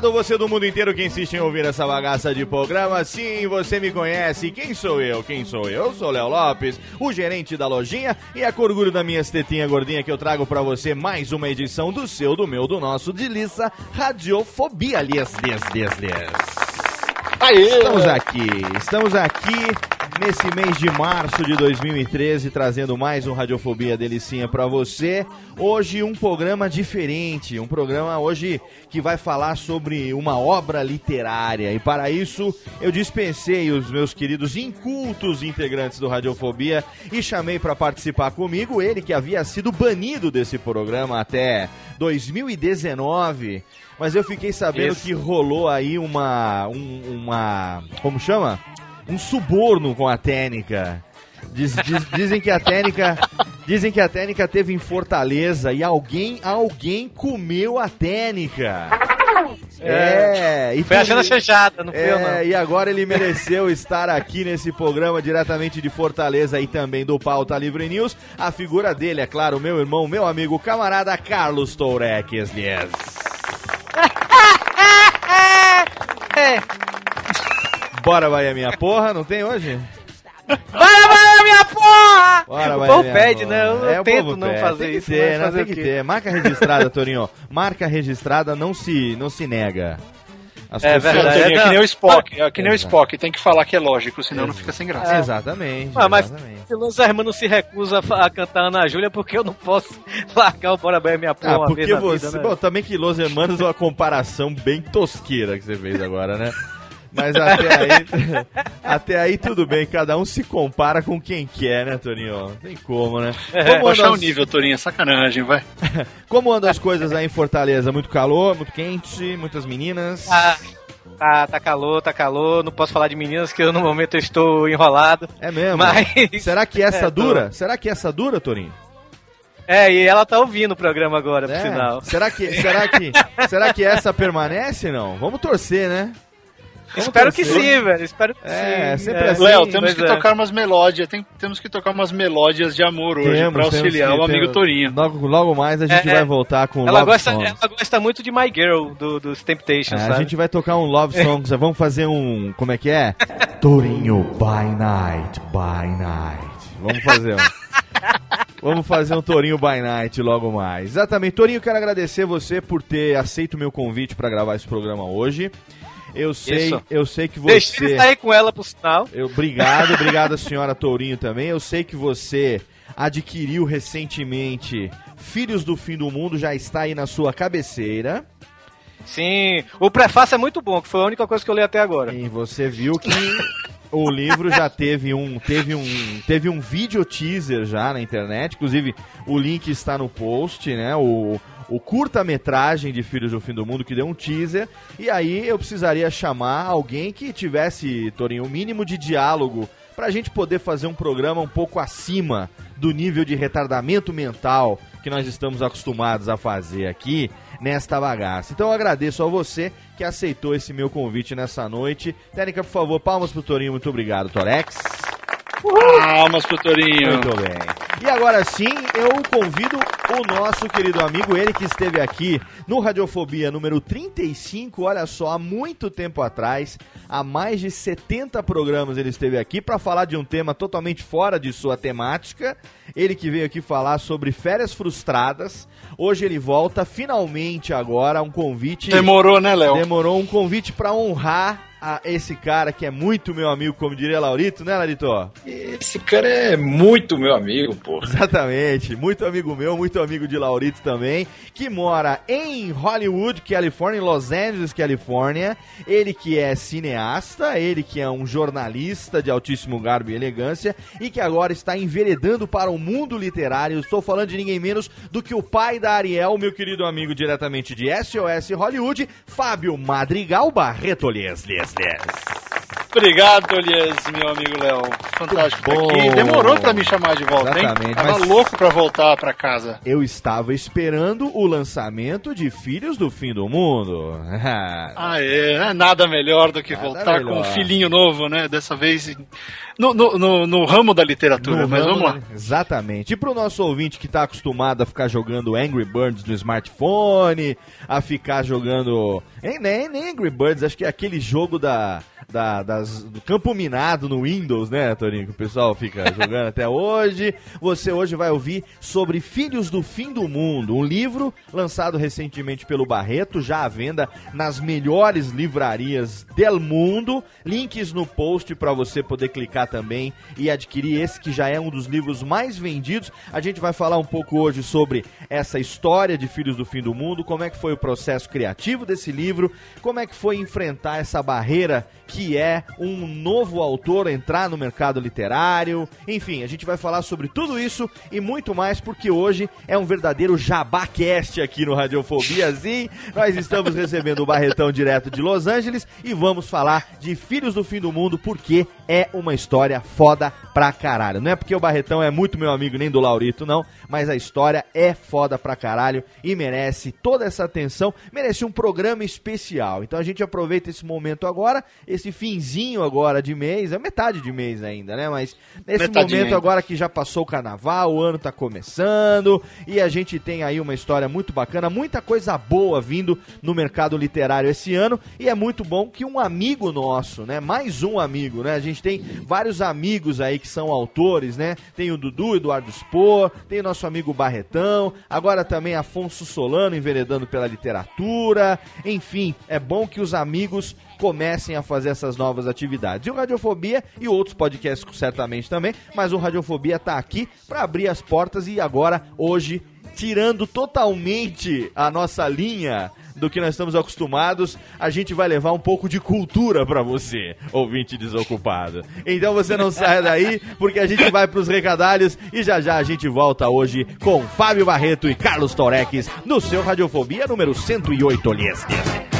Desocupado, você do mundo inteiro que insiste em ouvir essa bagaça de programa. Sim, você me conhece. Quem sou eu? Quem sou eu? Eu sou Léo Lopes, o gerente da lojinha e é com orgulho da minha tetinha gordinha que eu trago pra você mais uma edição do seu, do meu, do nosso, de Lissa Radiofobia. Lias, lias, lias, lias. Estamos aqui, estamos aqui nesse mês de março de 2013, trazendo mais um Radiofobia Delicinha pra você. Hoje um programa diferente, um programa hoje que vai falar sobre uma obra literária. E para isso eu dispensei os meus queridos incultos integrantes do Radiofobia e chamei para participar comigo ele que havia sido banido desse programa até 2019. Mas eu fiquei sabendo Esse. que rolou aí uma. um- uma. Como chama? Um suborno com a técnica. Diz- diz- dizem que a técnica. Dizem que a técnica teve em Fortaleza e alguém, alguém comeu a técnica. É, e Foi a i- chanchada, não foi eu, não. é, e agora ele mereceu estar aqui nesse programa diretamente de Fortaleza e também do Pauta Livre News. A figura dele, é claro, meu irmão, meu amigo, camarada Carlos Toureques. Yes. É. Bora, Bahia, minha porra, não tem hoje? Vai, vai, minha porra! Bora, o Bahia, povo minha pede, porra. né? Eu É, o tento povo não pede. fazer tem que isso, ter, mas né? fazer Tem o que ter. Marca registrada, Torinho. Marca registrada não se, não se nega. As É pessoas- verdade. Torinho, é que nem o Spock, é que nem o. Spock, tem que falar que é lógico, senão não fica sem graça. Exatamente. Ah, mas exatamente. se o Los Hermanos se recusa a cantar Ana Júlia, porque eu não posso largar o Bora Bem Minha Porra Ah, uma porque você. vida, né? Bom, também que Los Hermanos é uma comparação bem tosqueira que você fez agora, né? Mas até aí. até aí tudo bem, cada um se compara com quem quer, né, Toninho? Não tem como, né? Como Baixar andam, o as, nível, Torinho, é sacanagem, vai. como andam as coisas aí em Fortaleza? Muito calor, muito quente, muitas meninas. Ah, tá, tá calor, tá calor. Não posso falar de meninas, que eu, no momento eu estou enrolado. É mesmo? Mas. Será que essa É, tô- dura? Será que essa dura, Torinho? É, e ela tá ouvindo o programa agora, por É. sinal. Será que, será que, será que essa permanece não? Vamos torcer, né? Espero que sim, velho. Espero que É, sim. sempre assim. Léo, temos que é. tocar umas melódias, tem- temos que tocar umas melódias de amor hoje Temos, pra auxiliar temos o que- amigo temos- Torinho. Logo, logo mais a gente É, vai é. voltar com Ela Love gosta, Songs. ela gosta muito de My Girl, do, dos Temptations, É, a gente vai tocar um Love Songs. Vamos fazer um. Como é que é? Torinho by night, by night. Vamos fazer um. Vamos fazer um Torinho by night logo mais. Exatamente. Torinho, quero agradecer você por ter aceito o meu convite para gravar esse programa hoje. Eu sei, Isso. eu sei que você. de sair com ela, por sinal. Eu, obrigado, obrigado senhora Tourinho também. Eu sei que você adquiriu recentemente Filhos do Fim do Mundo, já está aí na sua cabeceira. Sim, o prefácio é muito bom, que foi a única coisa que eu li até agora. E você viu que o livro já teve um, teve um, teve um vídeo teaser já na internet, inclusive o link está no post, né? O, o curta-metragem de Filhos do Fim do Mundo que deu um teaser. E aí eu precisaria chamar alguém que tivesse, Torinho, o um mínimo de diálogo pra gente poder fazer um programa um pouco acima do nível de retardamento mental que nós estamos acostumados a fazer aqui nesta bagaça. Então eu agradeço a você que aceitou esse meu convite nessa noite. Técnica, por favor, palmas pro Torinho. Muito obrigado, Torex. Palmas pro Torinho. Muito bem. E agora sim, eu convido o nosso querido amigo, ele que esteve aqui no Radiofobia número 35, olha só, há muito tempo atrás, há mais de 70 programas ele esteve aqui para falar de um tema totalmente fora de sua temática. Ele que veio aqui falar sobre férias frustradas. Hoje ele volta finalmente agora um convite. Demorou, né, Léo? Demorou um convite para honrar a esse cara que é muito meu amigo, como diria Laurito, né, Laurito? Esse cara é muito meu amigo, pô. Exatamente, muito amigo meu, muito amigo de Laurito também, que mora em Hollywood, Califórnia, em Los Angeles, Califórnia. Ele que é cineasta, ele que é um jornalista de altíssimo garbo e elegância e que agora está enveredando para o mundo literário. Estou falando de ninguém menos do que o pai da Ariel, meu querido amigo diretamente de SOS Hollywood, Fábio Madrigal Barreto Lesles. Yes. Obrigado, Elias, meu amigo Léo. Fantástico bom. aqui. Demorou pra me chamar de volta, Exatamente, hein? Tava mas- louco pra voltar pra casa. Eu estava esperando o lançamento de Filhos do Fim do Mundo. Ah, é. É nada melhor do que Nada voltar melhor. com um filhinho novo, né? Dessa vez no, no, no, no ramo da literatura. No mas vamos lá. da- Exatamente. E pro nosso ouvinte que tá acostumado a ficar jogando Angry Birds no smartphone, a ficar jogando. Nem, nem, Angry Birds, acho que é aquele jogo da. Da, das- do campo minado no Windows, né, Torinho? Que o pessoal fica jogando até hoje. Você hoje vai ouvir sobre Filhos do Fim do Mundo, um livro lançado recentemente pelo Barreto, já à venda nas melhores livrarias del mundo. Links no post para você poder clicar também e adquirir esse que já é um dos livros mais vendidos. A gente vai falar um pouco hoje sobre essa história de Filhos do Fim do Mundo, como é que foi o processo criativo desse livro, como é que foi enfrentar essa barreira que é um novo autor entrar no mercado literário. Enfim, a gente vai falar sobre tudo isso e muito mais porque hoje é um verdadeiro jabacast aqui no Radiofobia. Nós estamos recebendo o Barretão direto de Los Angeles e vamos falar de Filhos do Fim do Mundo porque é uma história foda pra caralho. Não é porque o Barretão é muito meu amigo nem do Laurito não, mas a história é foda pra caralho e merece toda essa atenção, merece um programa especial. Então a gente aproveita esse momento agora, esse finzinho agora de mês, é metade de mês ainda, né? Mas nesse Metadinha momento agora que já passou o carnaval, o ano tá começando e a gente tem aí uma história muito bacana, muita coisa boa vindo no mercado literário esse ano e é muito bom que um amigo nosso, né? Mais um amigo, né? A gente tem vários amigos aí que são autores, né? Tem o Dudu, Eduardo Spor, tem o nosso amigo Barretão, agora também Afonso Solano enveredando pela literatura. Enfim, é bom que os amigos comecem a fazer essas novas atividades. E o Radiofobia e outros podcasts certamente também, mas o Radiofobia tá aqui para abrir as portas e agora hoje tirando totalmente a nossa linha do que nós estamos acostumados, a gente vai levar um pouco de cultura pra você, ouvinte desocupado. Então você não saia daí, porque a gente vai pros recadalhos e já já a gente volta hoje com Fábio Barreto e Carlos Toreques no seu Radiofobia número 108, Lies.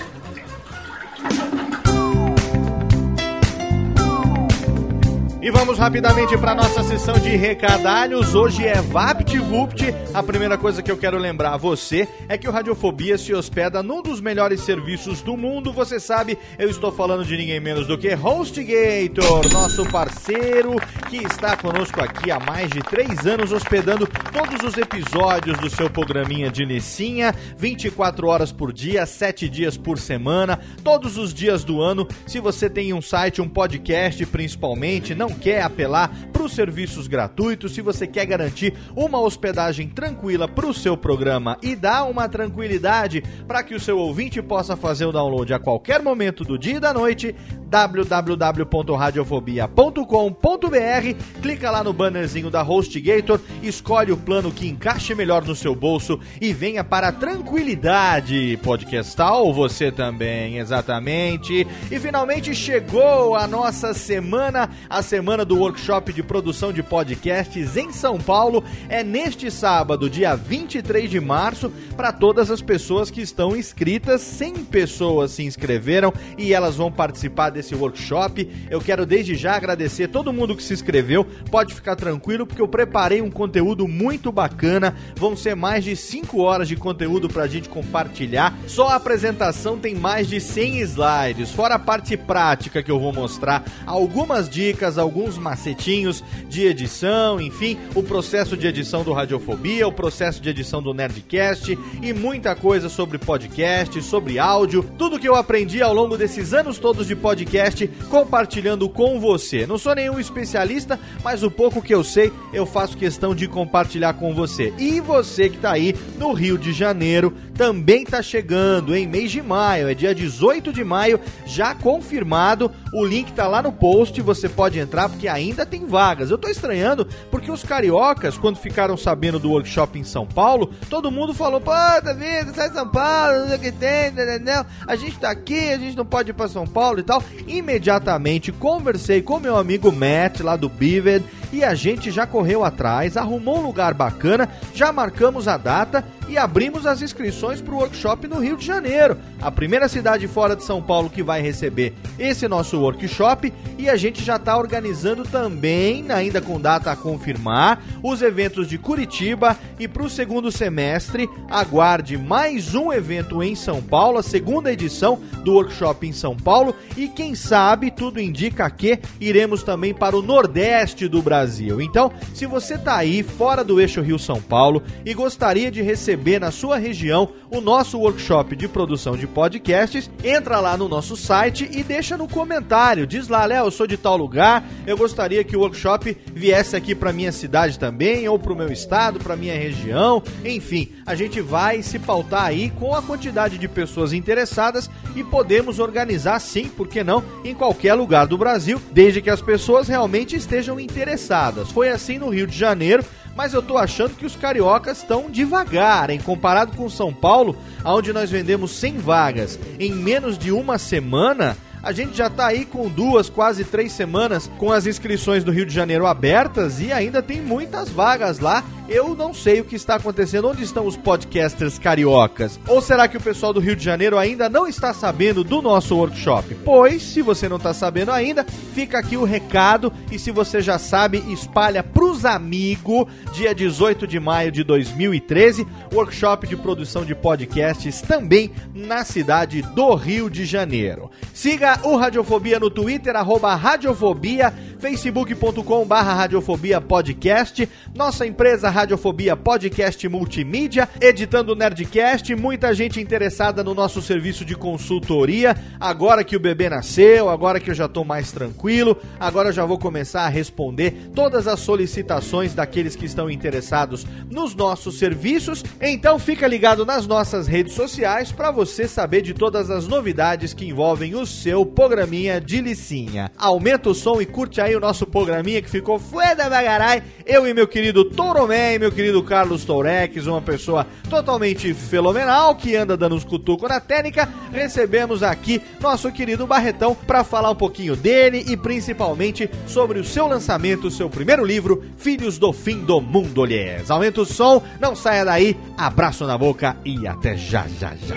E vamos rapidamente para nossa sessão de recadalhos. Hoje é VaptVupt. A primeira coisa que eu quero lembrar a você é que o Radiofobia se hospeda num dos melhores serviços do mundo. Você sabe, eu estou falando de ninguém menos do que HostGator, nosso parceiro que está conosco aqui há mais de três anos, hospedando todos os episódios do seu programinha de Licinha, 24 horas por dia, 7 dias por semana, todos os dias do ano. Se você tem um site, um podcast principalmente, não quer apelar para os serviços gratuitos, se você quer garantir uma hospedagem tranquila para o seu programa e dar uma tranquilidade para que o seu ouvinte possa fazer o download a qualquer momento do dia e da noite, www.radiofobia.com.br, clica lá no bannerzinho da HostGator, escolhe o plano que encaixe melhor no seu bolso e venha para a tranquilidade podcastal, você também, exatamente. E finalmente chegou a nossa semana, a semana do workshop de produção de podcasts em São Paulo. É neste sábado, dia 23 de março, para todas as pessoas que estão inscritas. 100 pessoas se inscreveram e elas vão participar desse workshop. Eu quero desde já agradecer todo mundo que se inscreveu. Pode ficar tranquilo porque eu preparei um conteúdo muito bacana. Vão ser mais de 5 horas de conteúdo para a gente compartilhar. Só a apresentação tem mais de 100 slides, fora a parte prática que eu vou mostrar, algumas dicas, alguns macetinhos de edição, enfim, o processo de edição do Radiofobia, o processo de edição do Nerdcast e muita coisa sobre podcast, sobre áudio, tudo que eu aprendi ao longo desses anos todos de podcast, compartilhando com você. Não sou nenhum especialista, mas o pouco que eu sei, eu faço questão de compartilhar com você. E você que tá aí no Rio de Janeiro, também tá chegando em mês de maio, é dia 18 de maio, já confirmado. O link tá lá no post, você pode entrar porque ainda tem vagas. Eu tô estranhando porque os cariocas, quando ficaram sabendo do workshop em São Paulo, todo mundo falou: pô, tá vendo, sai São Paulo, não sei o que tem, não, a gente tá aqui, a gente não pode ir pra São Paulo e tal. Imediatamente conversei com meu amigo Matt lá do Bivet e a gente já correu atrás, arrumou um lugar bacana, já marcamos a data e abrimos as inscrições para o workshop no Rio de Janeiro, a primeira cidade fora de São Paulo que vai receber esse nosso workshop. E a gente já está organizando também, ainda com data a confirmar, os eventos de Curitiba. E para o segundo semestre, aguarde mais um evento em São Paulo, a segunda edição do workshop em São Paulo. E quem sabe, tudo indica que iremos também para o Nordeste do Brasil. Então, se você está aí fora do eixo Rio-São Paulo e gostaria de receber na sua região o nosso workshop de produção de podcasts, entra lá no nosso site e deixa no comentário. Diz lá, Léo, eu sou de tal lugar, eu gostaria que o workshop viesse aqui para minha cidade também, ou para o meu estado, para minha região. Enfim, a gente vai se pautar aí com a quantidade de pessoas interessadas e podemos organizar sim, por que não, em qualquer lugar do Brasil, desde que as pessoas realmente estejam interessadas. Foi assim no Rio de Janeiro mas eu tô achando que os cariocas estão devagar, em comparado com São Paulo, onde nós vendemos 100 vagas em menos de uma semana. A gente já tá aí com duas, quase três semanas com as inscrições do Rio de Janeiro abertas e ainda tem muitas vagas lá. Eu não sei o que está acontecendo. Onde estão os podcasters cariocas? Ou será que o pessoal do Rio de Janeiro ainda não está sabendo do nosso workshop? Pois, se você não está sabendo ainda, fica aqui o recado. E se você já sabe, espalha pros amigos. Dia 18 de maio de 2013, workshop de produção de podcasts também na cidade do Rio de Janeiro. Siga o Radiofobia no Twitter, arroba Radiofobia, facebook.com barra Radiofobia Podcast, nossa empresa Radiofobia Podcast Multimídia, editando Nerdcast, muita gente interessada no nosso serviço de consultoria, agora que o bebê nasceu, agora que eu já tô mais tranquilo, agora eu já vou começar a responder todas as solicitações daqueles que estão interessados nos nossos serviços, então fica ligado nas nossas redes sociais para você saber de todas as novidades que envolvem o seu programinha de licinha. Aumenta o som e curte aí o nosso programinha que ficou fueda bagarai. Eu e meu querido Toromé e meu querido Carlos Tourex, uma pessoa totalmente fenomenal que anda dando uns cutucos na técnica. Recebemos aqui nosso querido Barretão para falar um pouquinho dele e principalmente sobre o seu lançamento, o seu primeiro livro, Filhos do Fim do Mundo, lhes. Aumenta o som, não saia daí, abraço na boca e até já, já, já.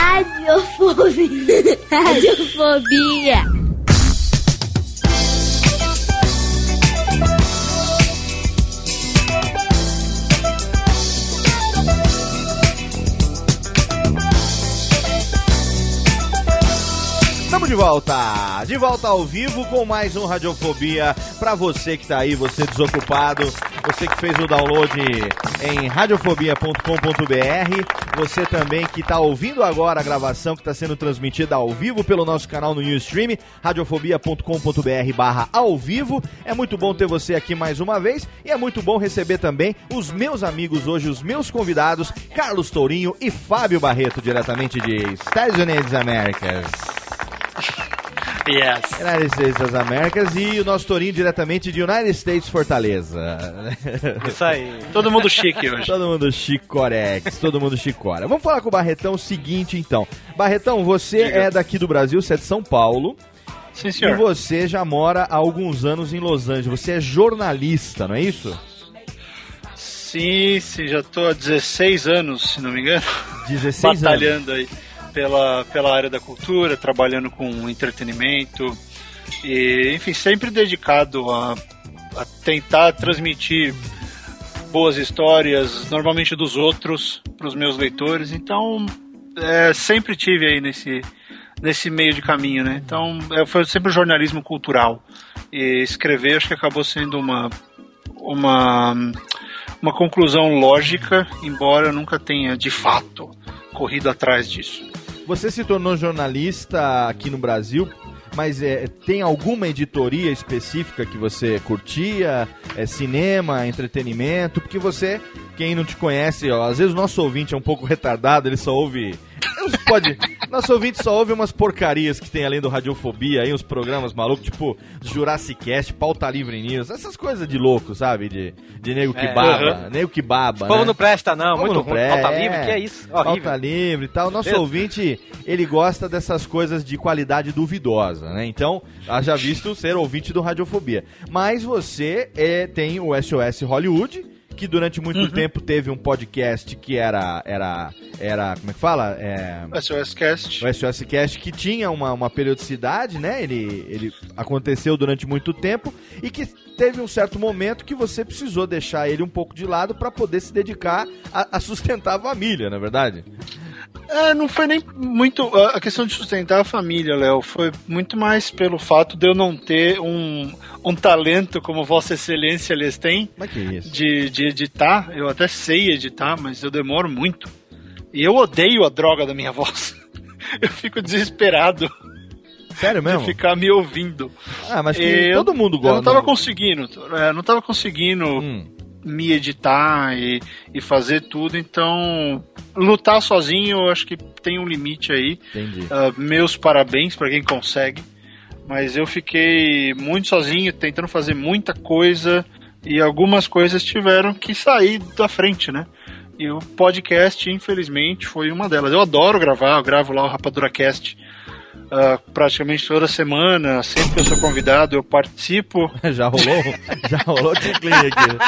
Radiofobia. Radiofobia. De volta! De volta ao vivo com mais um Radiofobia pra você que tá aí, você desocupado, você que fez o download em radiofobia.com.br, você também que tá ouvindo agora a gravação que tá sendo transmitida ao vivo pelo nosso canal no Ustream, radiofobia.com.br barra ao vivo. É muito bom ter você aqui mais uma vez e é muito bom receber também os meus amigos hoje, os meus convidados, Carlos Tourinho e Fábio Barreto, diretamente de Estados Unidos Américas. Yes. United States das Américas e o nosso Tourinho diretamente de United States Fortaleza. Isso aí. Todo mundo chique hoje. Todo mundo chicorex, todo mundo chicora. Vamos falar com o Barretão o seguinte, então. Barretão, você Diga. é daqui do Brasil, você é de São Paulo. Sim, E senhor. você já mora há alguns anos em Los Angeles. Você é jornalista, não é isso? Sim, sim, já tô há 16 anos, se não me engano, 16 anos. batalhando aí pela, pela área da cultura, trabalhando com entretenimento e, enfim, sempre dedicado a, a tentar transmitir boas histórias, normalmente dos outros, para os meus leitores. Então, é, sempre tive aí nesse nesse meio de caminho, né? Então, é, foi sempre jornalismo cultural e escrever acho que acabou sendo uma uma uma conclusão lógica, embora eu nunca tenha de fato corrido atrás disso. Você se tornou jornalista aqui no Brasil, mas é, tem alguma editoria específica que você curtia? É cinema, entretenimento? Porque você, quem não te conhece, ó, às vezes o nosso ouvinte é um pouco retardado, ele só ouve. Pode. Nosso ouvinte só ouve umas porcarias que tem além do Radiofobia aí, uns programas malucos, tipo Jurassic Cast, Pauta Livre News, essas coisas de louco, sabe? De, de nego que É. baba, nego que baba. Como né? não presta, não. Como muito não ruim. presta, Falta é. livre, que é isso? Horrível. Pauta livre e tal. Nosso Mesmo. ouvinte, ele gosta dessas coisas de qualidade duvidosa, né? Então, haja visto ser ouvinte do Radiofobia. Mas você é, tem o SOS Hollywood, que durante muito Uhum. tempo teve um podcast que era. era. era. como é que fala? É, SOS Cast. o SOS Cast que tinha uma, uma periodicidade, né? Ele, ele aconteceu durante muito tempo e que teve um certo momento que você precisou deixar ele um pouco de lado para poder se dedicar a, a sustentar a família, na é verdade? É, não foi nem muito a questão de sustentar a família, Léo. Foi muito mais pelo fato de eu não ter um, um talento como Vossa Excelência tem Mas que isso? de, de editar. Eu até sei editar, mas eu demoro muito. E eu odeio a droga da minha voz. Eu fico desesperado Sério mesmo? de ficar me ouvindo. Ah, mas Eu- todo mundo Eu gosta. não tava conseguindo, é, não tava conseguindo Hum, me editar e, e fazer tudo, então lutar sozinho eu acho que tem um limite aí. Ah, meus parabéns pra quem consegue, mas eu fiquei muito sozinho, tentando fazer muita coisa e algumas coisas tiveram que sair da frente, né? E o podcast, infelizmente, foi uma delas. Eu adoro gravar, eu gravo lá o Rapadura Ah, praticamente toda semana, sempre que eu sou convidado eu participo. já rolou? já rolou ticlinho aqui.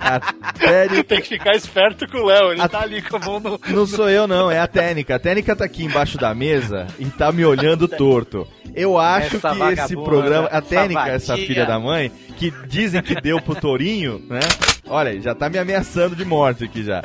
Até ele Tem que ficar esperto com o Léo, ele A- tá ali com a mão no... Não sou eu, não, é a Técnica. A Técnica tá aqui embaixo da mesa e tá me olhando torto. Eu acho Essa que esse programa. A Técnica, essa filha da mãe, que dizem que deu pro Torinho, né? Olha, já tá me ameaçando de morte aqui já.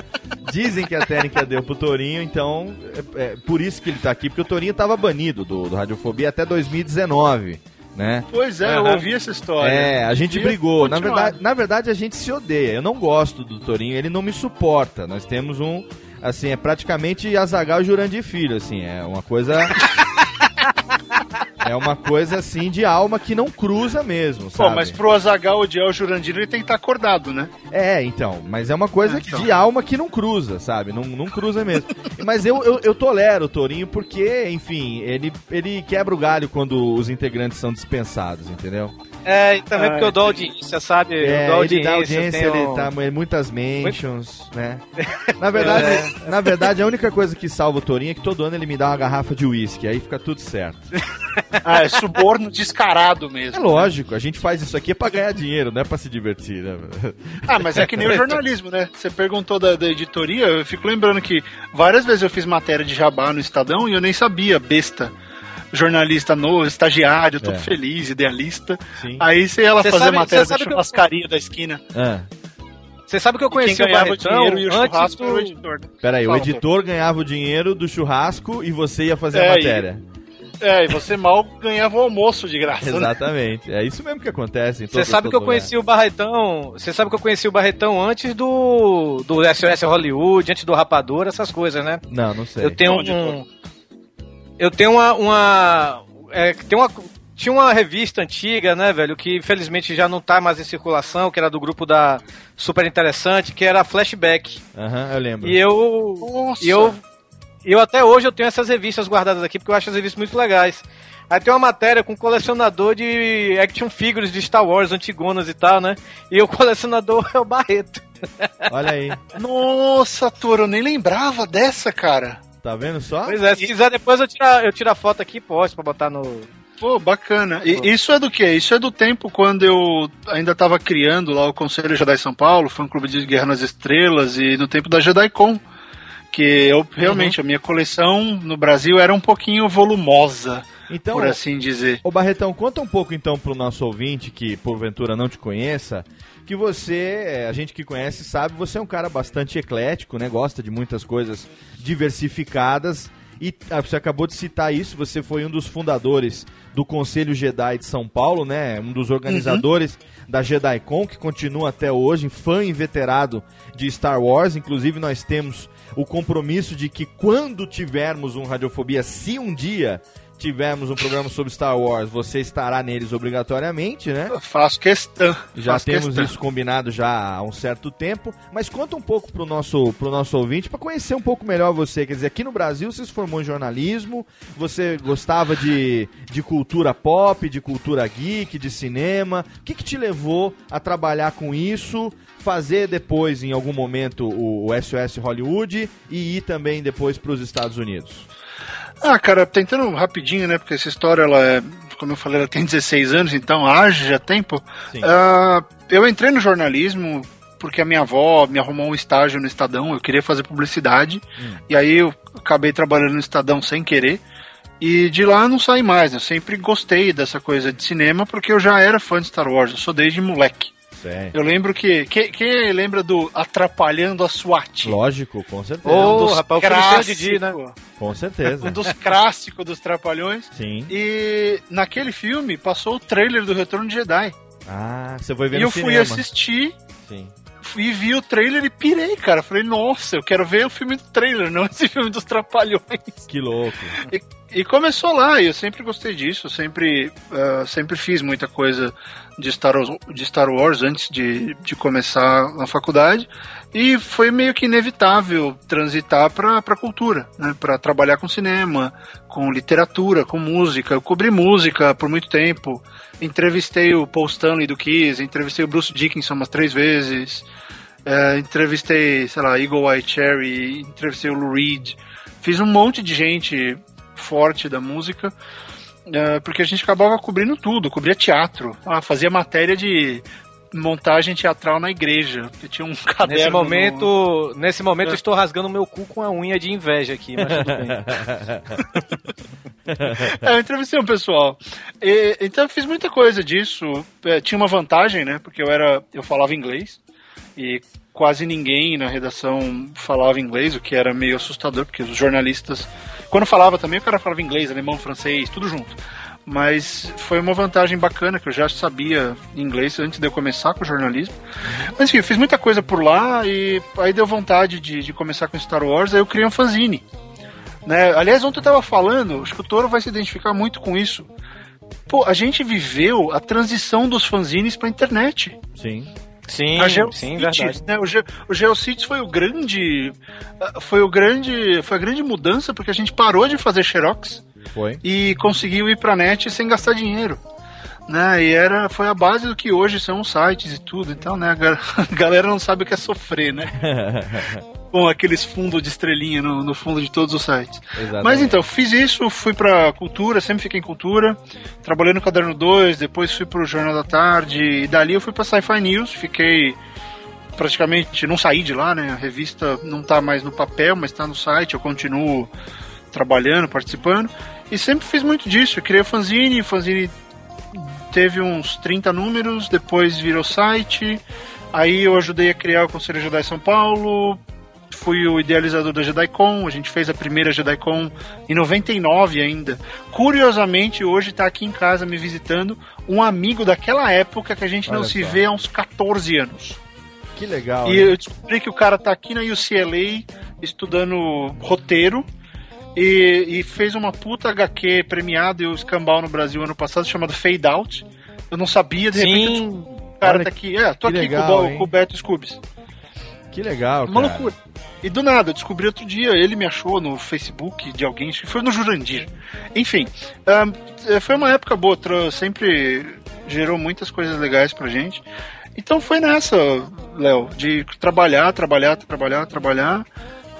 Dizem que a Técnica deu pro Torinho, então é, é por isso que ele tá aqui, porque o Torinho tava banido do, do Radiofobia até 2019, né? Pois é, eu Aham. ouvi essa história. É, a gente brigou. Na verdade, na verdade, a gente se odeia. Eu não gosto do Torinho, ele não me suporta. Nós temos um. Assim, é praticamente Azagal e Jurandir Filho, assim, é uma coisa. é uma coisa assim de alma que não cruza mesmo, Pô, sabe? mas pro Azagal odiar o Jurandir, ele tem que estar acordado, né? É, então, mas é uma coisa É, então. de alma que não cruza, sabe? Não, não cruza mesmo. mas eu, eu, eu tolero o Torinho porque, enfim, ele, ele quebra o galho quando os integrantes são dispensados, entendeu? É, e também Ah, porque eu dou audiência, sabe? É, eu dou ele dá audiência, audiência, tenho- ele tá muitas mentions, né? Na verdade, na verdade, a única coisa que salva o Torinho é que todo ano ele me dá uma garrafa de uísque, aí fica tudo certo. Ah, é suborno descarado É mesmo. lógico, a gente faz isso aqui pra ganhar dinheiro, não é pra se divertir, né? Ah, mas é que nem o jornalismo, né? Você perguntou da, da editoria, eu fico lembrando que várias vezes eu fiz matéria de jabá no Estadão e eu nem sabia, besta. Jornalista novo, estagiário, todo É. feliz, idealista. Sim. Aí você ia lá Você fazer sabe- matéria você da sabe que eu- churrascaria da esquina. Ah, Você sabe que eu E quem conheci o ganhava Barretão dinheiro e o antes churrasco era o do... editor. né? peraí, o Fala, editor ganhava o dinheiro do churrasco e você ia fazer É, a e- matéria. É, e você mal ganhava o almoço de graça. né? Exatamente. É isso mesmo que acontece. Você sabe que eu conheci o Barretão. Você sabe que eu conheci o Barretão antes do. do SOS Hollywood, antes do Rapador, essas coisas, né? lugar. Não, não sei. Eu tenho um. Eu tenho uma. uma é, tem uma. Tinha uma revista antiga, né, velho, que infelizmente já não tá mais em circulação, que era do grupo da Super Interessante, que era Flashback. Aham, eu lembro. E eu. Nossa. E eu, eu até hoje eu tenho essas revistas guardadas aqui, porque eu acho as revistas muito legais. Aí tem uma matéria com colecionador de action figures de Star Wars, antigonas e tal, né? E o colecionador é o Barreto. Olha aí. Nossa, Toro, eu nem lembrava dessa, cara. Tá vendo só? Pois é, se quiser depois eu tiro, a- eu tiro a foto aqui e posto pra botar no. Pô, bacana. E isso é do quê? Isso é do tempo quando eu ainda tava criando lá o Conselho Jedi São Paulo, fã clube de Guerra nas Estrelas, e no tempo da JediCon. Que eu realmente, a minha coleção no Brasil era um pouquinho volumosa, Então, por assim dizer. Ô Barretão, conta um pouco então pro nosso ouvinte que porventura não te conheça, que você, é, a gente que conhece sabe, você é um cara bastante eclético, né? Gosta de muitas coisas diversificadas e ah, você acabou de citar isso, você foi um dos fundadores do Conselho Jedi de São Paulo, né? Um dos organizadores da JediCon, que continua até hoje, fã inveterado de Star Wars, inclusive nós temos o compromisso de que quando tivermos um Radiofobia, se um dia tivermos um programa sobre Star Wars, você estará neles obrigatoriamente, né? Eu Faço questão. Já faço temos questão. isso combinado já há um certo tempo, mas conta um pouco pro nosso, pro nosso ouvinte para conhecer um pouco melhor você. Quer dizer, aqui no Brasil você se formou em jornalismo, você gostava de, de cultura pop, de cultura geek, de cinema. O que, que te levou a trabalhar com isso, fazer depois, em algum momento, o, o SOS Hollywood e ir também depois para os Estados Unidos? Ah, cara, tentando rapidinho, né? Porque essa história, ela é, como eu falei, ela tem 16 anos, então haja tempo. Ah, eu entrei no jornalismo porque a minha avó me arrumou um estágio no Estadão, eu queria fazer publicidade, e aí eu acabei trabalhando no Estadão sem querer. E de lá não saí mais, né? eu sempre gostei dessa coisa de cinema porque eu já era fã de Star Wars, eu sou desde moleque. Eu lembro que. Quem, quem lembra do Atrapalhando a SWAT? Lógico, com certeza. Ô, um dos rapaz, o clássicos, cheio de Didi, né? Com certeza. Um dos clássicos dos Trapalhões. Sim. E naquele filme passou o trailer do Retorno de Jedi. Ah, você foi ver e no eu fui cinema. assistir Sim. e vi o trailer e pirei, cara. Falei, nossa, eu quero ver o filme do trailer, não esse filme dos Trapalhões. Que louco. E, e começou lá, e eu sempre gostei disso, eu sempre, ah, sempre fiz muita coisa de Star Wars, de Star Wars antes de, de começar na faculdade, e foi meio que inevitável transitar para a cultura, né, para trabalhar com cinema, com literatura, com música. Eu cobri música por muito tempo, entrevistei o Paul Stanley do Kiss, entrevistei o Bruce Dickinson umas três vezes, eh, entrevistei, sei lá, Eagle Eye Cherry, entrevistei o Lou Reed, fiz um monte de gente forte da música, eh, porque a gente acabava cobrindo tudo, cobria teatro, ah, fazia matéria de montagem teatral na igreja, tinha um caderno. Nesse no- momento, nesse momento É. eu estou rasgando meu cu com a unha de inveja aqui, mas tudo bem. É, eu entrevistei um pessoal. E- então eu fiz muita coisa disso. É, tinha uma vantagem, né? Porque eu era. eu falava inglês e quase ninguém na redação falava inglês, o que era meio assustador, porque os jornalistas. Quando falava também, o cara falava inglês, alemão, francês, tudo junto. Mas foi uma vantagem bacana, que eu já sabia inglês antes de eu começar com o jornalismo. Mas enfim, eu fiz muita coisa por lá e aí deu vontade de, de começar com Star Wars, aí eu criei um fanzine. Né? Aliás, ontem eu tava falando, acho que o Toro vai se identificar muito com isso. Pô, a gente viveu a transição dos fanzines pra internet. Sim. Sim, a sim, Geocities, verdade. né? O, Ge o Geocities foi o grande ah, foi o grande foi a grande mudança porque a gente parou de fazer xerox Foi. e conseguiu ir pra net sem gastar dinheiro. Né, e era, foi a base do que hoje são os sites e tudo. Então, né, a galera não sabe o que é sofrer, né? Com aqueles fundos de estrelinha no, no fundo de todos os sites. Exatamente. Mas então, fiz isso, fui pra cultura, sempre fiquei em cultura. Trabalhei no Caderno 2, depois fui pro Jornal da Tarde, e dali eu fui pra Sci-Fi News, fiquei praticamente, não saí de lá, né? A revista não tá mais no papel, mas tá no site, eu continuo trabalhando, participando. E sempre fiz muito disso, eu criei o fanzine, o fanzine teve uns 30 números, depois virou site, aí eu ajudei a criar o Conselho Jedi São Paulo, fui o idealizador da JediCon, a gente fez a primeira JediCon em 99 ainda. Curiosamente, hoje tá aqui em casa me visitando um amigo daquela época que a gente não Olha se só. vê há uns 14 anos. Que legal. E hein? eu descobri que o cara tá aqui na UCLA estudando roteiro e, e fez uma puta HQ premiada e o escambau no Brasil ano passado chamado Fade Out. Eu não sabia, de repente Sim. o cara Olha tá aqui. É, tô aqui legal, com, o, com o Beto Scoobies. Que legal, Uma cara. loucura. E do nada, eu descobri outro dia, ele me achou no Facebook de alguém, acho que foi no Jurandir. Enfim, eh, foi uma época boa, sempre gerou muitas coisas legais pra gente. Então foi nessa, Léo, de trabalhar, trabalhar, trabalhar, trabalhar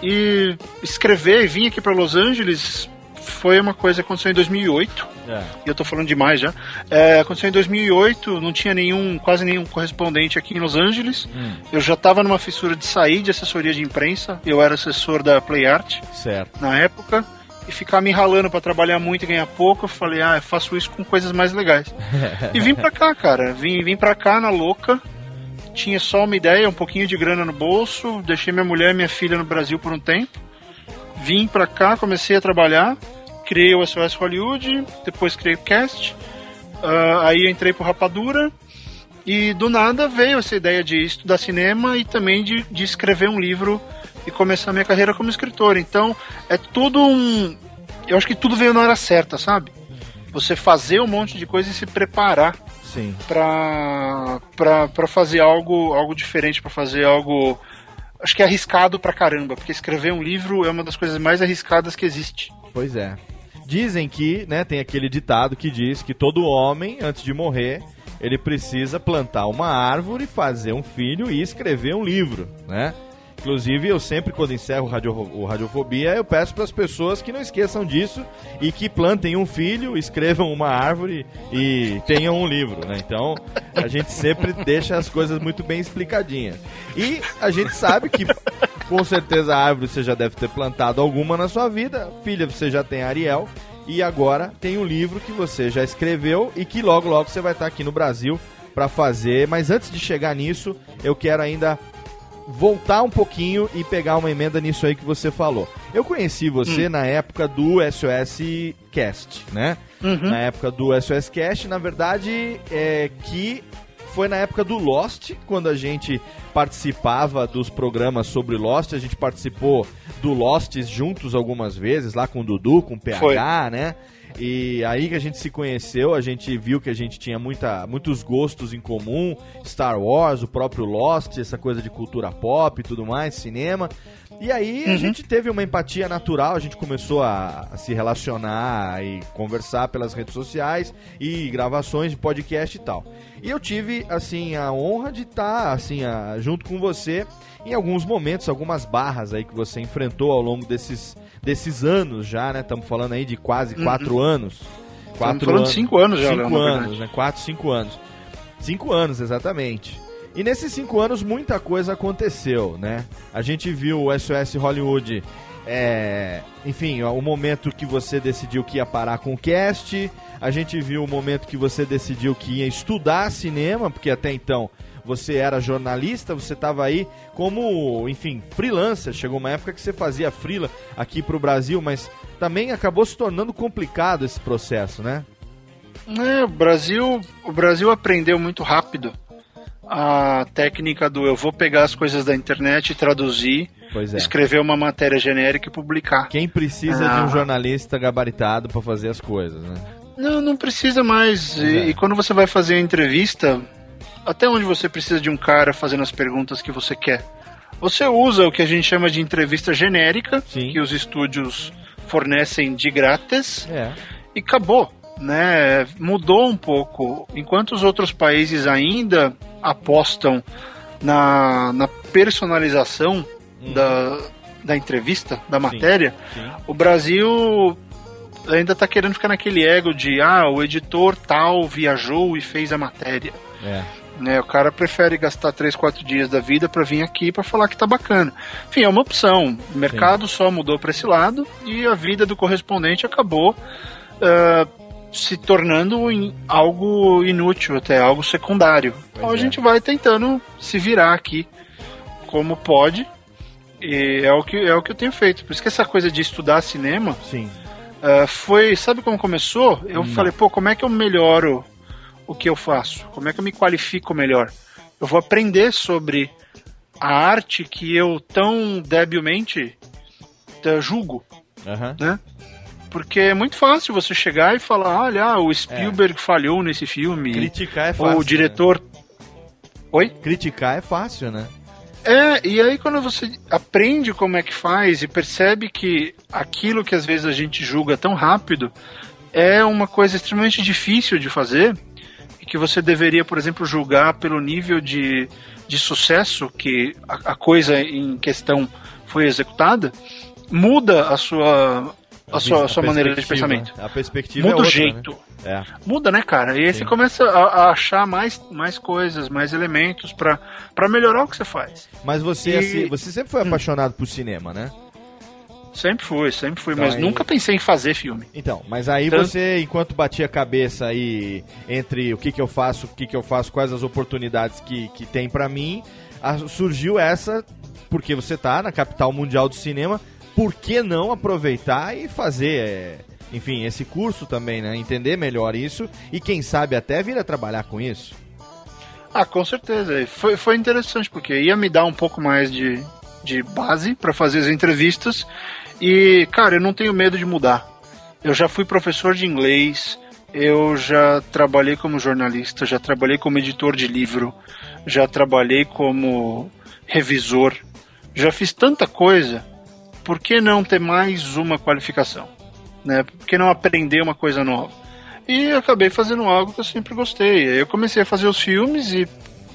e escrever e vir aqui pra Los Angeles. Foi uma coisa que aconteceu em 2008 É. e eu tô falando demais já. É, aconteceu em 2008, não tinha nenhum, quase nenhum correspondente aqui em Los Angeles. Hum. Eu já tava numa fissura de sair de assessoria de imprensa. Eu era assessor da Play Art Certo. na época. E ficar me ralando pra trabalhar muito e ganhar pouco, eu falei, ah, eu faço isso com coisas mais legais. e vim pra cá, cara. Vim, vim pra cá na louca. Tinha só uma ideia, um pouquinho de grana no bolso. Deixei minha mulher e minha filha no Brasil por um tempo. Vim pra cá, comecei a trabalhar. Criei o SOS Hollywood, depois criei o Cast. Ah, aí entrei pro Rapadura. E do nada veio essa ideia de estudar cinema e também de, de escrever um livro e começar minha carreira como escritor. Então é tudo um. Eu acho que tudo veio na hora certa, sabe? Você fazer um monte de coisa e se preparar pra fazer algo, algo diferente, pra fazer algo. Acho que é arriscado pra caramba, porque escrever um livro é uma das coisas mais arriscadas que existe. Pois é. Dizem que, né, tem aquele ditado que diz que todo homem, antes de morrer, ele precisa plantar uma árvore, fazer um filho e escrever um livro, né? Inclusive, eu sempre, quando encerro o, radio, o Radiofobia, eu peço para as pessoas que não esqueçam disso e que plantem um filho, escrevam uma árvore e tenham um livro, né? Então, a gente sempre deixa as coisas muito bem explicadinhas. E a gente sabe que, com certeza, a árvore você já deve ter plantado alguma na sua vida, filha, você já tem Ariel, e agora tem um livro que você já escreveu e que logo, logo você vai estar aqui no Brasil para fazer. Mas antes de chegar nisso, eu quero ainda voltar um pouquinho e pegar uma emenda nisso aí que você falou. Eu conheci você na época do SOS Cast, né? Na época do SOS Cast, na verdade, é que foi na época do Lost, quando a gente participava dos programas sobre Lost, a gente participou do Lost juntos algumas vezes, lá com o Dudu, com o PH, Foi. né? E aí que a gente se conheceu, a gente viu que a gente tinha muita, muitos gostos em comum, Star Wars, o próprio Lost, essa coisa de cultura pop e tudo mais, cinema. E aí a gente teve uma empatia natural, a gente começou a, a se relacionar e conversar pelas redes sociais e gravações de podcast e tal. E eu tive, assim, a honra de estar, assim, a- junto com você em alguns momentos, algumas barras aí que você enfrentou ao longo desses, desses anos já, né? Estamos falando aí de quase quatro anos. Quatro falando de cinco anos já, Cinco na anos, né? Quatro, cinco anos. Cinco anos, exatamente. E nesses cinco anos muita coisa aconteceu, né? A gente viu o SOS Hollywood, é, enfim, ó, o momento que você decidiu que ia parar com o cast, a gente viu o momento que você decidiu que ia estudar cinema, porque até então você era jornalista, você estava aí como, enfim, freelancer. Chegou uma época que você fazia freela aqui pro Brasil, mas também acabou se tornando complicado esse processo, né? É, o Brasil, o Brasil aprendeu muito rápido a técnica do eu vou pegar as coisas da internet e traduzir, é. escrever uma matéria genérica e publicar. Quem precisa de Ah. um jornalista gabaritado para fazer as coisas, né? Não, não precisa mais. E, é. e quando você vai fazer a entrevista, até onde você precisa de um cara fazendo as perguntas que você quer? Você usa o que a gente chama de entrevista genérica, Sim. que os estúdios fornecem de grátis, É. e acabou. Né? Mudou um pouco. Enquanto os outros países ainda apostam na, na personalização da, da entrevista, da matéria, sim. o Brasil ainda tá querendo ficar naquele ego de ah, o editor tal viajou e fez a matéria. É. Né, o cara prefere gastar 3, 4 dias da vida para vir aqui para falar que tá bacana. Enfim, é uma opção. O mercado só mudou para esse lado e a vida do correspondente acabou ah, se tornando em algo inútil, até algo secundário. então a é. gente vai tentando se virar aqui como pode. E é o que é o que eu tenho feito. Por isso que essa coisa de estudar cinema, Sim. Uh, foi, sabe como começou? Eu Hum. falei, pô, como é que eu melhoro o que eu faço? Como é que eu me qualifico melhor? Eu vou aprender sobre a arte que eu tão debilmente uh, julgo, Aham. né? Porque é muito fácil você chegar e falar, olha, ah, o Spielberg falhou nesse filme. Criticar é ou fácil. o diretor. Oi? né? Criticar é fácil, né? É, e aí quando você aprende como é que faz e percebe que aquilo que às vezes a gente julga tão rápido é uma coisa extremamente difícil de fazer e que você deveria, por exemplo, julgar pelo nível de, de sucesso que a, a coisa em questão foi executada, muda a sua, a sua, a sua maneira de pensamento. A perspectiva Muda é o outra, jeito. Né? É. Muda, né, cara? E aí Sim. você começa a, a achar mais, mais coisas, mais elementos pra melhorar o que você faz. Mas você, E- assim, você sempre foi apaixonado por cinema, né? Sempre fui, sempre fui, Então mas aí- nunca pensei em fazer filme. Então, mas aí Tanto- você, enquanto batia a cabeça aí entre o que, que eu faço, o que, que eu faço, quais as oportunidades que, que tem pra mim, surgiu essa, porque você tá na capital mundial do cinema, por que não aproveitar e fazer, é, enfim, esse curso também, né? Entender melhor isso e quem sabe até vir a trabalhar com isso. Ah, com certeza. Foi, foi interessante, porque ia me dar um pouco mais de, de base pra fazer as entrevistas. E, cara, eu não tenho medo de mudar. Eu já fui professor de inglês, eu já trabalhei como jornalista, já trabalhei como editor de livro, já trabalhei como revisor, já fiz tanta coisa. Por que não ter mais uma qualificação? Né? Por que não aprender uma coisa nova? E acabei fazendo algo que eu sempre gostei. Eu comecei a fazer os filmes e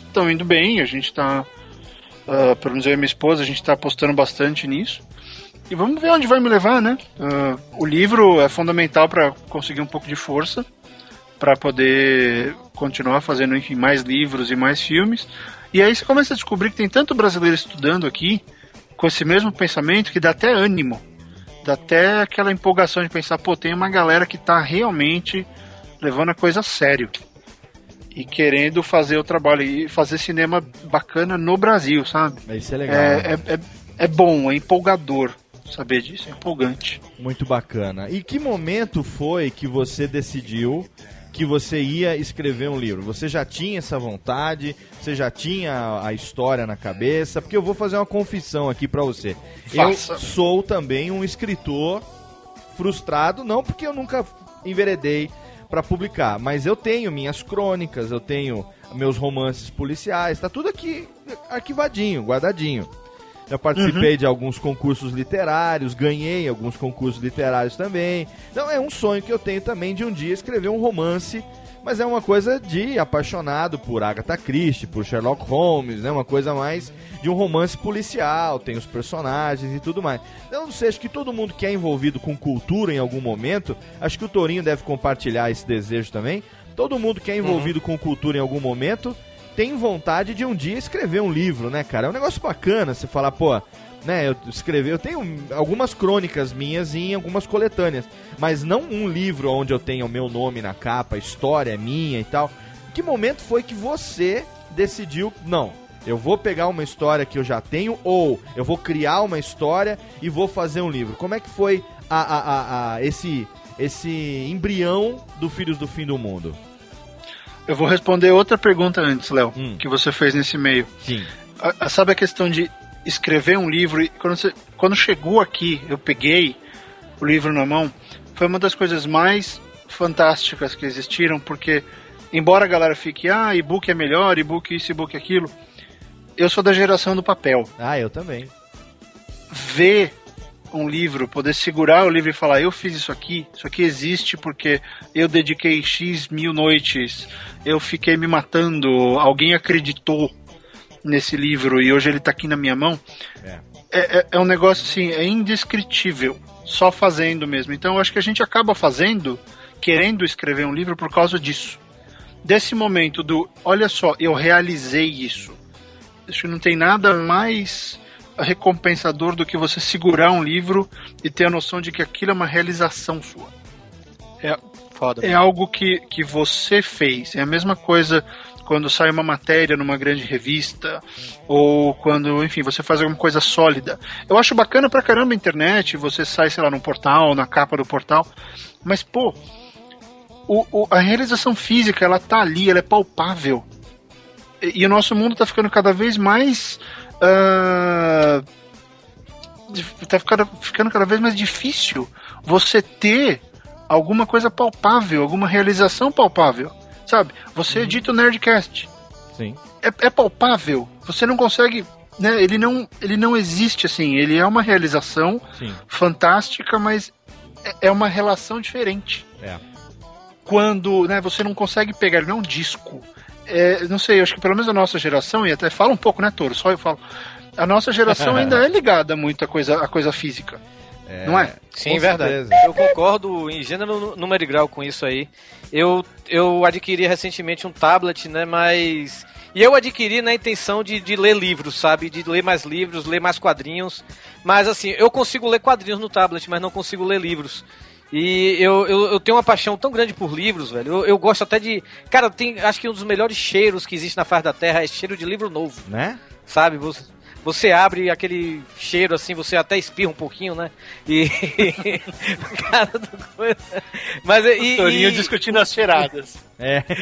estão indo bem. A gente tá, ah, pelo menos eu e minha esposa, a gente tá apostando bastante nisso. E vamos ver onde vai me levar, né? Ah, o livro é fundamental para conseguir um pouco de força, para poder continuar fazendo enfim, mais livros e mais filmes. E aí você começa a descobrir que tem tanto brasileiro estudando aqui com esse mesmo pensamento que dá até ânimo. Dá até aquela empolgação de pensar, pô, tem uma galera que tá realmente levando a coisa a sério. E querendo fazer o trabalho e fazer cinema bacana no Brasil, sabe? Isso é legal. É, né? é, é, é bom, é empolgador saber disso, é empolgante. Muito bacana. E que momento foi que você decidiu que você ia escrever um livro? Você já tinha essa vontade? Você já tinha a história na cabeça? Porque eu vou fazer uma confissão aqui pra você. Faça. Eu sou também um escritor frustrado, não porque eu nunca enveredei pra publicar, mas eu tenho minhas crônicas, eu tenho meus romances policiais, tá tudo aqui arquivadinho, guardadinho. Já participei de alguns concursos literários, ganhei alguns concursos literários também. Então é um sonho que eu tenho também de um dia escrever um romance, mas é uma coisa de apaixonado por Agatha Christie, por Sherlock Holmes, né? Uma coisa mais de um romance policial, tem os personagens e tudo mais. Eu não sei, acho que todo mundo que é envolvido com cultura em algum momento, acho que o Torinho deve compartilhar esse desejo também. Todo mundo que é envolvido com cultura em algum momento tem vontade de um dia escrever um livro, né, cara? É um negócio bacana você falar, pô, né, eu escrever, eu tenho algumas crônicas minhas em algumas coletâneas, mas não um livro onde eu tenha o meu nome na capa, história é minha e tal. Que momento foi que você decidiu, não, eu vou pegar uma história que eu já tenho ou eu vou criar uma história e vou fazer um livro? Como é que foi a, a, a, a esse esse embrião do Filhos do Fim do Mundo? Eu vou responder outra pergunta antes, Léo, Hum. que você fez nesse meio. Sim. A- a- sabe a questão de escrever um livro e quando, você- quando chegou aqui, eu peguei o livro na mão, foi uma das coisas mais fantásticas que existiram, porque embora a galera fique, ah, e-book é melhor, e-book isso, e-book aquilo, eu sou da geração do papel. Ah, eu também. Ver um livro, poder segurar o livro e falar, eu fiz isso aqui, isso aqui existe porque eu dediquei X mil noites, eu fiquei me matando, alguém acreditou nesse livro e hoje ele tá aqui na minha mão. É. É, é- é um negócio assim, é indescritível, só fazendo mesmo. Então eu acho que a gente acaba fazendo, querendo escrever um livro por causa disso. Desse momento do, olha só, eu realizei isso. Acho que não tem nada mais recompensador do que você segurar um livro e ter a noção de que aquilo é uma realização sua. É, Foda. é algo que, que você fez. É a mesma coisa quando sai uma matéria numa grande revista, ou quando, enfim, você faz alguma coisa sólida. Eu acho bacana pra caramba a internet, você sai, sei lá, num portal, na capa do portal, mas, pô, o, o- a realização física, ela tá ali, ela é palpável. E, e o nosso mundo tá ficando cada vez mais. Dif- tá ficando, ficando cada vez mais difícil você ter alguma coisa palpável, alguma realização palpável. Sabe? Você edita o Nerdcast. Sim. É, é palpável. Você não consegue. Né, ele, não, ele não existe assim. Ele é uma realização Sim. fantástica, mas é- é uma relação diferente. É. Quando né, você não consegue pegar, ele não é um disco. É, não sei, acho que pelo menos a nossa geração, e até fala um pouco, né, Toro? Só eu falo. A nossa geração ainda é ligada muito à coisa, à coisa física. Não é? Sim, Com verdade. certeza. Eu concordo em gênero, número e grau com isso aí. Eu, eu adquiri recentemente um tablet, né? Mas. E eu adquiri na intenção de, de ler livros, sabe? De ler mais livros, ler mais quadrinhos. Mas assim, eu consigo ler quadrinhos no tablet, mas não consigo ler livros. E eu, eu, eu tenho uma paixão tão grande por livros, velho. Eu, eu gosto até de. Cara, tem, acho que um dos melhores cheiros que existe na face da Terra é cheiro de livro novo Né? sabe? Você, você abre aquele cheiro assim, você até espirra um pouquinho, né? E. Cara, do coisa. Mas e. Torinho e- discutindo as cheiradas. É.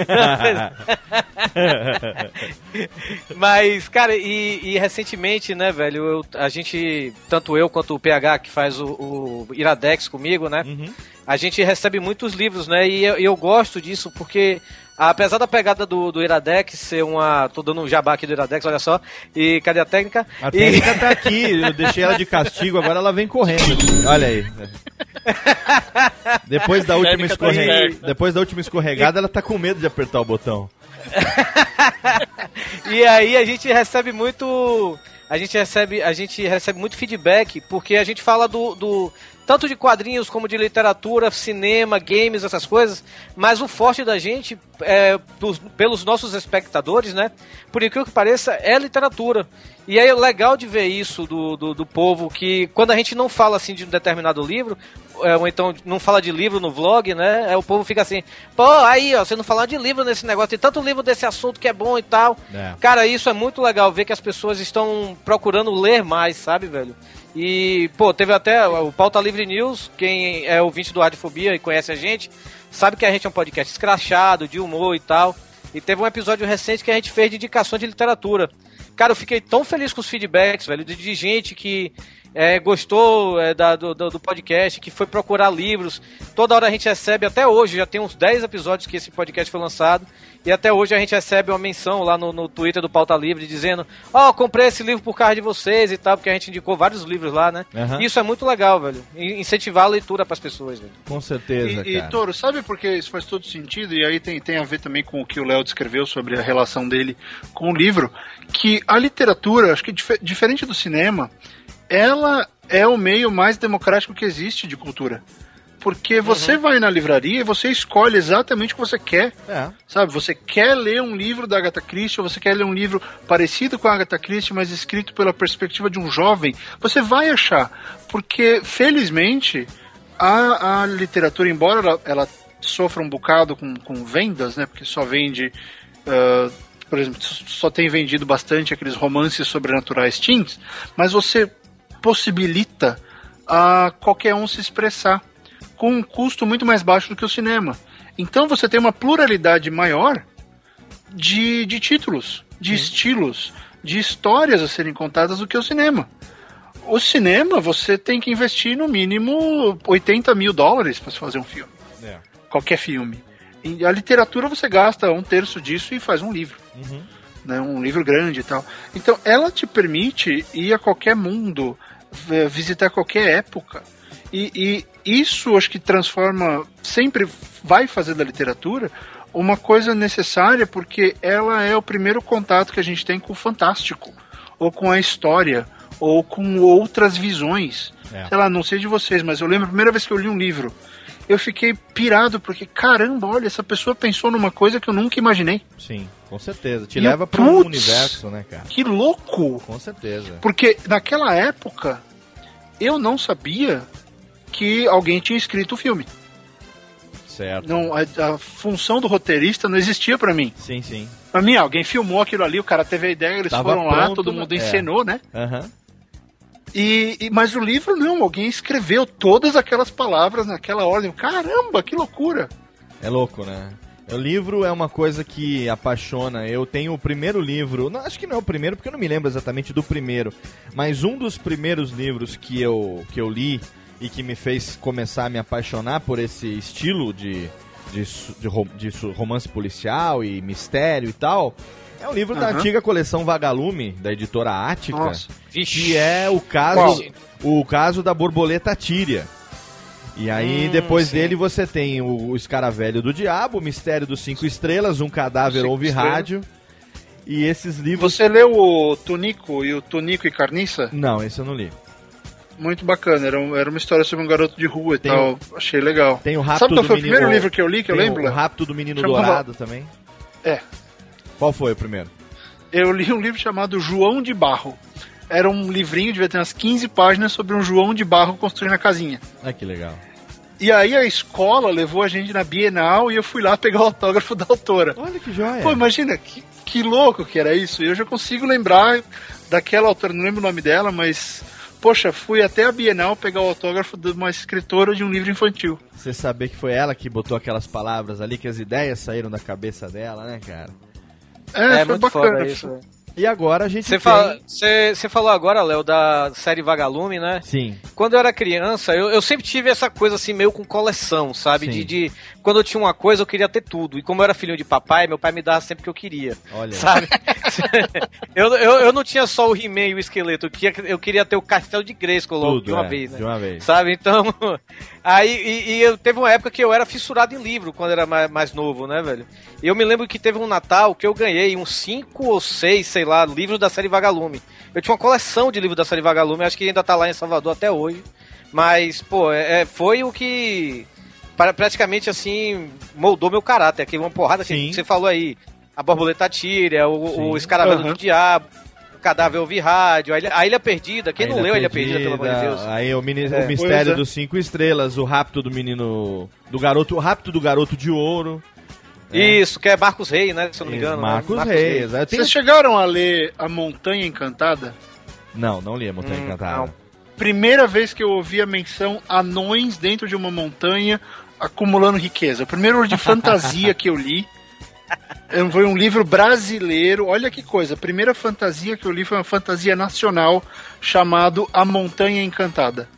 Mas, cara, e, e recentemente, né, velho, eu- a gente, tanto eu quanto o PH que faz o, o Iradex comigo, né? Uhum. A gente recebe muitos livros, né? E eu, eu gosto disso porque, apesar da pegada do, do Iradex ser uma. tô dando um jabá aqui do Iradex, olha só. E cadê a técnica? A E- técnica tá aqui, eu deixei ela de castigo, agora ela vem correndo. Olha aí. Depois da última tá escorregada, esperta. depois da última escorregada, ela tá com medo de apertar o botão. E aí a gente recebe muito. A gente recebe, a gente recebe muito feedback, porque a gente fala do, do- tanto de quadrinhos como de literatura, cinema, games, essas coisas, mas o forte da gente, é, dos- pelos nossos espectadores, né? Por incrível que pareça, é literatura. E aí é legal de ver isso do, do, do povo, que quando a gente não fala assim de um determinado livro, é, ou então não fala de livro no vlog, né? É, o povo fica assim, pô, aí, ó, você não fala de livro nesse negócio, tem tanto livro desse assunto que é bom e tal. É. Cara, isso é muito legal ver que as pessoas estão procurando ler mais, sabe, velho? E, pô, teve até o Pauta Livre News, quem é ouvinte do Radiofobia e conhece a gente, sabe que a gente é um podcast escrachado, de humor e tal. E teve um episódio recente que a gente fez de indicação de literatura. Cara, eu fiquei tão feliz com os feedbacks, velho, de, de gente que é, gostou é, da- do, do- podcast, que foi procurar livros. Toda hora a gente recebe, até hoje, já tem uns 10 episódios que esse podcast foi lançado. E até hoje a gente recebe uma menção lá no, no Twitter do Pauta Livre dizendo: Ó, comprei esse livro por causa de vocês e tal, porque a gente indicou vários livros lá, né? E isso é muito legal, velho. In- Incentivar a leitura pras pessoas, velho. Com certeza, E, e cara. Toro, sabe por que isso faz todo sentido? E aí tem, tem a ver também com o que o Léo descreveu sobre a relação dele com o livro. Que a literatura, acho que dif- diferente do cinema, ela é o meio mais democrático que existe de cultura. Porque você vai na livraria e você escolhe exatamente o que você quer. É. Sabe, você quer ler um livro da Agatha Christie, ou você quer ler um livro parecido com a Agatha Christie, mas escrito pela perspectiva de um jovem, você vai achar. Porque, felizmente, a, a literatura, embora ela, ela sofra um bocado com, com vendas, né? Porque só vende. ah, por exemplo, só- só tem vendido bastante aqueles romances sobrenaturais teens, mas você possibilita a qualquer um se expressar com um custo muito mais baixo do que o cinema. Então você tem uma pluralidade maior de, de títulos, de estilos, de histórias a serem contadas do que o cinema. O cinema você tem que investir no mínimo 80 mil dólares para fazer um filme. É. Qualquer filme. E a literatura você gasta um terço disso e faz um livro. Uhum. Né, um livro grande e tal. Então ela te permite ir a qualquer mundo, v- visitar qualquer época. E, e isso acho que transforma, sempre vai fazer da literatura uma coisa necessária, porque ela é o primeiro contato que a gente tem com o fantástico, ou com a história, ou com outras visões. É. Sei lá, não sei de vocês, mas eu lembro a primeira vez que eu li um livro, eu fiquei pirado, porque caramba, olha, essa pessoa pensou numa coisa que eu nunca imaginei. Sim, com certeza. Te E leva para um universo, né, cara? Que louco! Com certeza. Porque naquela época eu não sabia que alguém tinha escrito o filme. Certo. Não, a, a função do roteirista não existia pra mim. Sim, sim. Pra mim, alguém filmou aquilo ali, o cara teve a ideia, eles Tava foram lá, pronto, todo né? mundo É. encenou, né? Aham. E, e- mas o livro não, alguém escreveu todas aquelas palavras naquela ordem. Caramba, que loucura! É louco, né? O livro é uma coisa que apaixona. Eu tenho o primeiro livro, não, acho que não é o primeiro, porque eu não me lembro exatamente do primeiro, mas um dos primeiros livros que eu, que eu li e que me fez começar a me apaixonar por esse estilo de, de, de de romance policial e mistério e tal, é um livro da Aham. antiga coleção Vagalume, da editora Ática, Nossa. que é o caso, o caso da borboleta tíria. E aí, Hum, depois sim. dele, você tem o, o Escaravelho do Diabo, o Mistério dos Cinco Estrelas, Um Cadáver Cinco Ouve Estrelas. Rádio. E esses livros. Você leu o Tunico e o Tunico e Carniça? Não, esse eu não li. Muito bacana, era, um- era uma história sobre um garoto de rua e Tem tal. Achei legal. Tem o Rapto Sabe qual foi o Menino- primeiro livro que eu li, que eu lembro? O? Rapto do Menino Chamava- Dourado também. É. Qual foi o primeiro? Eu li um livro chamado João de Barro. Era um livrinho, devia ter umas 15 páginas sobre um João de Barro construindo a casinha. Ah, que legal. E aí a escola levou a gente na Bienal e eu fui lá pegar o autógrafo da autora. Olha que joia. Pô, imagina, que, que louco que era isso. Eu já consigo lembrar daquela autora, não lembro o nome dela, mas. Poxa, fui até a Bienal pegar o autógrafo de uma escritora de um livro infantil. Você saber que foi ela que botou aquelas palavras ali, que as ideias saíram da cabeça dela, né, cara? É, É, foi muito bacana. foda isso. E agora a gente Você tem... fala- falou agora, Léo, da série Vagalume, né? Sim. Quando eu era criança, eu, eu sempre tive essa coisa assim, meio com coleção, sabe? De, de- Quando eu tinha uma coisa, eu queria ter tudo. E como eu era filho de papai, meu pai me dava sempre o que eu queria. Olha. Sabe? eu, eu, eu não tinha só o He-Man e o esqueleto, eu queria, eu queria ter o castelo de Grayskull logo de uma é, vez, né? De uma vez. Sabe? Então. Aí, e, e eu teve uma época que eu era fissurado em livro quando era mais, mais novo, né, velho? E eu me lembro que teve um Natal que eu ganhei uns 5 ou 6, sei lá, livros da série Vagalume. Eu tinha uma coleção de livros da série Vagalume, acho que ainda tá lá em Salvador até hoje. Mas, pô, é, é- foi o que pra- praticamente assim moldou meu caráter. Aqui, uma porrada assim, Sim. você falou aí. A borboleta tíria, o, o escaravelho Aham. do diabo, o cadáver ouvir rádio, a ilha, a Ilha Perdida. Quem A não leu a Ilha Perdida, pelo amor de Deus? Aí o, mini- É. o Mistério é. dos Cinco Estrelas, o Rapto do Menino... Do garoto, o Rapto do Garoto de Ouro. É. Isso, que é Marcos Rey, né? Se eu não me engano. né? Marcos, Reis. Eu tenho- Vocês chegaram a ler A Montanha Encantada? Não, não li a Montanha Hum, Encantada. não. Primeira vez que eu ouvi a menção anões dentro de uma montanha acumulando riqueza. O primeiro livro de fantasia que eu li eh, foi um livro brasileiro. Olha que coisa. A primeira fantasia que eu li foi uma fantasia nacional chamado A Montanha Encantada.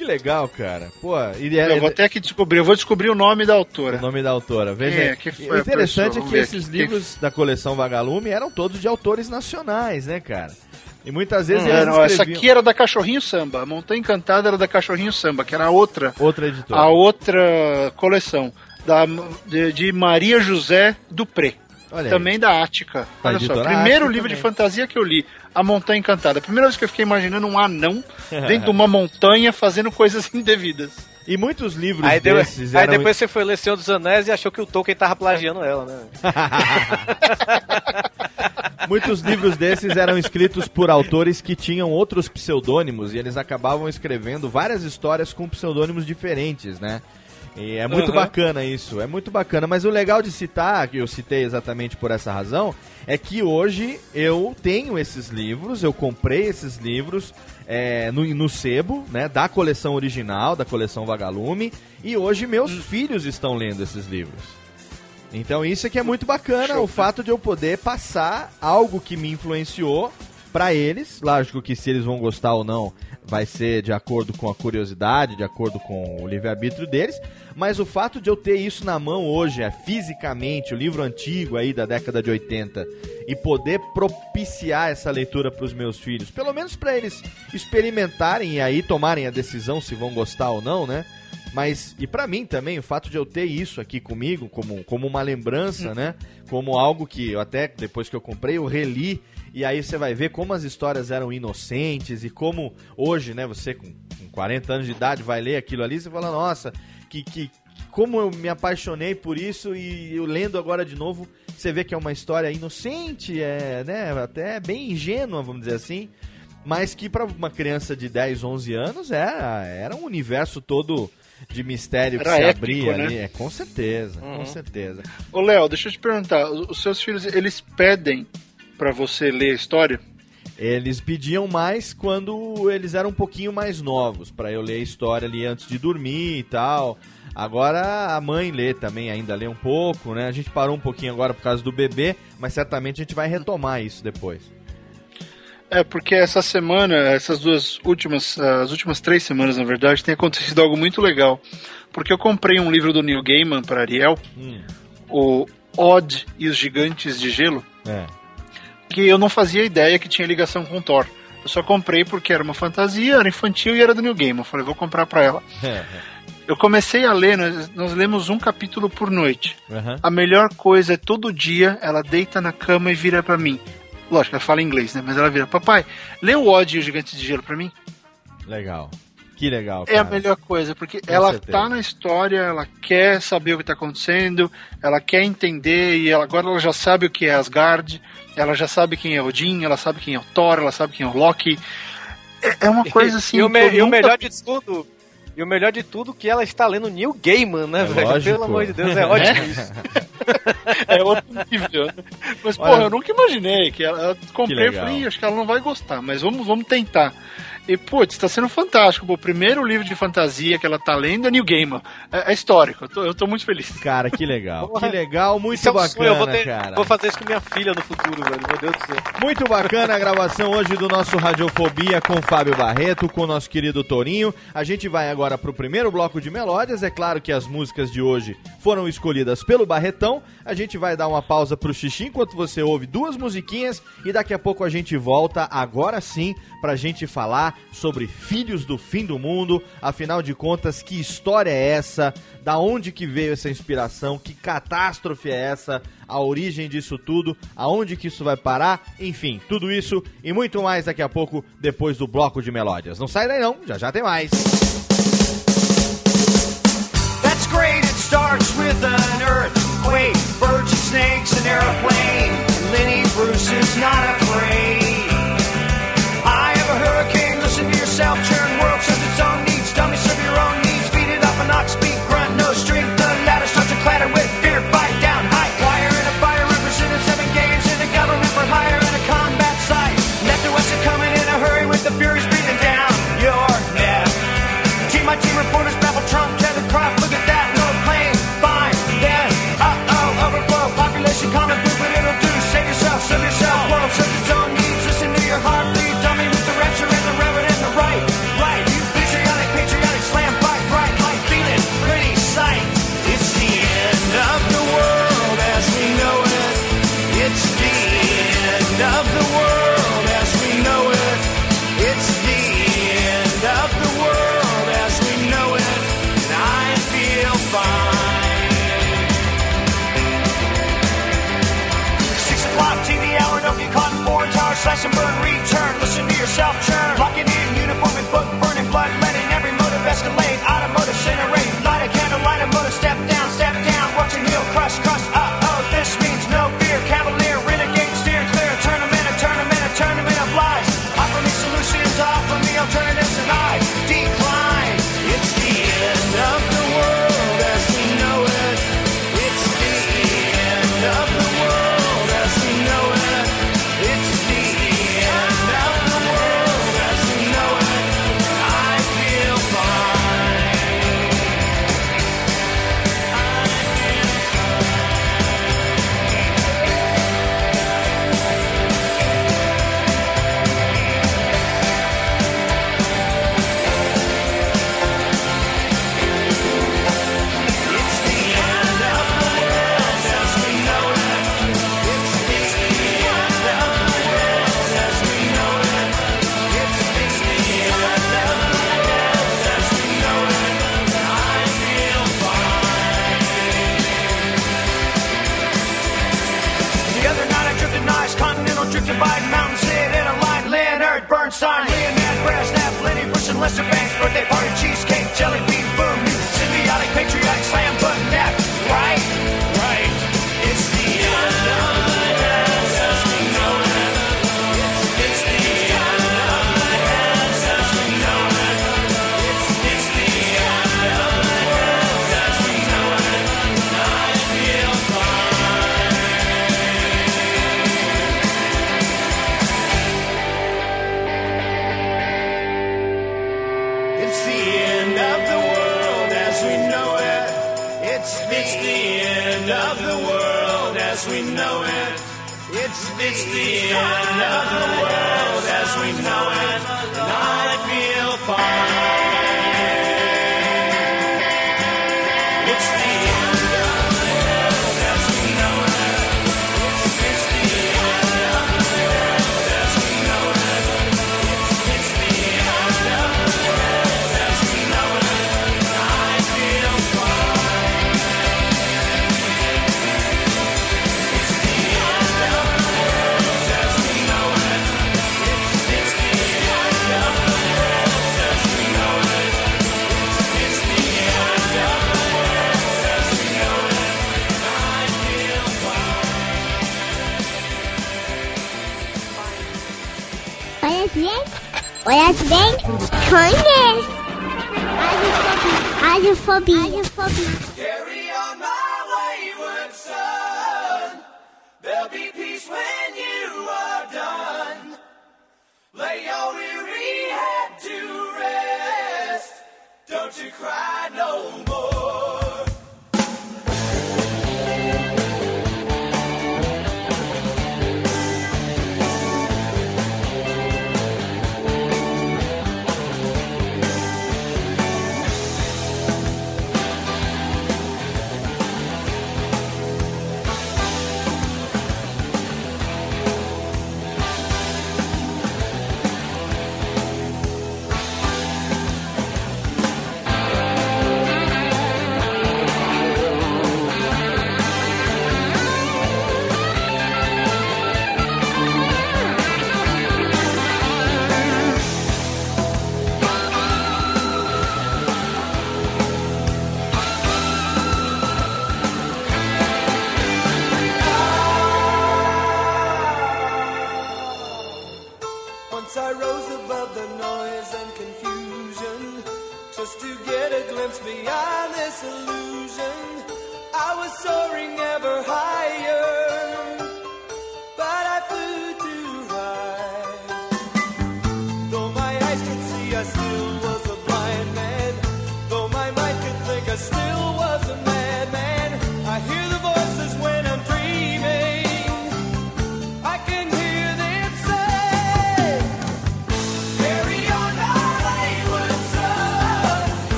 Que legal, cara. Pô, e é, Eu vou até que descobrir. Eu vou descobrir o nome da o autora. nome da autora. Veja, é que foi o a interessante é que esses livros da coleção Vagalume eram todos de autores nacionais, né, cara? E muitas vezes Hum, eles não, essa aqui era da Cachorrinho Samba. A Montanha Encantada era da Cachorrinho Samba, que era a outra, Outra editora. a outra coleção. Da, de, de Maria José Dupré. Olha aí. também da Ática. Da Olha só, primeiro Ática livro de também. fantasia que eu li, A Montanha Encantada. A primeira vez que eu fiquei imaginando um anão dentro de uma montanha fazendo coisas indevidas. E muitos livros Aí, deu- desses aí eram... depois você foi ler Senhor dos Anéis e achou que o Tolkien tava plagiando ela, né? Muitos livros desses eram escritos por autores que tinham outros pseudônimos e eles acabavam escrevendo várias histórias com pseudônimos diferentes, né? E é muito Uhum. bacana isso, é muito bacana. Mas o legal de citar, que eu citei exatamente por essa razão, é que hoje eu tenho esses livros, eu comprei esses livros é, no, no sebo, né? Da coleção original, da coleção Vagalume, e hoje meus Hum. filhos estão lendo esses livros. Então isso é que é muito bacana, Show. o fato de eu poder passar algo que me influenciou pra eles. Lógico que se eles vão gostar ou não, vai ser de acordo com a curiosidade, de acordo com o livre-arbítrio deles. Mas o fato de eu ter isso na mão hoje, é fisicamente, o livro antigo aí da década de 80, e poder propiciar essa leitura pros meus filhos, pelo menos pra eles experimentarem e aí tomarem a decisão se vão gostar ou não, né? Mas, e pra mim também, o fato de eu ter isso aqui comigo, como, como uma lembrança, né? Como algo que eu até, depois que eu comprei, eu reli. E aí você vai ver como as histórias eram inocentes e como hoje, né? Você com, com 40 anos de idade vai ler aquilo ali, você fala, nossa, que, que, como eu me apaixonei por isso e eu lendo agora de novo, você vê que é uma história inocente, é, né? Até bem ingênua, vamos dizer assim mas que para uma criança de 10, 11 anos era, era um universo todo de mistério que Era se épico, abria né? ali. É, com certeza, Uhum. com certeza. Ô, Léo, deixa eu te perguntar. Os seus filhos, eles pedem pra você ler a história? Eles pediam mais quando eles eram um pouquinho mais novos, pra eu ler a história ali antes de dormir e tal. Agora a mãe lê também, ainda lê um pouco, né? A gente parou um pouquinho agora por causa do bebê, mas certamente a gente vai retomar isso depois. É, porque essa semana, essas duas últimas, as últimas três semanas, na verdade, tem acontecido algo muito legal. Porque eu comprei um livro do Neil Gaiman para Ariel, Hum, o Odd e os Gigantes de Gelo, é. Que eu não fazia ideia que tinha ligação com Thor. Eu só comprei porque era uma fantasia, era infantil e era do Neil Gaiman. Eu falei, vou comprar para ela. é. Eu comecei a ler, nós, nós lemos um capítulo por noite. Aham. A melhor coisa é todo dia ela deita na cama e vira pra mim. Lógico, ela fala inglês, né? Mas ela vira, papai, lê o Odd e o Gigante de Gelo pra mim. Legal. Que legal, É a cara. melhor coisa, porque ela certeza. tá na história, ela quer saber o que tá acontecendo, ela quer entender, e ela- agora ela já sabe o que é Asgard, ela já sabe quem é Odin, ela sabe quem é o Thor, ela sabe quem é o Loki. É, é uma coisa assim. e, o me- e o melhor de tudo. E o melhor de tudo que ela está lendo Neil Gaiman, né, É velho? lógico. Pelo amor de Deus, é ótimo isso. É outro nível. né? Mas, Olha- porra, eu nunca imaginei que ela. Eu comprei e falei, "Ih, acho que ela não vai gostar, mas vamos, vamos tentar. E, putz, tá sendo fantástico. pô. O primeiro livro de fantasia que ela tá lendo é New Gaiman. É, é histórico, eu tô, eu tô muito feliz. Cara, que legal. que legal, muito é um bacana, eu vou, ter- cara. vou fazer isso com minha filha no futuro, velho. Meu Deus do céu. Muito bacana a gravação hoje do nosso Radiofobia com Fábio Barreto, com o nosso querido Torinho. A gente vai agora pro primeiro bloco de melódias. É claro que as músicas de hoje foram escolhidas pelo Barretão. A gente vai dar uma pausa pro xixi enquanto você ouve duas musiquinhas e daqui a pouco a gente volta agora sim pra gente falar sobre Filhos do Fim do Mundo. Afinal de contas, que história é essa? Da onde que veio essa inspiração? Que catástrofe é essa? A origem disso tudo? Aonde que isso vai parar? Enfim, tudo isso e muito mais daqui a pouco, depois do bloco de melódias. Não sai daí não, já já tem mais. That's great, it starts with an earthquake, birds and snakes, an airplane. Lenny Bruce is not afraid. Slash And Lester birthday party, cheesecake, jelly bean, boom, symbiotic, patriotic, slam It's Radiofobia. Radiofobia.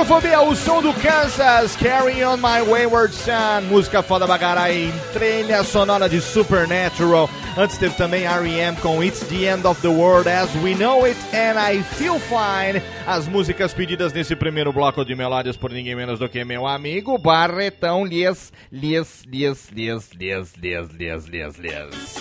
Radiofobia, o som do Kansas, Carry On My Wayward Son, música foda bagarai, trilha sonora de Supernatural. Antes teve também R.E.M. com It's the End of the World as We Know It and I Feel Fine. As músicas pedidas nesse primeiro bloco de melódias por ninguém menos do que meu amigo Barretão Lies, Lies, Lies, Lies, Lies, Lies, Lies, Lies, Lies.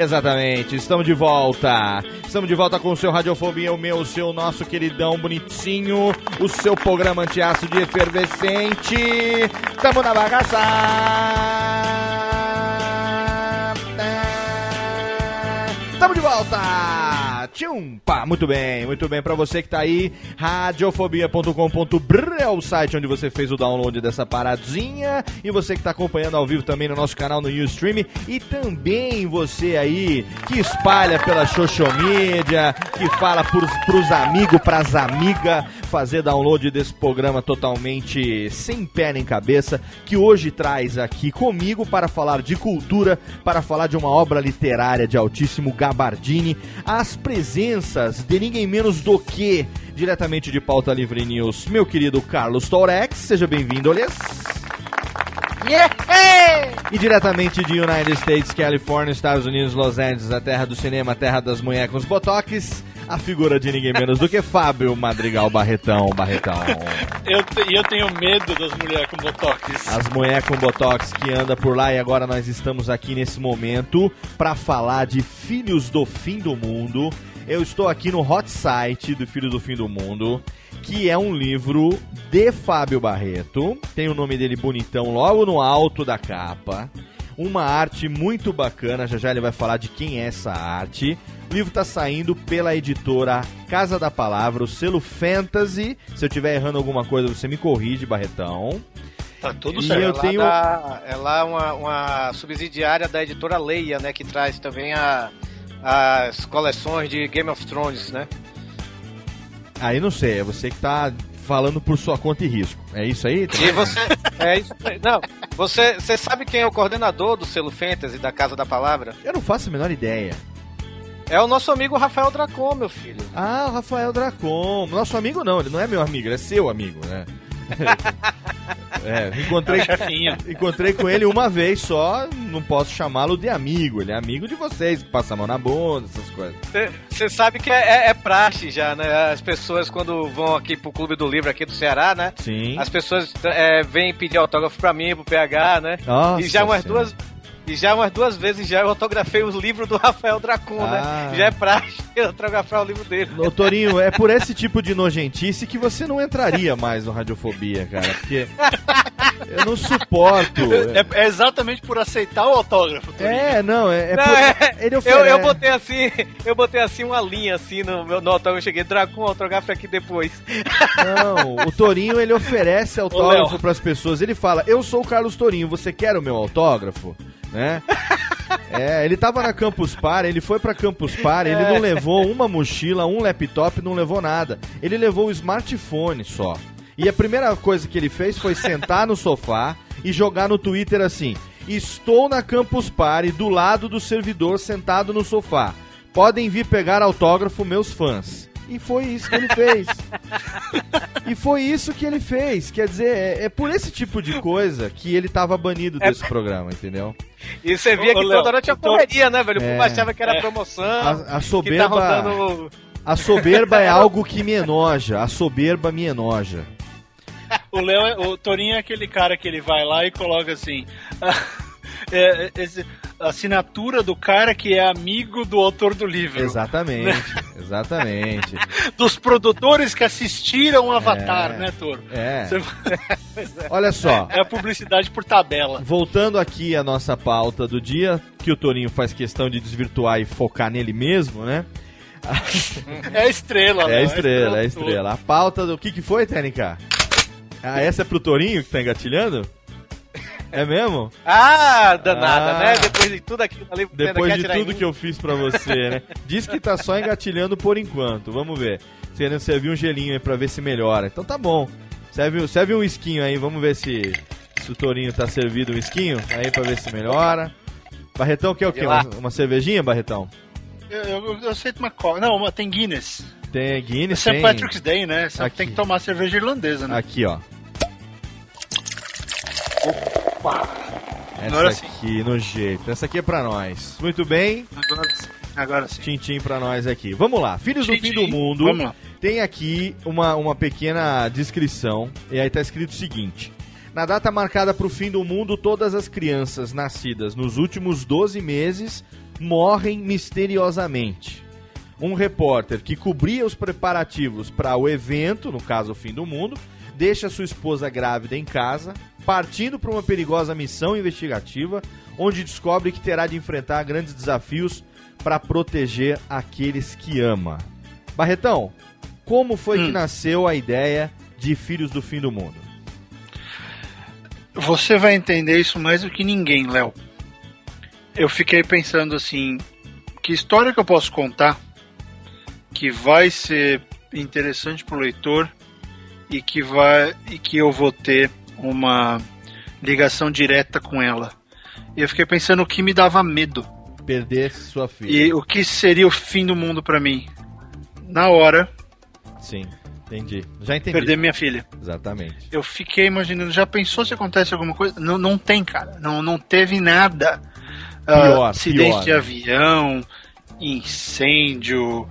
Exatamente, estamos de volta. Estamos de volta com o seu Radiofobia, o meu, o seu, nosso queridão bonitinho, o seu programa antiaço de efervescente. Tamo na bagaça. Estamos de volta! Tchumpa! Muito bem, muito bem. Pra você que tá aí, radiofobia.com.br é o site onde você fez o download dessa paradinha. E você que tá acompanhando ao vivo também no nosso canal no Ustream. E também você aí que espalha pela social media, que fala pros, pros amigos, pras amigas, fazer download desse programa totalmente sem pé nem cabeça, que hoje traz aqui comigo para falar de cultura, para falar de uma obra literária de altíssimo gabardine, as presenças de ninguém menos do que, diretamente de Pauta Livre News, meu querido Carlos Torex, seja bem-vindo, Olhês. E diretamente de United States, Califórnia, Estados Unidos, Los Angeles, a terra do cinema, a terra das mulheres com os botox, a figura de ninguém menos do que Fábio Madrigal Barretão, Barretão. Eu, te- eu tenho medo das mulheres com botox. As mulheres com botox que anda por lá e agora nós estamos aqui nesse momento para falar de Filhos do Fim do Mundo. Eu estou aqui no hot site do Filhos do Fim do Mundo, que é um livro de Fábio Barreto. Tem o nome dele bonitão logo no alto da capa. Uma arte muito bacana, já já ele vai falar de quem é essa arte. O livro está saindo pela editora Casa da Palavra, o selo Fantasy. Se eu estiver errando alguma coisa, você me corrige, Barretão. Tá tudo E certo. eu é lá, tenho- da- é lá uma, uma subsidiária da editora Leia, né? Que traz também a, as coleções de Game of Thrones, né? Aí não sei, é você que tá falando por sua conta e risco. É isso aí? E você. É isso aí. Não, você, você sabe quem é o coordenador do selo Fantasy da Casa da Palavra? Eu não faço a menor ideia. É o nosso amigo Rafael Dracon, meu filho. Ah, o Rafael Dracon. Nosso amigo não, ele não é meu amigo, ele é seu amigo, né? É, encontrei, É encontrei com ele uma vez só, não posso chamá-lo de amigo, ele é amigo de vocês, que passa a mão na bunda, essas coisas. Você sabe que é, é, é praxe já, né? As pessoas quando vão aqui pro Clube do Livro aqui do Ceará, né? Sim. As pessoas é, vêm pedir autógrafo pra mim, pro PH, né? Nossa e já umas Senhora. duas. E já umas duas vezes já eu autografei os livros do Rafael Dracon, Ah. né? Já é praxe eu autografar o livro dele. Ô Torinho, é por esse tipo de nojentice que você não entraria mais no Radiofobia, cara, porque eu não suporto. É, é exatamente por aceitar o autógrafo. Torinho. É, não, é, é Não, por- é, ele eu, oferece. eu botei assim, eu botei assim uma linha assim no meu no autógrafo, eu cheguei, Dracon, autografa aqui depois. Não, o Torinho ele oferece autógrafo Léo. pras pessoas. Ele fala: Eu sou o Carlos Torinho, você quer o meu autógrafo? Né? É, ele tava na Campus Party, ele foi pra Campus Party, ele não levou uma mochila, um laptop, não levou nada. Ele levou o smartphone só. E a primeira coisa que ele fez foi sentar no sofá e jogar no Twitter assim: Estou na Campus Party do lado do servidor sentado no sofá. Podem vir pegar autógrafo, meus fãs. E foi isso que ele fez. E foi isso que ele fez. Quer dizer, é, é por esse tipo de coisa que ele tava banido É- desse programa, entendeu? E você via Ô, que Léo, toda hora tinha eu tô- correria, né, velho? O povo É. achava que era É. promoção. A, a que tá soberba. rodando. A soberba é algo que me enoja. A soberba me enoja. O Léo, o Torinho é aquele cara que ele vai lá e coloca assim. é, esse- assinatura do cara que é amigo do autor do livro. Exatamente. Exatamente. Dos produtores que assistiram o Avatar, É. né, Toro? É. Você- Olha só. É a publicidade por tabela. Voltando aqui à nossa pauta do dia, que o Torinho faz questão de desvirtuar e focar nele mesmo, né? É a estrela, É a Léo, estrela, é a do- estrela. A pauta do que que foi, Técnica? Ah, essa é pro Torinho que tá engatilhando? É mesmo? Ah, danada, Ah. né? Depois de tudo aquilo ali, Depois de tudo que eu fiz pra você, né? Diz que tá só engatilhando por enquanto. Vamos ver. Você serviu um gelinho aí pra ver se melhora. Então tá bom. Serve, serve um esquinho aí, vamos ver se, se o Torinho tá servido um esquinho. Aí pra ver se melhora. Barretão quer o quê? Uma, uma cervejinha, Barretão? Eu, eu, eu aceito uma coca. Não, uma, tem Guinness. Tem Guinness, St. tem... Patrick's Day, né? Só que Aqui. tem que tomar cerveja irlandesa, né? Aqui, ó. Essa Agora sim. aqui, no jeito. Essa aqui é pra nós. Muito bem. Agora sim. Agora sim. Tintim pra nós aqui. Vamos lá. Filhos do Fim do Tintim. Mundo. Vamos lá. Tem aqui uma, uma pequena descrição. E aí tá escrito o seguinte. Na data marcada pro fim do mundo, todas as crianças nascidas nos últimos 12 meses morrem misteriosamente. Um repórter que cobria os preparativos para o evento, no caso o fim do mundo, deixa sua esposa grávida em casa, partindo para uma perigosa missão investigativa, onde descobre que terá de enfrentar grandes desafios para proteger aqueles que ama. Barretão, como foi que nasceu a ideia de Filhos do Fim do Mundo? Você vai entender isso mais do que ninguém, Léo. Eu fiquei pensando assim, que história que eu posso contar que vai ser interessante pro leitor e que vai e que eu vou ter uma ligação direta com ela. E eu fiquei pensando o que me dava medo Perder sua filha. e o que seria o fim do mundo pra mim. Na hora, Sim, entendi. Já entendi. perder minha filha. Exatamente. Eu fiquei imaginando, já pensou se acontece alguma coisa? Não, não tem, cara. Não, não teve nada. Ah, Pior, acidente pior. de avião, incêndio,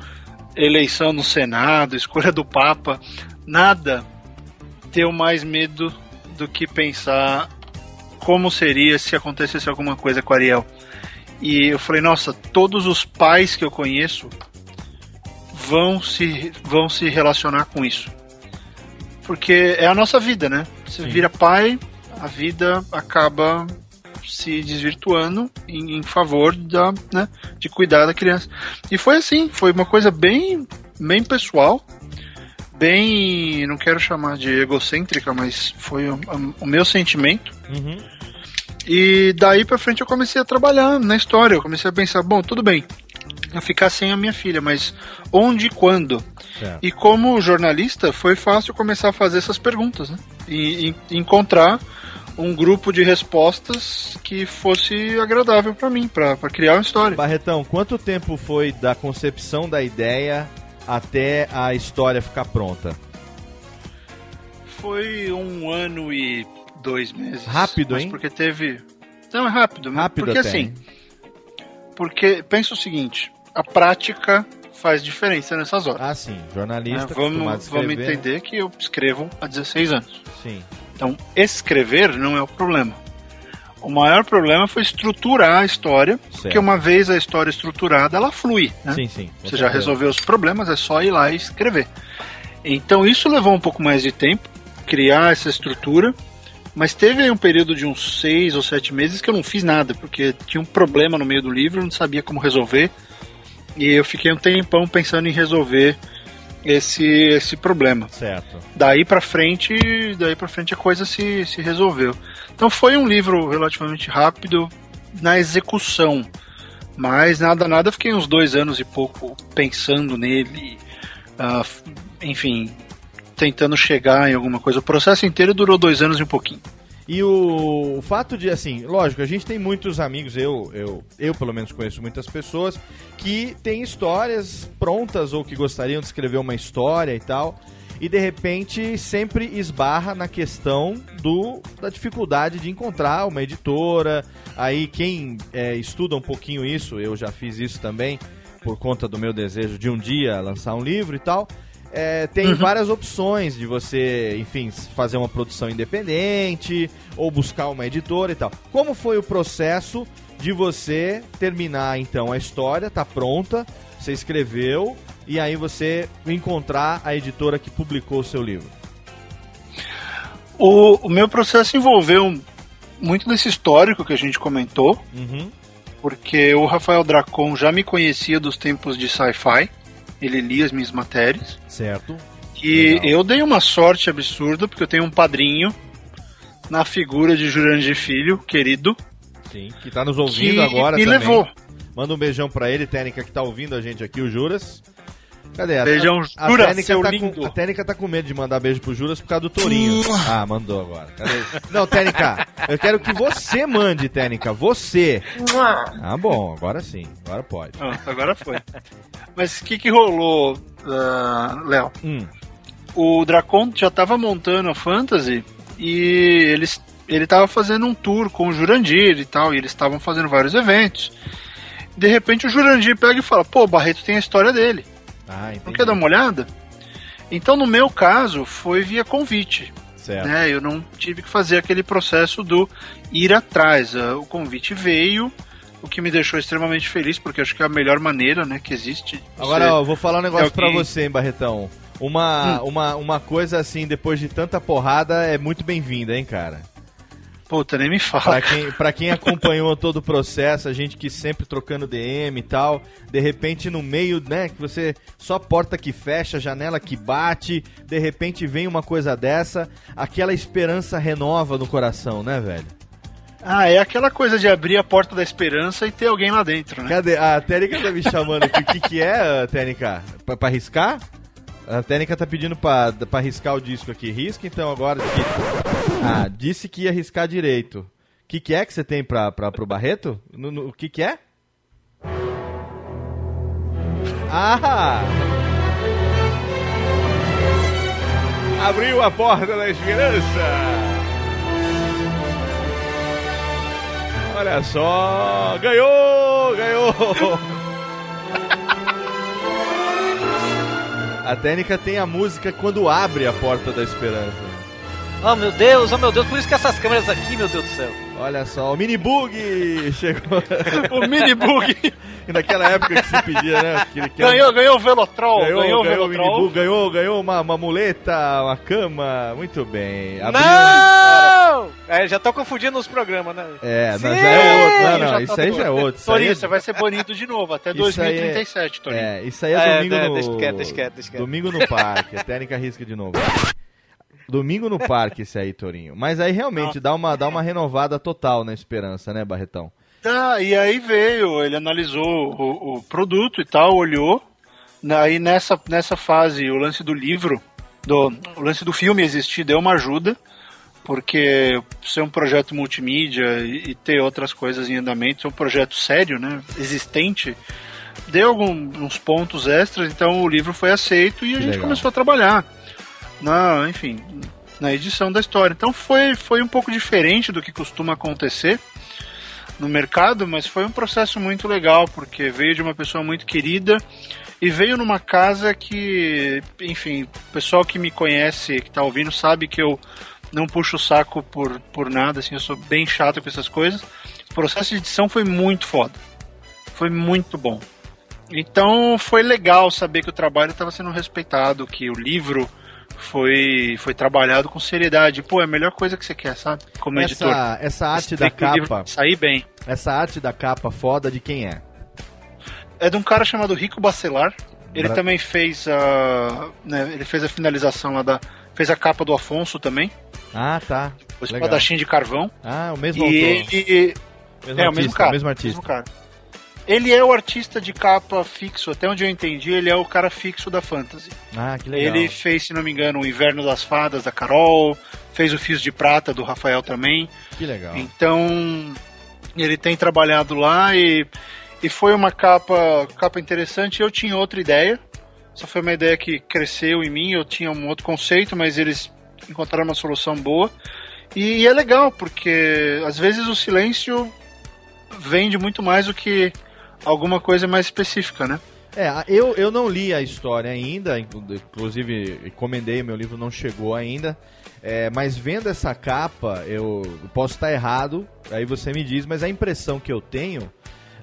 eleição no Senado, escolha do Papa. Nada deu mais medo do que pensar como seria se acontecesse alguma coisa com a Ariel. E eu falei, nossa, todos os pais que eu conheço vão se, vão se relacionar com isso. Porque é a nossa vida, né? Você Sim. vira pai, a vida acaba se desvirtuando em, em favor da, né, de cuidar da criança. E foi assim, foi uma coisa bem, bem pessoal, bem, não quero chamar de egocêntrica, mas foi o, o meu sentimento. Uhum. E daí pra frente eu comecei a trabalhar na história. Eu comecei a pensar, bom, tudo bem, eu ficar sem a minha filha, mas onde e quando? Certo. E como jornalista, foi fácil começar a fazer essas perguntas, né? E, e encontrar um grupo de respostas que fosse agradável pra mim, pra criar uma história. Barretão, quanto tempo foi da concepção da ideia até a história ficar pronta? Foi um ano e dois meses. Rápido, hein? Porque teve. Não, é rápido. mas Rápido porque até, assim. hein? Porque pensa o seguinte: a prática faz diferença nessas horas. Ah, sim. Jornalista, É, vamos, vamos entender que eu escrevo há 16 anos. Sim. Então, escrever não é o problema. O maior problema foi estruturar a história, porque uma vez a história estruturada, ela flui. Né? Sim, sim. Você já resolveu os problemas, é só ir lá e escrever. Então, isso levou um pouco mais de tempo, criar essa estrutura, mas teve aí um período de uns seis ou sete meses que eu não fiz nada, porque tinha um problema no meio do livro, eu não sabia como resolver, e eu fiquei um tempão pensando em resolver esse, esse problema. Certo. Daí pra frente, daí para frente a coisa se, se resolveu. Então foi um livro relativamente rápido na execução, mas nada nada, fiquei uns dois anos e pouco pensando nele, f- enfim, tentando chegar em alguma coisa. O processo inteiro durou dois anos e um pouquinho. E o, o fato de, assim, lógico, a gente tem muitos amigos, eu, eu, eu pelo menos conheço muitas pessoas, que têm histórias prontas ou que gostariam de escrever uma história e tal, e de repente sempre esbarra na questão do, da dificuldade de encontrar uma editora. Aí quem é, estuda um pouquinho isso, eu já fiz isso também, por conta do meu desejo de um dia lançar um livro e tal. É, tem Uhum. várias opções de você, enfim, fazer uma produção independente ou buscar uma editora e tal. Como foi o processo de você terminar então a história, tá pronta, você escreveu e aí você encontrar a editora que publicou o seu livro? O, o meu processo envolveu muito desse histórico que a gente comentou, Uhum. porque o Rafael Dracon já me conhecia dos tempos de sci-fi, ele lia as minhas matérias. Certo. E Legal. eu dei uma sorte absurda, porque eu tenho um padrinho na figura de Jurandir Filho, querido. Sim, que tá nos ouvindo Que agora me também. levou. Manda um beijão pra ele, Técnica, que tá ouvindo a gente aqui, o Juras. Cadê? A- Beijão, a, Juras, Técnica seu tá lindo. Com, a Técnica tá com medo de mandar beijo pro Juras por causa do Torinho. Ah, mandou agora. Cadê? Não, Técnica, eu quero que você mande, Técnica. Você. Ah, bom, agora sim. Agora pode. Ah, agora foi. Mas o que, que rolou? ah, Léo. Hum. O Dracon já tava montando a Fantasy e eles, ele tava fazendo um tour com o Jurandir e tal, e eles estavam fazendo vários eventos. De repente o Jurandir pega e fala: pô, o Barreto tem a história dele. Ah, Não quer dar uma olhada? Então, no meu caso, foi via convite. Certo. Né? Eu não tive que fazer aquele processo do ir atrás. Ah, O convite veio, o que me deixou extremamente feliz, porque acho que é a melhor maneira né, que existe. Agora, ó, vou falar um negócio é pra alguém- você, hein, Barretão. Uma, uma, uma coisa assim, depois de tanta porrada, é muito bem-vinda, hein, cara? Puta, nem me fala. Pra quem, pra quem acompanhou todo o processo, a gente que sempre trocando DM e tal, de repente no meio, né, que você só porta que fecha, janela que bate, de repente vem uma coisa dessa, aquela esperança renova no coração, né, velho? Ah, é aquela coisa de abrir a porta da esperança e ter alguém lá dentro, né? Cadê? A Tênica tá me chamando aqui. O que, que é, Tênica? Pra, pra riscar? A Tênica tá pedindo pra, pra riscar o disco aqui. Risca então agora. Ah, disse que ia riscar direito. O que, que é que você tem pra, pro Barreto? No- no- o que, que é? Ah! Abriu a porta da esperança! Olha só! Ganhou! Ganhou! A técnica tem a música quando abre a porta da esperança. Oh meu Deus, oh meu Deus, por isso que essas câmeras aqui, meu Deus do céu. Olha só, o mini bug chegou. o mini bug. E naquela época que se pedia, né? que ele quer- Ganhou, ganhou o Velotrol. Ganhou, Ganhou, ganhou, o Velotrol. bug, ganhou, ganhou uma, uma muleta, uma cama. Muito bem. Abriu- Não! É, já tô confundindo os programas, né? É, não, Sim! já é outro. Não, não, tá isso aí já é outro. Torinho, é- você vai ser banido de novo, até Isso aí é- 2037, Torinho. É, isso aí é, É, domingo é, no... deixa quieto, deixa quieto, deixa quieto. Domingo no parque, a técnica risca de novo. Domingo no parque esse aí, Torinho. Mas aí realmente dá uma, dá uma renovada total na esperança, né, Barretão? Tá, e aí veio, ele analisou o, o produto e tal, olhou. Aí nessa, nessa fase, o lance do livro, do, o lance do filme existir, deu uma ajuda, porque ser um projeto multimídia e, e ter outras coisas em andamento, ser um projeto sério, né, existente, deu alguns pontos extras, então o livro foi aceito e a Que gente legal. começou a trabalhar na, enfim, na edição da história. Então foi, foi um pouco diferente do que costuma acontecer no mercado, mas foi um processo muito legal, porque veio de uma pessoa muito querida e veio numa casa que, enfim, o pessoal que me conhece, que tá ouvindo, sabe que eu não puxo o saco por, por nada, assim, eu sou bem chato com essas coisas. O processo de edição foi muito foda. Foi muito bom. Então foi legal saber que o trabalho estava sendo respeitado, que o livro foi, foi trabalhado com seriedade. Pô, é a melhor coisa que você quer, sabe? Como editor. Essa, essa arte da o capa, Sair bem. essa arte da capa foda de quem é? É de um cara chamado Rico Bacelar. Ele Bra- também fez a. né, ele fez a finalização lá da. Fez a capa do Afonso também. Ah, tá. O Legal. espadachim de carvão. Ah, o mesmo e autor. ele. Mesmo é, o artista, mesmo cara. mesmo artista. cara. Ele é o artista de capa fixo, até onde eu entendi, ele é o cara fixo da Fantasy. Ah, que legal. Ele fez, se não me engano, o Inverno das Fadas da Carol, fez o Fios de Prata do Rafael também. Que legal. Então, ele tem trabalhado lá e, e foi uma capa, capa interessante. Eu tinha outra ideia, só foi uma ideia que cresceu em mim. Eu tinha um outro conceito, mas eles encontraram uma solução boa. E, é legal, porque às vezes o silêncio vende muito mais do que alguma coisa mais específica, né? É, eu, eu não li a história ainda, inclu- inclusive encomendei, meu livro não chegou ainda. É, mas vendo essa capa, eu posso estar errado, aí você me diz, mas a impressão que eu tenho,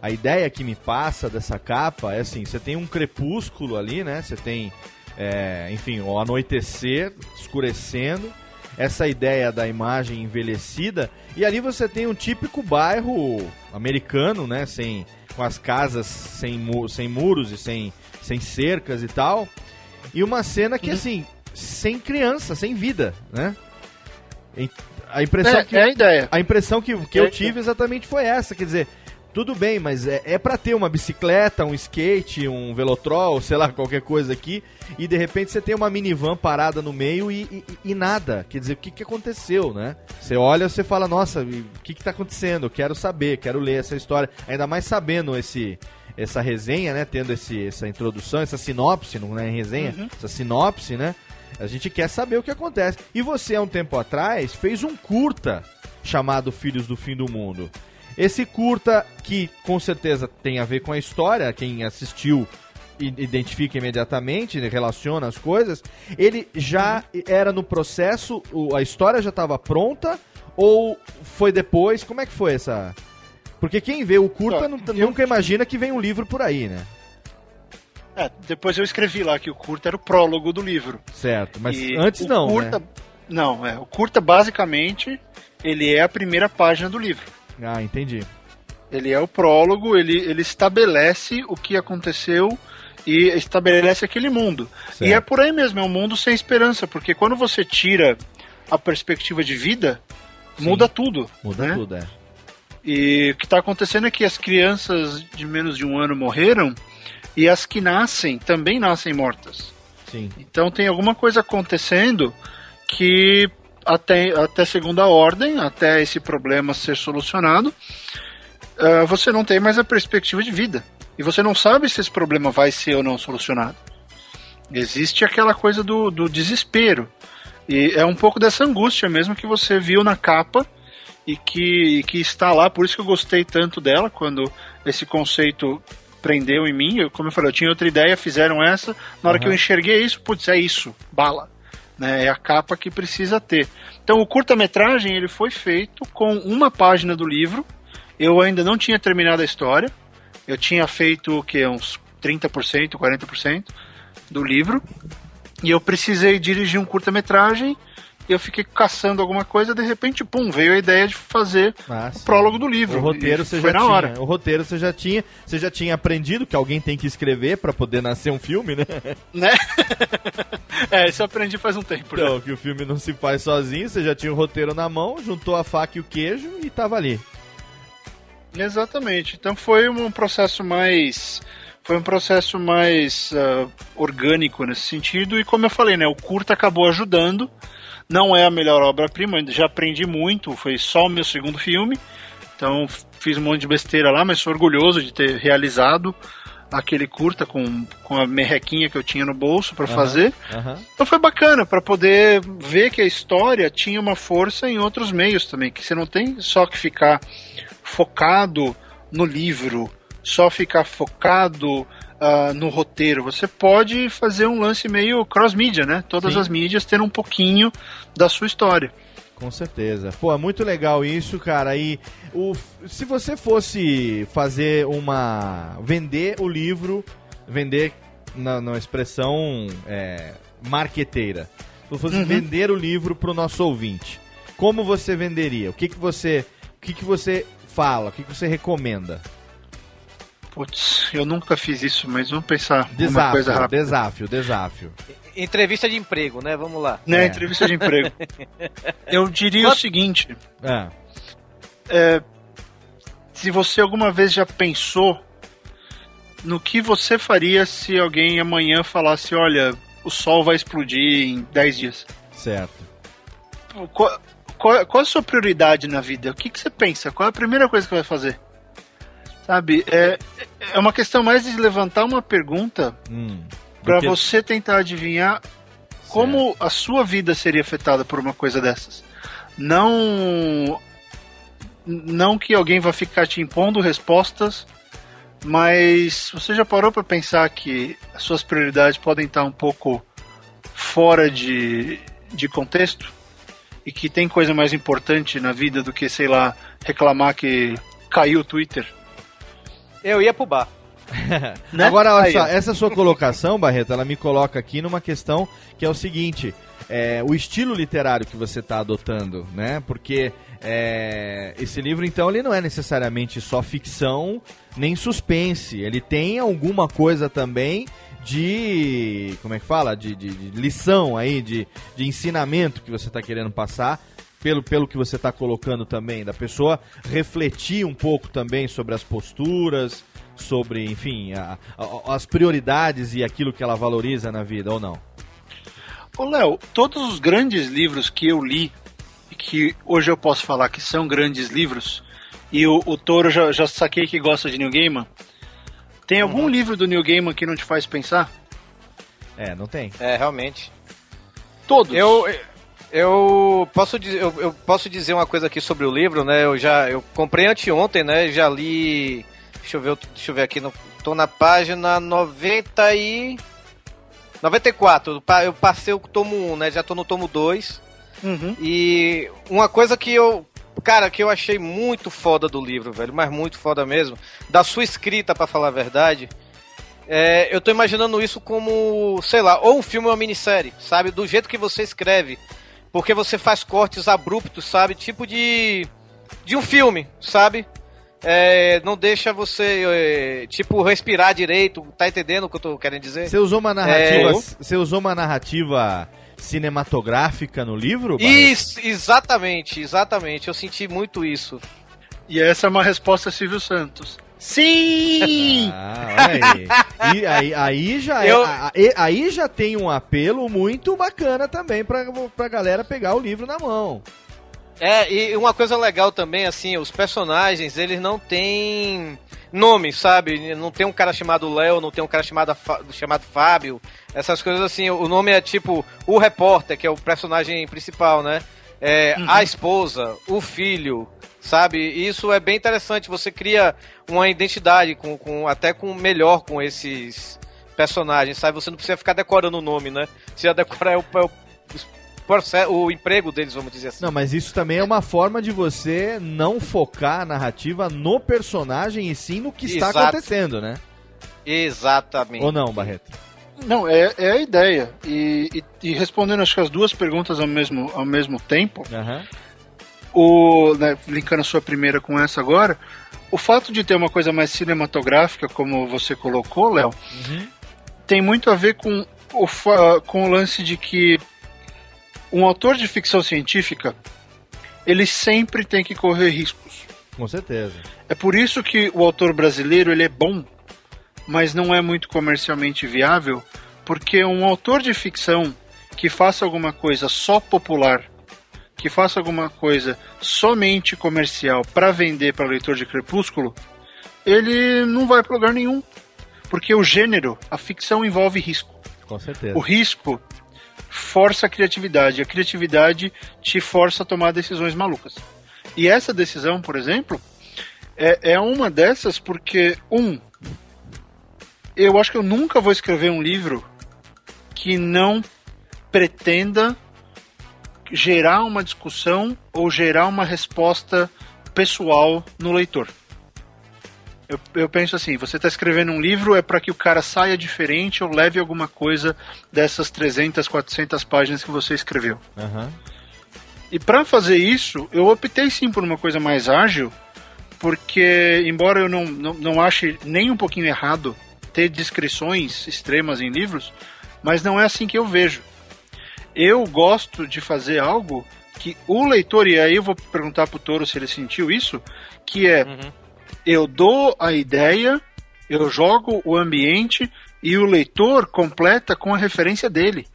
a ideia que me passa dessa capa é assim: você tem um crepúsculo ali, né? Você tem, é, enfim, o anoitecer, escurecendo, essa ideia da imagem envelhecida, e ali você tem um típico bairro americano, né? Sem, com as casas sem, mu sem muros e sem, sem cercas e tal. E uma cena que, assim, sem criança, sem vida, né? A impressão É, que, é a ideia. a impressão que, que É eu tive exatamente foi essa, quer dizer, tudo bem, mas é, é para ter uma bicicleta, um skate, um velotrol, sei lá, qualquer coisa aqui, e de repente você tem uma minivan parada no meio e, e- e nada. Quer dizer, o que, que aconteceu, né? Você olha você fala, nossa, o que, que tá acontecendo? Eu quero saber, quero ler essa história. Ainda mais sabendo esse, essa resenha, né? Tendo esse, essa introdução, essa sinopse, não é resenha, Uhum. essa sinopse, né? A gente quer saber o que acontece. E você, há um tempo atrás, fez um curta chamado Filhos do Fim do Mundo. Esse curta, que com certeza tem a ver com a história, quem assistiu identifica imediatamente, né, relaciona as coisas, ele já era no processo, a história já estava pronta ou foi depois? Como é que foi essa... Porque quem vê o curta não- nunca imagina que vem um livro por aí, né? É, depois eu escrevi lá que o curta era o prólogo do livro. Certo, mas E antes não, curta, né? Não, é. O curta, basicamente, ele é a primeira página do livro. Ah, entendi. Ele é o prólogo, ele, ele estabelece o que aconteceu e estabelece aquele mundo. Certo. E é por aí mesmo, é um mundo sem esperança, porque quando você tira a perspectiva de vida, muda tudo. Muda né? tudo, é. E o que está acontecendo é que as crianças de menos de um ano morreram e as que nascem também nascem mortas. Sim. Então tem alguma coisa acontecendo que até, até segunda ordem, até esse problema ser solucionado, ah, você não tem mais a perspectiva de vida. E você não sabe se esse problema vai ser ou não solucionado. Existe aquela coisa do, do desespero. E é um pouco dessa angústia mesmo que você viu na capa e que, que está lá, por isso que eu gostei tanto dela quando esse conceito prendeu em mim. Eu, como eu falei, eu tinha outra ideia, fizeram essa. Na hora que eu enxerguei isso, putz, é isso, bala. Né, é a capa que precisa ter. Então o curta-metragem ele foi feito com uma página do livro. Eu ainda não tinha terminado a história. Eu tinha feito o que uns 30%, 40% do livro. E eu precisei dirigir um curta-metragem. Eu fiquei caçando alguma coisa, de repente, pum, veio a ideia de fazer Ah, o prólogo do livro. O roteiro você já na tinha. hora. O roteiro você já tinha. Você já tinha aprendido que alguém tem que escrever pra poder nascer um filme, né? Né? é, isso eu aprendi faz um tempo. Então, que o filme não se faz sozinho, você já tinha o roteiro na mão, juntou a faca e o queijo e tava ali. Exatamente. Então foi um processo mais. Foi um processo mais ah, orgânico nesse sentido. E como eu falei, né? O curta acabou ajudando. Não é a melhor obra-prima, já aprendi muito. Foi só o meu segundo filme. Então fiz um monte de besteira lá, mas sou orgulhoso de ter realizado aquele curta com, com a merrequinha que eu tinha no bolso para Aham, fazer. aham. Então foi bacana para poder ver que a história tinha uma força em outros meios também, que você não tem só que ficar focado no livro, só ficar focado ah, no roteiro. Você pode fazer um lance meio cross-mídia, né? Todas Sim. as mídias ter um pouquinho da sua história. Com certeza. Pô, é muito legal isso, cara. E o, se você fosse fazer uma. vender o livro, vender na, na expressão é, marqueteira. Se você fosse Uhum. vender o livro pro nosso ouvinte, como você venderia? O que, que você. O que, que você fala? O que, que você recomenda? Putz, eu nunca fiz isso, mas vamos pensar uma Desafio, coisa rápida. desafio, desafio. Entrevista de emprego, né? Vamos lá. Né, É. entrevista de emprego. Eu diria o seguinte: Ah, é, se você alguma vez já pensou no que você faria se alguém amanhã falasse, olha, o sol vai explodir em 10 dias. certo. Qual, qual, qual a sua prioridade na vida? O que, que você pensa? Qual é a primeira coisa que vai fazer? Sabe, é, é uma questão mais de levantar uma pergunta Hum, para porque- você tentar adivinhar como a sua vida seria afetada por uma coisa dessas. Não não que alguém vai ficar te impondo respostas, mas você já parou para pensar que as suas prioridades podem estar um pouco fora de, de contexto e que tem coisa mais importante na vida do que, sei lá, reclamar que caiu o Twitter. Eu ia pro bar. Né? Agora, olha só, essa sua colocação, Barreto, ela me coloca aqui numa questão que é o seguinte: é, o estilo literário que você está adotando, né? Porque é, esse livro, então, ele não é necessariamente só ficção nem suspense. Ele tem alguma coisa também de. Como é que fala? De, de- de lição aí, de, de ensinamento que você está querendo passar. Pelo, pelo que você está colocando também, da pessoa refletir um pouco também sobre as posturas, sobre, enfim, a- a- as prioridades e aquilo que ela valoriza na vida, ou não? Ô Léo, todos os grandes livros que eu li, e que hoje eu posso falar que são grandes livros, e o, o Toro já, já saquei que gosta de New Gaiman, Tem algum livro do Neil Gaiman que não te faz pensar? É, não tem. É, realmente. Todos. Eu, eu posso dizer, eu, eu posso dizer uma coisa aqui sobre o livro, né? Eu já eu comprei anteontem, né? Já li. Deixa eu ver, deixa eu ver aqui, no, tô na página 90 e 94. Eu pa- Eu passei o tomo 1, né? Já tô no tomo 2. Uhum. E uma coisa que eu. Cara, que eu achei muito foda do livro, velho, mas muito foda mesmo. Da sua escrita, pra falar a verdade. É, eu tô imaginando isso como, sei lá, ou um filme ou uma minissérie, sabe? Do jeito que você escreve. Porque você faz cortes abruptos, sabe? Tipo de. de um filme, sabe? É, não deixa você, é, tipo, respirar direito, tá entendendo o que eu tô querendo dizer? Você usou uma narrativa, É, você usou uma narrativa cinematográfica no livro? Isso, exatamente, exatamente. Eu senti muito isso. E essa é uma resposta Silvio Santos. Sim! Ah, olha aí. E aí, aí já é- Eu- a- e- aí já tem um apelo muito bacana também pra, pra galera pegar o livro na mão. É, e uma coisa legal também, assim, os personagens, eles não têm nome, sabe? Não tem um cara chamado Léo, não tem um cara chamado, chamado Fábio. Essas coisas assim, o nome é tipo o repórter, que é o personagem principal, né? É, A esposa, o filho, sabe? E Isso é bem interessante. Você cria uma identidade com, com até com melhor com esses personagens, sabe? Você não precisa ficar decorando o nome, né? Você já decora é o, é o, o emprego deles, vamos dizer assim. Não, mas isso também é uma forma de você não focar a narrativa no personagem e sim no que está Exato. acontecendo, né? Exatamente. Ou não, Barreto? Não, é, é a ideia. E, e- e respondendo acho que as duas perguntas ao mesmo, ao mesmo tempo, Aham. O, né, linkando a sua primeira com essa agora, o fato de ter uma coisa mais cinematográfica, como você colocou, Léo, tem muito a ver com o, com o lance de que um autor de ficção científica ele sempre tem que correr riscos. Com certeza. É por isso que o autor brasileiro ele é bom, mas não é muito comercialmente viável, porque um autor de ficção que faça alguma coisa só popular, que faça alguma coisa somente comercial para vender para leitor de Crepúsculo, ele não vai para lugar nenhum, porque o gênero, a ficção envolve risco. Com certeza. O risco força a criatividade, a criatividade te força a tomar decisões malucas. E essa decisão, por exemplo, é, é uma dessas porque, um, eu acho que eu nunca vou escrever um livro que não pretenda gerar uma discussão ou gerar uma resposta pessoal no leitor. Eu, eu penso assim, você está escrevendo um livro é para que o cara saia diferente ou leve alguma coisa dessas 300, 400 páginas que você escreveu. Aham. E para fazer isso, eu optei sim por uma coisa mais ágil, porque embora eu não, não, não ache nem um pouquinho errado ter descrições extremas em livros, mas não é assim que eu vejo. Eu gosto de fazer algo que o leitor, e aí eu vou perguntar pro Toro se ele sentiu isso, que é eu dou a ideia, eu jogo o ambiente e o leitor completa com a referência dele.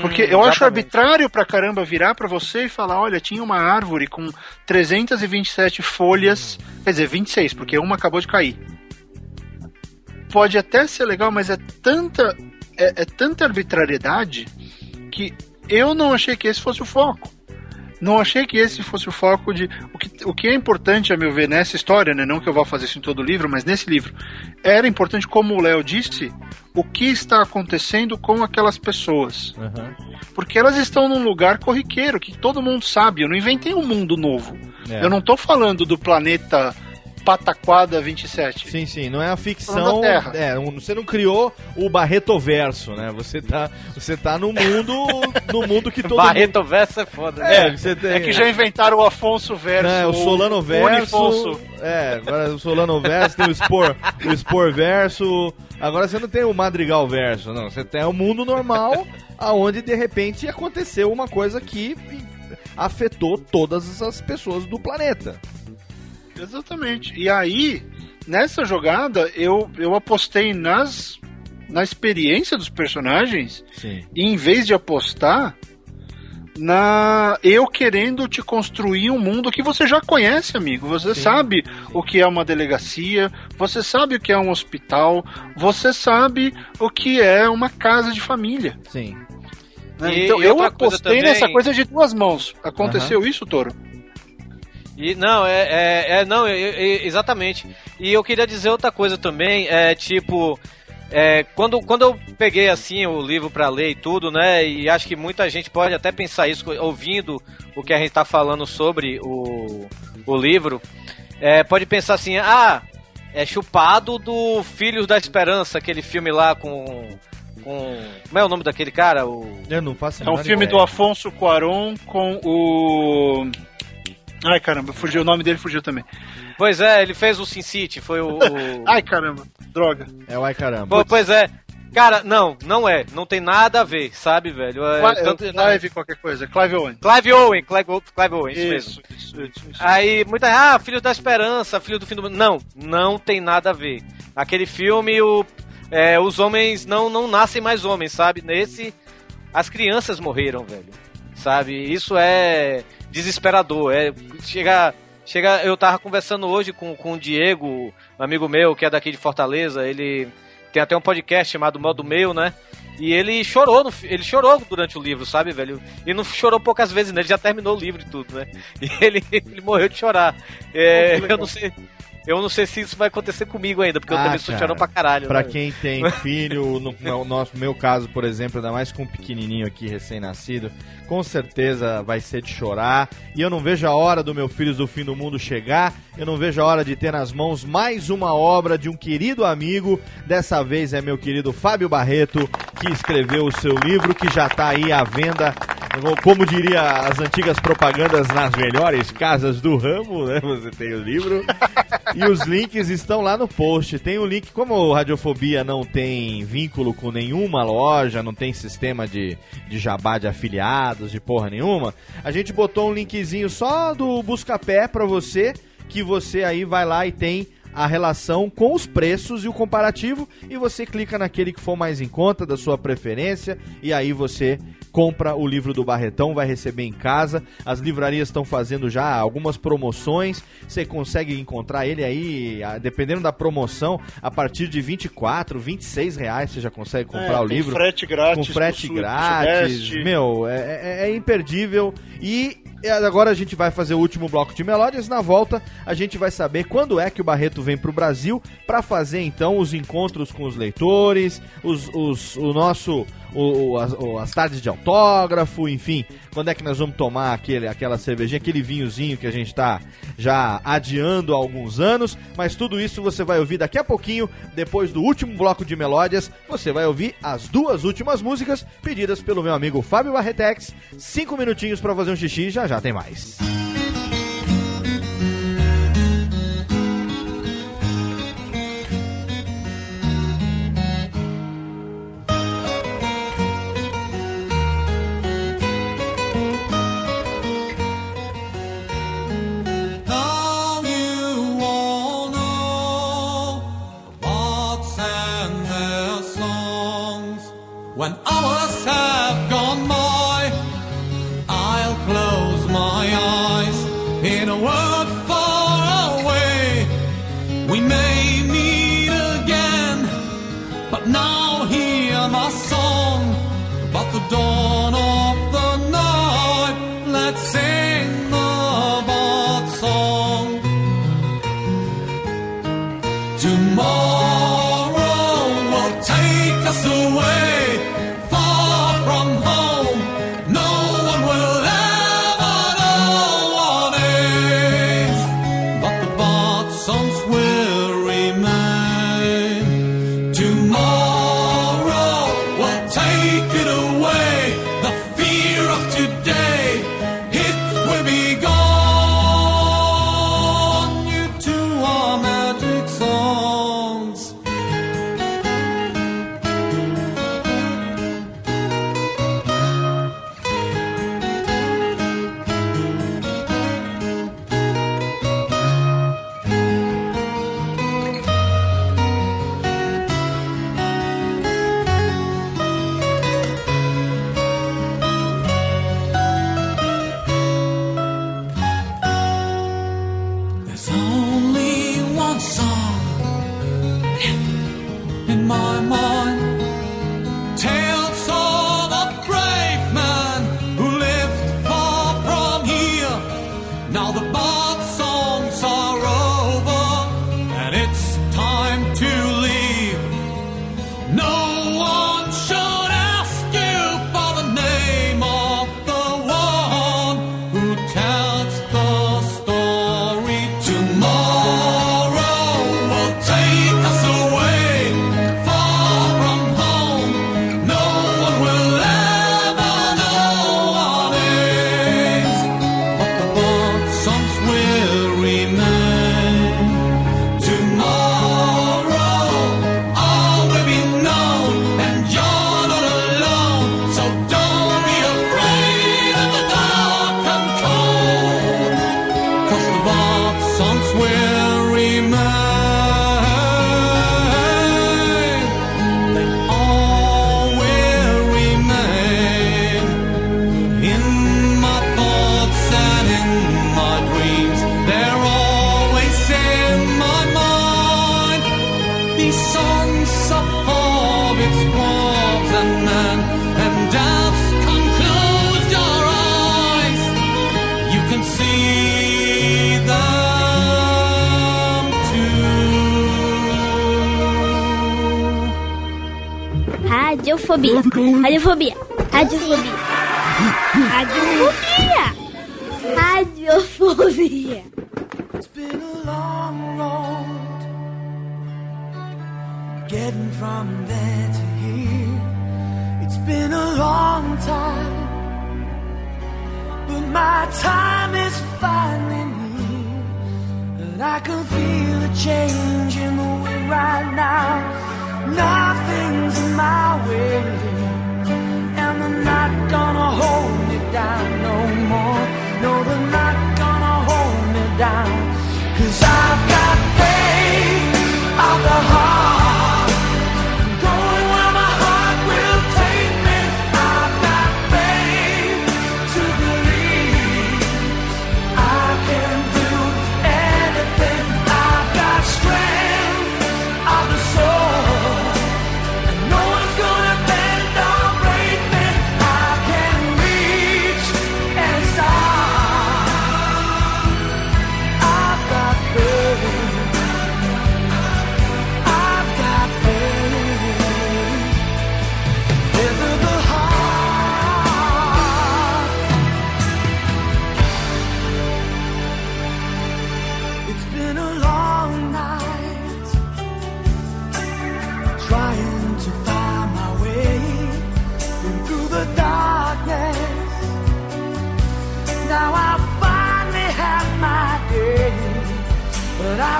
Porque eu acho arbitrário pra caramba virar pra você e falar, olha, tinha uma árvore com 327 folhas, quer dizer, 26, porque uma acabou de cair. Pode até ser legal, mas é tanta é, é tanta arbitrariedade que eu não achei que esse fosse o foco. Não achei que esse fosse o foco de. O que, o que é importante, a meu ver, nessa história, né? Não que eu vá fazer isso em todo o livro, mas nesse livro, era importante, como o Léo disse, o que está acontecendo com aquelas pessoas. Aham. Porque elas estão num lugar corriqueiro, que todo mundo sabe. Eu não inventei um mundo novo. É. Eu não tô falando do planeta Pataquada 27. Sim, sim, não é a ficção. da Terra. É, você não criou o Barretoverso, né? Você tá, você tá no mundo, no mundo que todo Barreto Verso é foda. né? É, você tem- É que já inventaram o Afonso Verso. É, o Solano o Verso. Unifonso. É, agora o Solano Verso, tem o Spor, o Spor Verso. Agora você não tem o Madrigal Verso, não. Você tem o mundo normal, aonde de repente aconteceu uma coisa que afetou todas as pessoas do planeta. Exatamente. E aí, nessa jogada, eu, eu apostei nas na experiência dos personagens Sim. e em vez de apostar na eu querendo te construir um mundo que você já conhece, amigo. Você sabe o que é uma delegacia, você sabe o que é um hospital, você sabe o que é uma casa de família. Sim. né? Então eu apostei também- nessa coisa de duas mãos. Aconteceu isso, Toro? E não, é, é, é- não, é- é- exatamente. E eu queria dizer outra coisa também, é tipo, é, quando, quando eu peguei assim o livro pra ler e tudo, né? E acho que muita gente pode até pensar isso ouvindo o que a gente tá falando sobre o, o livro, é, pode pensar assim, ah, é chupado do Filhos da Esperança, aquele filme lá com com como é o nome daquele cara? O Eu não faço É um filme ideia. do Afonso Cuarón com o. Ai caramba, fugiu, o nome dele fugiu também. Pois é, ele fez o Sin City, foi o, o- Ai caramba, droga. É o ai caramba. Pô, pois é. Cara, não, não é. Não tem nada a ver, sabe, velho? É, Cla- tanto- Clive qualquer coisa, Clive Owen. Clive Owen, Clive, Clive Owen, isso, Isso, mesmo. isso, isso, isso. Aí, muita ah, Filho da Esperança, Filho do Fim do Mundo. Não, não tem nada a ver. Aquele filme, o, é, os homens não, não nascem mais homens, sabe? Nesse, as crianças morreram, velho. Sabe? Isso é desesperador. É, chega, chega, eu tava conversando hoje com, com o Diego, um amigo meu, que é daqui de Fortaleza. Ele tem até um podcast chamado Modo Meu, né? E ele chorou, no, ele chorou durante o livro, sabe, velho? E não chorou poucas vezes, né? Ele já terminou o livro e tudo, né? E ele, ele morreu de chorar. É, eu não sei. Eu não sei se isso vai acontecer comigo ainda, porque eu Ah, também sou chorão pra caralho. Pra né? quem tem filho, no meu, nosso, meu caso, por exemplo, ainda mais com um pequenininho aqui, recém-nascido, com certeza vai ser de chorar. E eu não vejo a hora do meu Filhos do Fim do Mundo chegar. Eu não vejo a hora de ter nas mãos mais uma obra de um querido amigo. Dessa vez é meu querido Fábio Barreto, que escreveu o seu livro, que já tá aí à venda. Como diria as antigas propagandas nas melhores casas do ramo, né? Você tem o livro. E os links estão lá no post. Tem o link, como Radiofobia não tem vínculo com nenhuma loja, não tem sistema de, de jabá de afiliados, de porra nenhuma, a gente botou um linkzinho só do Buscapé pra você, que você aí vai lá e tem a relação com os preços e o comparativo e você clica naquele que for mais em conta da sua preferência e aí você compra o livro do Barretão, vai receber em casa. As livrarias estão fazendo já algumas promoções. Você consegue encontrar ele aí, dependendo da promoção, a partir de 24, 26 reais você já consegue comprar É, o livro. frete grátis Com frete sul- grátis. Meu, é, é- é imperdível. E agora a gente vai fazer o último bloco de melódias. Na volta, a gente vai saber quando é que o Barreto vem pro Brasil para fazer então os encontros com os leitores, os, os- o nosso. O- o- as, o- as tardes de autógrafo, enfim, quando é que nós vamos tomar aquele, aquela cervejinha, aquele vinhozinho que a gente tá já adiando há alguns anos, mas tudo isso você vai ouvir daqui a pouquinho, depois do último bloco de melódias, você vai ouvir as duas últimas músicas pedidas pelo meu amigo Fábio Barretex, cinco minutinhos pra fazer um xixi, já já tem mais. Now When hours have gone by, I'll close my eyes in a world far away. We may meet again, but now hear my song about the dawn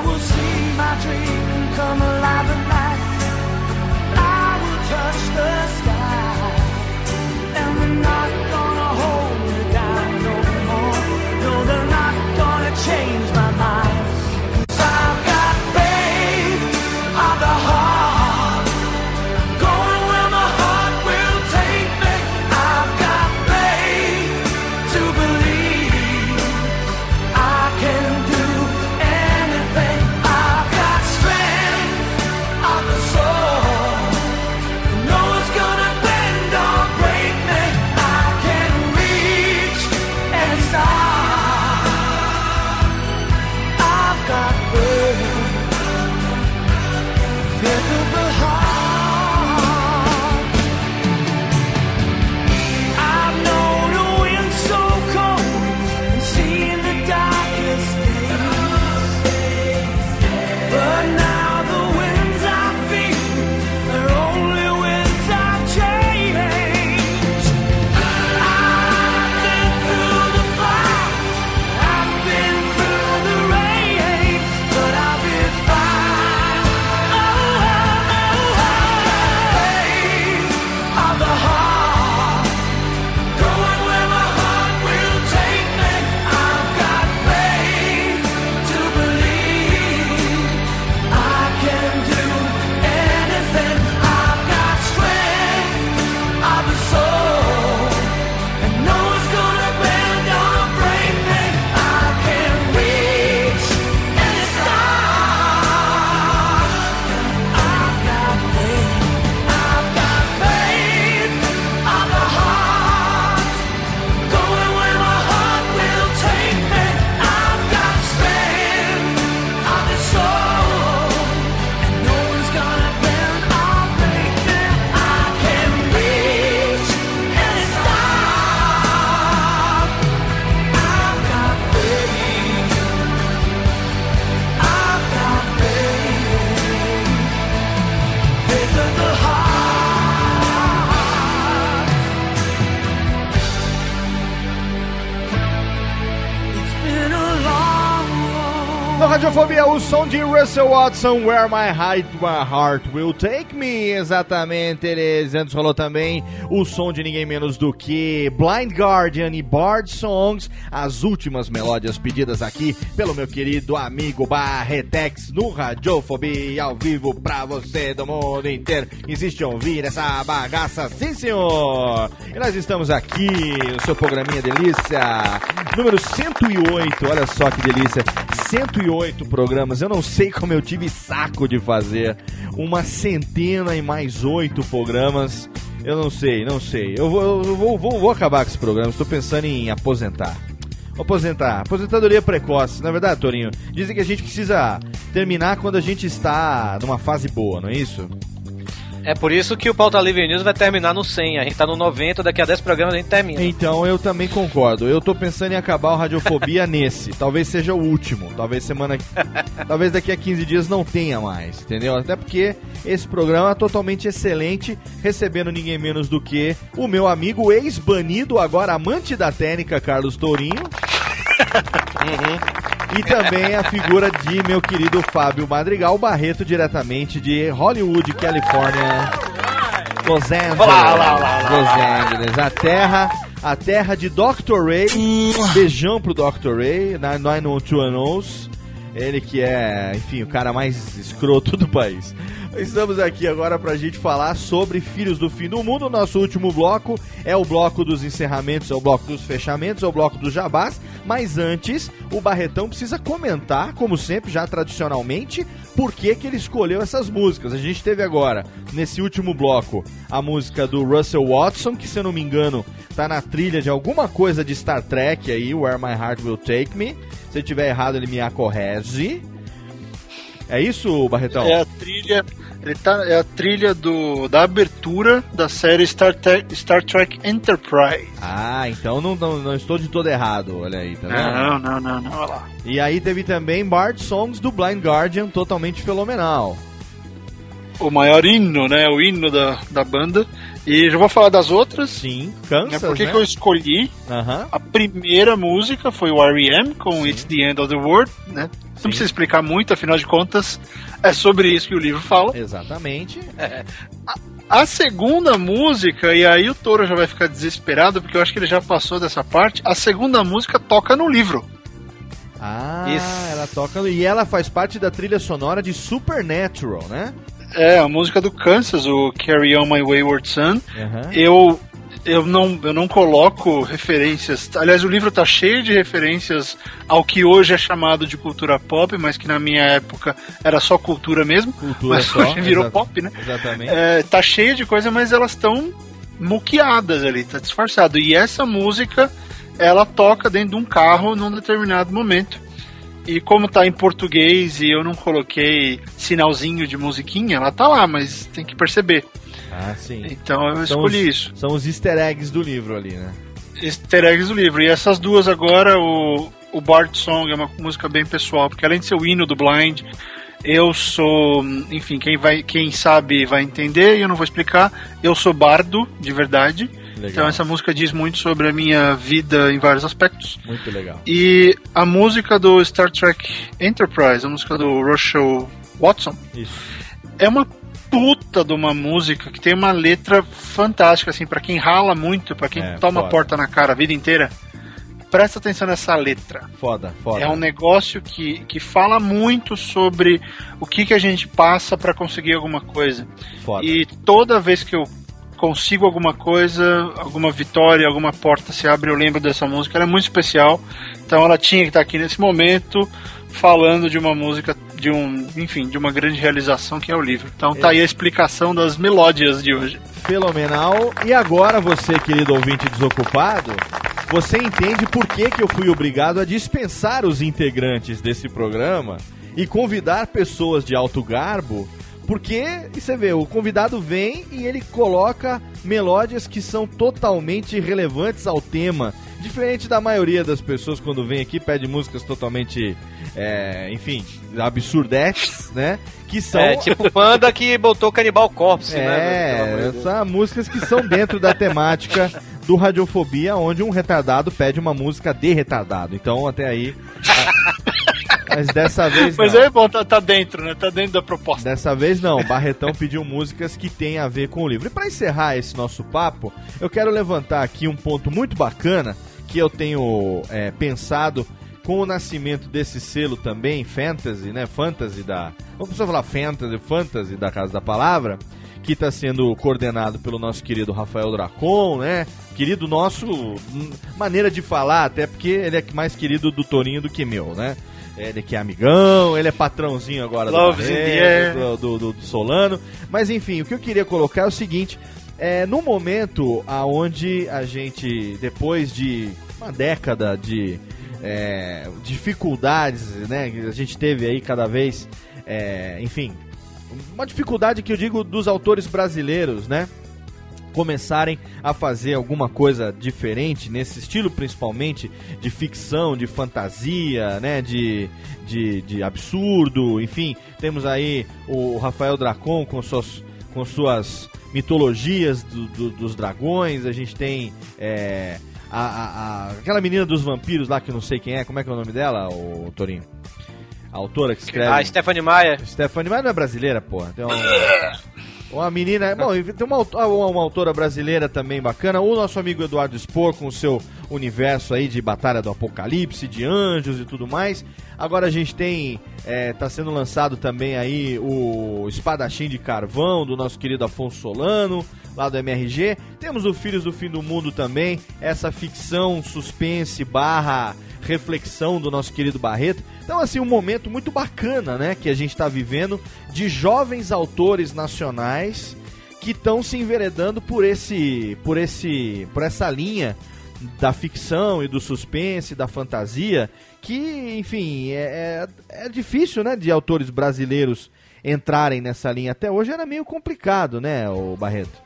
will see my dream come alive at night. I will touch the Russell Watson, Where My Heart, My Heart Will Take Me. Exatamente, eles. Antes rolou também o som de ninguém menos do que Blind Guardian e Bard Songs, as últimas melódias pedidas aqui pelo meu querido amigo Barretex no Radiofobia, ao vivo pra você do mundo inteiro. Em ouvir essa bagaça, sim senhor! E nós estamos aqui, o seu programinha delícia, número 108, olha só que delícia, 108 programas, eu não sei como eu tive saco de fazer uma centena e mais oito programas, eu não sei, não sei, eu vou, eu vou, vou, vou acabar com esse programa, estou pensando em aposentar. Aposentar, aposentadoria precoce, na é verdade, Torinho. Dizem que a gente precisa terminar quando a gente está numa fase boa, não é isso? É por isso que o Pauta Livre News vai terminar no 100. A gente tá no 90, daqui a 10 programas a gente termina. Então eu também concordo. Eu tô pensando em acabar o Radiofobia nesse. Talvez seja o último. Talvez semana. Talvez daqui a 15 dias não tenha mais, entendeu? Até porque esse programa é totalmente excelente, recebendo ninguém menos do que o meu amigo ex-banido, agora amante da técnica, Carlos Tourinho. E também a figura de meu querido Fábio Madrigal Barreto, diretamente de Hollywood, Califórnia. Los Angeles. Los Angeles. A terra, a terra de Dr. Ray. Beijão pro Dr. Ray, 90210. Ele que é, enfim, o cara mais escroto do país. Estamos aqui agora pra gente falar sobre Filhos do Fim do Mundo. Nosso último bloco é o bloco dos encerramentos, é o bloco dos fechamentos, é o bloco dos jabás. Mas antes, o Barretão precisa comentar, como sempre, já tradicionalmente, por que, que ele escolheu essas músicas. A gente teve agora, nesse último bloco, a música do Russell Watson, que se eu não me engano, tá na trilha de alguma coisa de Star Trek aí, Where My Heart Will Take Me. Se eu tiver errado, ele me acorrege. É isso, Barretão? É a trilha. Ele tá, é a trilha do, da abertura da série Star, Trek- Star Trek Enterprise. Ah, então não, não, não estou de todo errado, olha aí, tá vendo? Não, não, não, não. Olha lá. E aí teve também Bard Songs do Blind Guardian, totalmente fenomenal. O maior hino, né? O hino da, da banda. E já vou falar das outras. Sim, Né, Kansas, por que né? que eu escolhi? Aham. A primeira música foi o R.E.M. com It's the End of the World, né? Não precisa explicar muito, afinal de contas, é sobre isso que o livro fala. Exatamente. A segunda música, e aí o Toro já vai ficar desesperado, porque eu acho que ele já passou dessa parte. A segunda música toca no livro. Ah, Isso. ela toca e ela faz parte da trilha sonora de Supernatural, né? É, a música do Kansas, o Carry On My Wayward Son. Aham. Eu, eu, não, eu não coloco referências. Aliás, o livro tá cheio de referências ao que hoje é chamado de cultura pop, mas que na minha época era só cultura mesmo. Cultura mas só, hoje virou pop, né? Exatamente. É, tá cheio de coisa, mas elas estão muqueadas ali, tá disfarçado. E essa música, ela toca dentro de um carro num determinado momento. E como tá em português e eu não coloquei sinalzinho de musiquinha, ela tá lá, mas tem que perceber. Ah, sim. Então eu São escolhi os- isso. São os easter eggs do livro ali, né? Easter eggs do livro. E essas duas agora, o, o Bard Song é uma música bem pessoal, porque além de ser o hino do Blind, eu sou, enfim, quem, vai, quem sabe vai entender e eu não vou explicar. Eu sou bardo, de verdade. Legal. Então essa música diz muito sobre a minha vida em vários aspectos. Muito legal. E a música do Star Trek Enterprise, a música do Russell Watson, Isso. é uma puta de uma música que tem uma letra fantástica, assim, pra quem rala muito, pra quem É, toma foda. porta na cara a vida inteira. Presta atenção nessa letra. Foda, foda. É um negócio que, que fala muito sobre o que, que a gente passa pra conseguir alguma coisa. Foda. E toda vez que eu consigo alguma coisa, alguma vitória, alguma porta se abre, eu lembro dessa música. Ela é muito especial. Então ela tinha que estar aqui nesse momento falando de uma música de um, enfim, de uma grande realização que é o livro. Então tá aí a explicação das melódias de hoje. Fenomenal. E agora você, querido ouvinte desocupado, você entende por que, que eu fui obrigado a dispensar os integrantes desse programa e convidar pessoas de alto garbo, porque, você vê, o convidado vem e ele coloca melódias que são totalmente relevantes ao tema. Diferente da maioria das pessoas quando vem aqui, pede músicas totalmente, é, enfim, absurdetes, né? Que são É tipo banda que botou Canibal Corpse, né? é, de Deus. são músicas que são dentro da temática do Radiofobia, onde um retardado pede uma música de retardado. Então, até aí. Mas dessa vez Mas não. é bom, tá, tá dentro, né? Tá dentro da proposta. Dessa vez não, Barretão pediu músicas que têm a ver com o livro. E para encerrar esse nosso papo, eu quero levantar aqui um ponto muito bacana que eu tenho é, pensado com o nascimento desse selo também, Fantasy, né? Fantasy da. Vamos só falar Fantasy, Fantasy da Casa da Palavra, que está sendo coordenado pelo nosso querido Rafael Dracon, né? Querido nosso, hum, maneira de falar, até porque ele é mais querido do Torinho do que meu, né? Ele que é amigão, ele é patrãozinho agora Loves do, do, do, do- do Solano. Mas enfim, o que eu queria colocar é o seguinte: é, no momento aonde a gente, depois de uma década de é, dificuldades, né? que A gente teve aí cada vez, é, enfim, uma dificuldade que eu digo dos autores brasileiros, né? começarem a fazer alguma coisa diferente nesse estilo principalmente de ficção, de fantasia, né, de, de, de absurdo, enfim, temos aí o Rafael Dracon com suas, com suas mitologias do- do- dos dragões, a gente tem é, a, a- a- aquela menina dos vampiros lá que eu não sei quem é, como é que é o nome dela, o Torinho? A autora que escreve... Ah, Stephanie Maia. Stephanie, mas não é brasileira, porra. Tem uma, uma menina. Bom, tem uma, uma, uma autora brasileira também bacana. O nosso amigo Eduardo Spor, com o seu universo aí de Batalha do Apocalipse, de anjos e tudo mais. Agora a gente tem. É, tá sendo lançado também aí o Espadachim de Carvão, do nosso querido Afonso Solano, lá do MRG. Temos o Filhos do Fim do Mundo também, essa ficção, suspense, barra reflexão do nosso querido Barreto. Então, assim, um momento muito bacana, né, que a gente está vivendo de jovens autores nacionais que estão se enveredando por esse, por esse, por essa linha da ficção e do suspense, da fantasia, que, enfim, é, é, é difícil, né, de autores brasileiros entrarem nessa linha. Até hoje era meio complicado, né, o Barreto?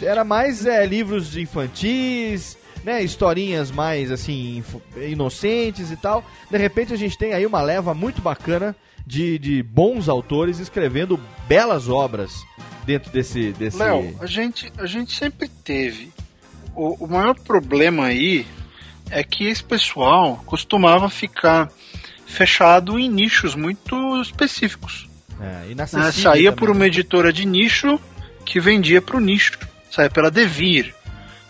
Era mais é, livros infantis, né, historinhas mais assim inocentes e tal. De repente a gente tem aí uma leva muito bacana de, de bons autores escrevendo belas obras dentro desse desse Léo, a gente, a gente sempre teve. O, o maior problema aí é que esse pessoal costumava ficar fechado em nichos muito específicos. é, né? Saía também, por uma editora de nicho que vendia para o nicho. Saía pela Devir.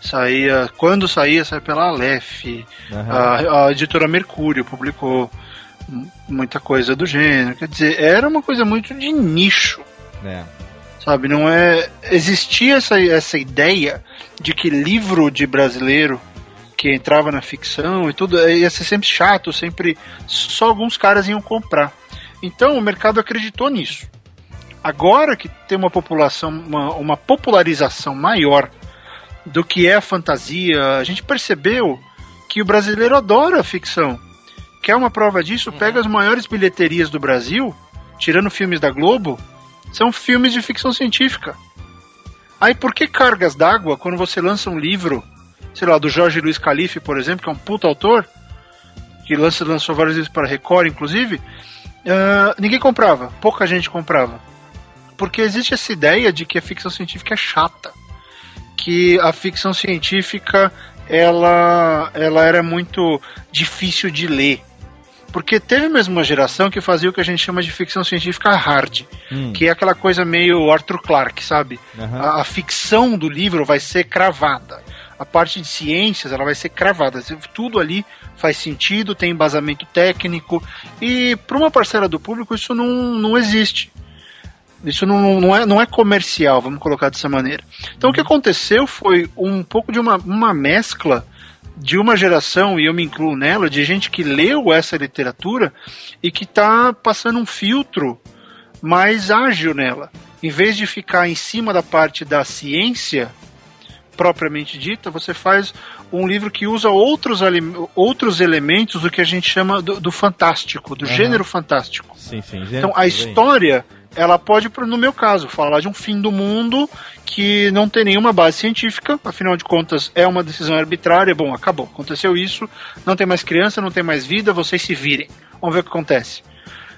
Saía, quando saía, saía pela Aleph. Aham. A, a editora Mercúrio publicou muita coisa do gênero. Quer dizer, era uma coisa muito de nicho É. sabe? Não é existia essa, essa ideia de que livro de brasileiro que entrava na ficção e tudo ia ser sempre chato, sempre só alguns caras iam comprar. Então o mercado acreditou nisso. Agora que tem uma população, uma, uma popularização maior do que é a fantasia, a gente percebeu que o brasileiro adora a ficção. Quer uma prova disso? Pega as maiores bilheterias do Brasil, tirando filmes da Globo, são filmes de ficção científica. Aí por que cargas d'água quando você lança um livro, sei lá, do Jorge Luiz Calife, por exemplo, que é um puta autor, que lança, lançou vários livros para Record, inclusive, ah, ninguém comprava, pouca gente comprava. Porque existe essa ideia de que a ficção científica é chata, que a ficção científica ela, ela era muito difícil de ler. Porque teve mesmo uma geração que fazia o que a gente chama de ficção científica hard, Hum. que é aquela coisa meio Arthur Clarke, sabe? Aham. A, a ficção do livro vai ser cravada. A parte de ciências ela vai ser cravada. Tudo ali faz sentido, tem embasamento técnico. E para uma parcela do público isso não, não existe. Isso não, não, é, não é comercial, vamos colocar dessa maneira. Então o que aconteceu foi um pouco de uma, uma mescla de uma geração, e eu me incluo nela, de gente que leu essa literatura e que está passando um filtro mais ágil nela. Em vez de ficar em cima da parte da ciência propriamente dita, você faz um livro que usa outros, outros elementos do que a gente chama do, do fantástico, do Aham. gênero fantástico. Sim, sim. Então a história, ela pode, no meu caso, falar de um fim do mundo que não tem nenhuma base científica, afinal de contas é uma decisão arbitrária. Bom, acabou, aconteceu isso, não tem mais criança, não tem mais vida, vocês se virem. Vamos ver o que acontece.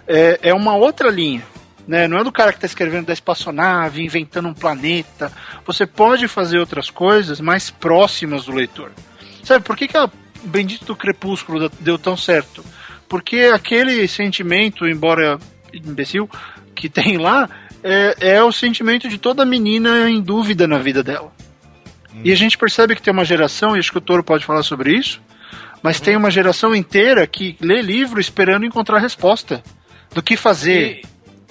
É, é uma outra linha. Né? Não é do cara que está escrevendo da espaçonave, inventando um planeta. Você pode fazer outras coisas mais próximas do leitor. Sabe por que, que a Bendito do Crepúsculo deu tão certo? Porque aquele sentimento, embora imbecil, que tem lá, é, é o sentimento de toda menina em dúvida na vida dela. E a gente percebe que tem uma geração, e acho que o Toro pode falar sobre isso, mas tem uma geração inteira que lê livro esperando encontrar resposta do que fazer.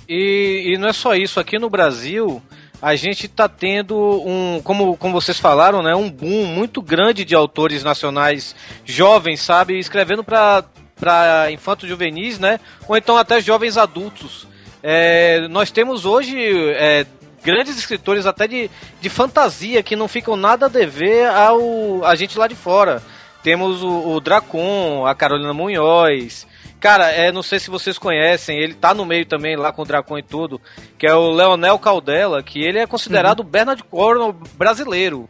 E, e não é só isso, aqui no Brasil a gente está tendo um, como, como vocês falaram, né, um boom muito grande de autores nacionais jovens, sabe, escrevendo para para infantos juvenis, né, ou então até jovens adultos. É, nós temos hoje é, grandes escritores até de, de fantasia que não ficam nada a dever ao a gente lá de fora. Temos o, o Dracon, a Carolina Munhoz. Cara, é, não sei se vocês conhecem, ele tá no meio também lá com o Dracon e tudo, que é o Leonel Caldela, que ele é considerado o Bernard Cornwell brasileiro.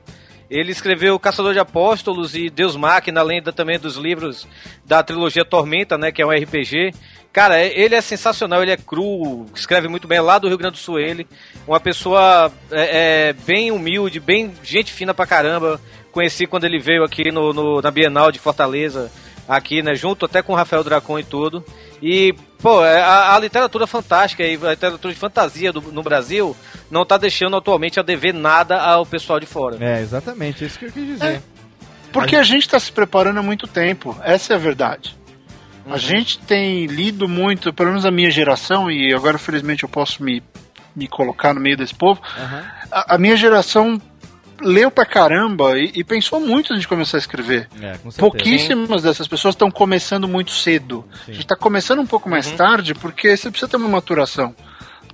Ele escreveu Caçador de Apóstolos e Deus Máquina, além da, também dos livros da trilogia Tormenta, né, que é um RPG. Cara, é- ele é sensacional, ele é cru, escreve muito bem, é lá do Rio Grande do Sul ele. Uma pessoa é, é, bem humilde, bem gente fina pra caramba. Conheci quando ele veio aqui no, no- na Bienal de Fortaleza, aqui, né, junto até com o Rafael Dracon e tudo. E, pô, é, a, a literatura fantástica e a literatura de fantasia do- no Brasil não tá deixando atualmente a dever nada ao pessoal de fora. É, exatamente, isso que eu quis dizer. Porque a gente está se preparando há muito tempo, essa é a verdade. A gente tem lido muito, pelo menos a minha geração, e agora felizmente eu posso me, me colocar no meio desse povo. A, a minha geração leu pra caramba e, e pensou muito antes de começar a escrever. É. Pouquíssimas dessas pessoas estão começando muito cedo. A gente está começando um pouco mais tarde porque você precisa ter uma maturação.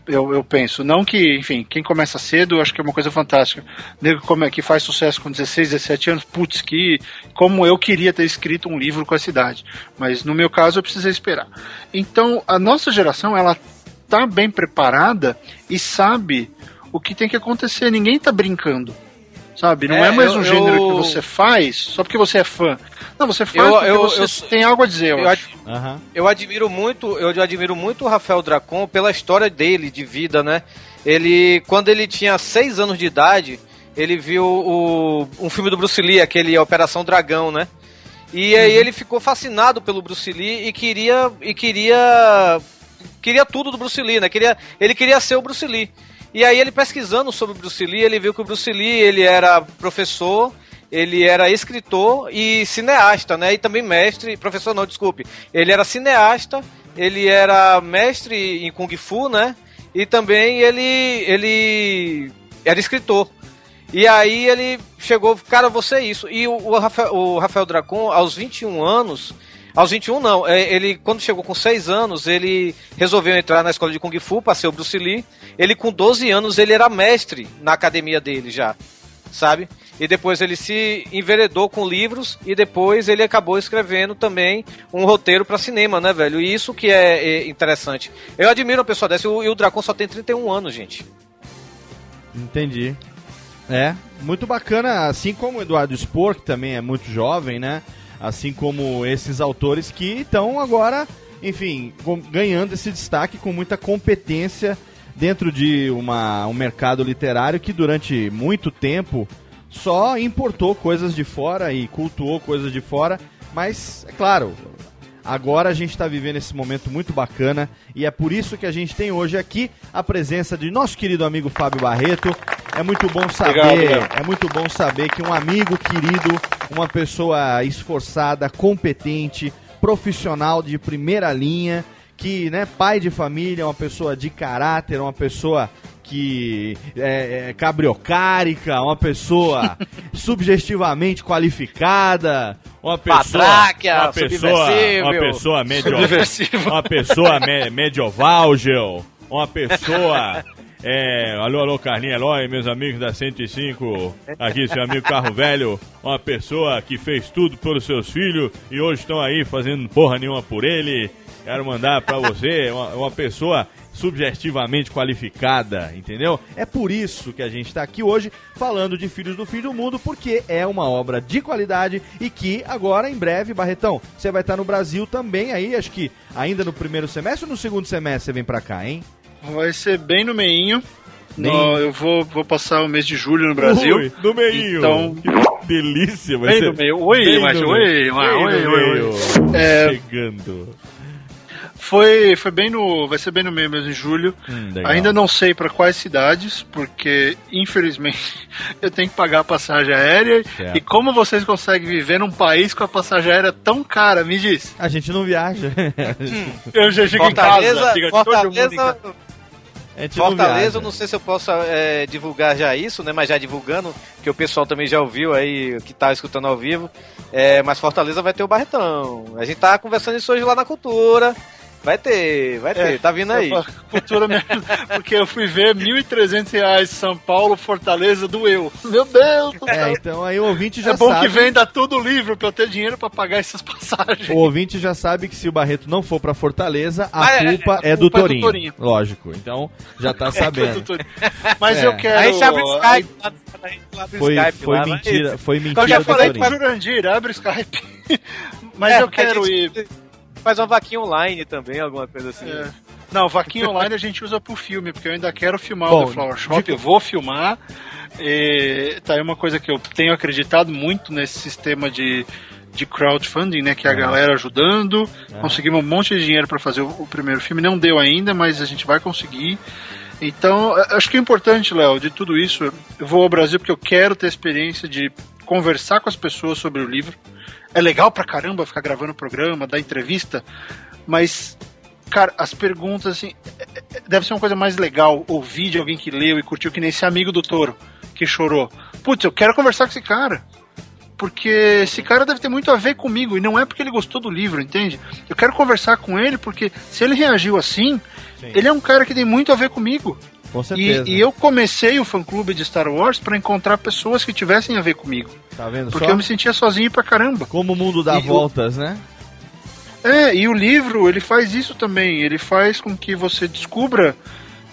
Eu, eu penso. Não que, enfim, quem começa cedo acho que é uma coisa fantástica. Nego como é que faz sucesso com 16, 17 anos, putz, que como eu queria ter escrito um livro com essa idade. Mas no meu caso eu precisei esperar. Então a nossa geração, ela tá bem preparada e sabe o que tem que acontecer. Ninguém tá brincando. Sabe? Não é, É, mais eu- um gênero eu- que você faz só porque você é fã. Não, você faz Eu- porque eu- você eu- tem algo a dizer, eu, eu acho. ad- Eu admiro muito, eu admiro muito o Rafael Dracon pela história dele de vida, né? Ele, quando ele tinha seis anos de idade, ele viu o, um filme do Bruce Lee, aquele Operação Dragão, né? E aí ele ficou fascinado pelo Bruce Lee e queria e queria queria tudo do Bruce Lee, né? Queria, ele queria ser o Bruce Lee. E aí ele pesquisando sobre o Bruce Lee, ele viu que o Bruce Lee, ele era professor, ele era escritor e cineasta, né? E também mestre, professor não, desculpe. Ele era cineasta, ele era mestre em Kung Fu, né? E também ele ele era escritor. E aí ele chegou, cara, você é isso. E o, Rafael, o Rafael Dracon, aos 21 anos, aos 21 não, é, ele quando chegou com 6 anos, ele resolveu entrar na escola de Kung Fu para ser o Bruce Lee. Ele com 12 anos, ele era mestre na academia dele já, sabe? E depois ele se enveredou com livros e depois ele acabou escrevendo também um roteiro para cinema, né, velho? E isso que é, é interessante. Eu admiro uma pessoa dessa e o, Dracon só tem 31 anos, gente. Entendi. É, muito bacana, assim como o Eduardo Spor, que também é muito jovem, né? Assim como esses autores que estão agora, enfim, ganhando esse destaque com muita competência dentro de uma, um mercado literário que durante muito tempo só importou coisas de fora e cultuou coisas de fora, mas é claro, Agora a gente está vivendo esse momento muito bacana e é por isso que a gente tem hoje aqui a presença de nosso querido amigo Fábio Barreto. É muito bom saber, Obrigado, é muito bom saber que um amigo querido, uma pessoa esforçada, competente, profissional de primeira linha, que, né, pai de família, uma pessoa de caráter, uma pessoa que é, é cabriocárica, uma pessoa subjetivamente qualificada, uma pessoa, Patráquia, uma pessoa, uma pessoa medio, uma pessoa me, medievalgel, uma pessoa é, alô, alô, Carlinhos Eloy, meus amigos da 105, aqui seu amigo Carro Velho, uma pessoa que fez tudo pelos seus filhos e hoje estão aí fazendo porra nenhuma por ele. Quero mandar pra você uma, uma pessoa subjetivamente qualificada, entendeu? É por isso que a gente tá aqui hoje falando de Filhos do Fim do Mundo, porque é uma obra de qualidade e que agora, em breve, Barretão, você vai estar no Brasil também aí, acho que ainda no primeiro semestre ou no segundo semestre você vem pra cá, hein? Vai ser bem no meinho. Nem- No- eu vou, vou passar o mês de julho no Brasil. Ui, no meinho. Então, Que delícia, vai Bem ser. no meio. Oi, bem mas no oi, meio. oi, oi, meio. oi. É, Chegando. Foi, foi bem no. Vai ser bem no meio mesmo, em julho. Hum. Ainda não sei pra quais cidades, porque infelizmente eu tenho que pagar a passagem aérea. Certo. E como vocês conseguem viver num país com a passagem aérea tão cara, me diz. A gente não viaja. Eu já chego em Fortaleza, casa, fica todo mundo em Fortaleza, casa. Não Fortaleza, viaja. eu não sei se eu posso é, divulgar já isso, né? Mas já divulgando, que o pessoal também já ouviu aí, que tá escutando ao vivo. É, mas Fortaleza vai ter o Barretão. A gente tá conversando isso hoje lá na cultura. Vai ter, vai ter, É, tá vindo aí. eu Cultura mesmo, porque eu fui ver 1.300 reais São Paulo, Fortaleza, doeu. Meu Deus do É, então aí o ouvinte já É bom sabe. que venda tudo livro pra eu ter dinheiro pra pagar essas passagens. O ouvinte já sabe que se o Barreto não for pra Fortaleza, a Ah, é, culpa a é, do, culpa é do Torinho. Torinho. Lógico. Então já tá É, sabendo. Mas É. eu quero. A gente abre o Skype lá, a gente abre o Foi, Skype foi lá, mentira, foi Eu mentira já do falei pro Torinho. Jurandir, abre o Skype. Mas É, eu quero a ir. Faz uma vaquinha online também, alguma coisa assim. É. Não, vaquinha online a gente usa pro filme, porque eu ainda quero filmar Bom, o The Flower Shop, eu vou filmar. E tá aí uma coisa que eu tenho acreditado muito nesse sistema de, de crowdfunding, né? Que é a galera ajudando. Conseguimos um monte de dinheiro para fazer o, o primeiro filme. Não deu ainda, mas a gente vai conseguir. Então, acho que é importante, Léo, de tudo isso. Eu vou ao Brasil porque eu quero ter a experiência de conversar com as pessoas sobre o livro. É legal pra caramba ficar gravando programa, dar entrevista, mas Cara, as perguntas, assim, deve ser uma coisa mais legal ouvir de alguém que leu e curtiu, que nem esse amigo do Toro, que chorou. Putz, eu quero conversar com esse cara. Porque esse cara deve ter muito a ver comigo, e não é porque ele gostou do livro, entende? Eu quero conversar com ele, porque se ele reagiu assim, ele é um cara que tem muito a ver comigo. Com certeza. E, e eu comecei o fã-clube de Star Wars para encontrar pessoas que tivessem a ver comigo. Tá vendo Porque só? eu me sentia sozinho pra caramba. Como o mundo dá E o- voltas, né? É, e o livro, ele faz isso também. Ele faz com que você descubra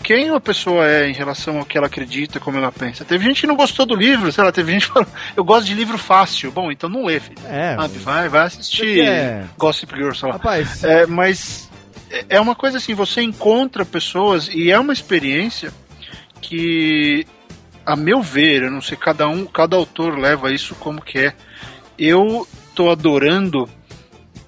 quem uma pessoa é em relação ao que ela acredita, como ela pensa. Teve gente que não gostou do livro, sei lá, teve gente que falou, eu gosto de livro fácil. Bom, então não lê, filho. É. Sabe, vai, vai assistir é- Gossip Girl, sei lá. Rapaz, É, mas é- uma coisa assim, você encontra pessoas e é uma experiência que, a meu ver, eu não sei, cada um, cada autor leva isso como que é. Eu tô adorando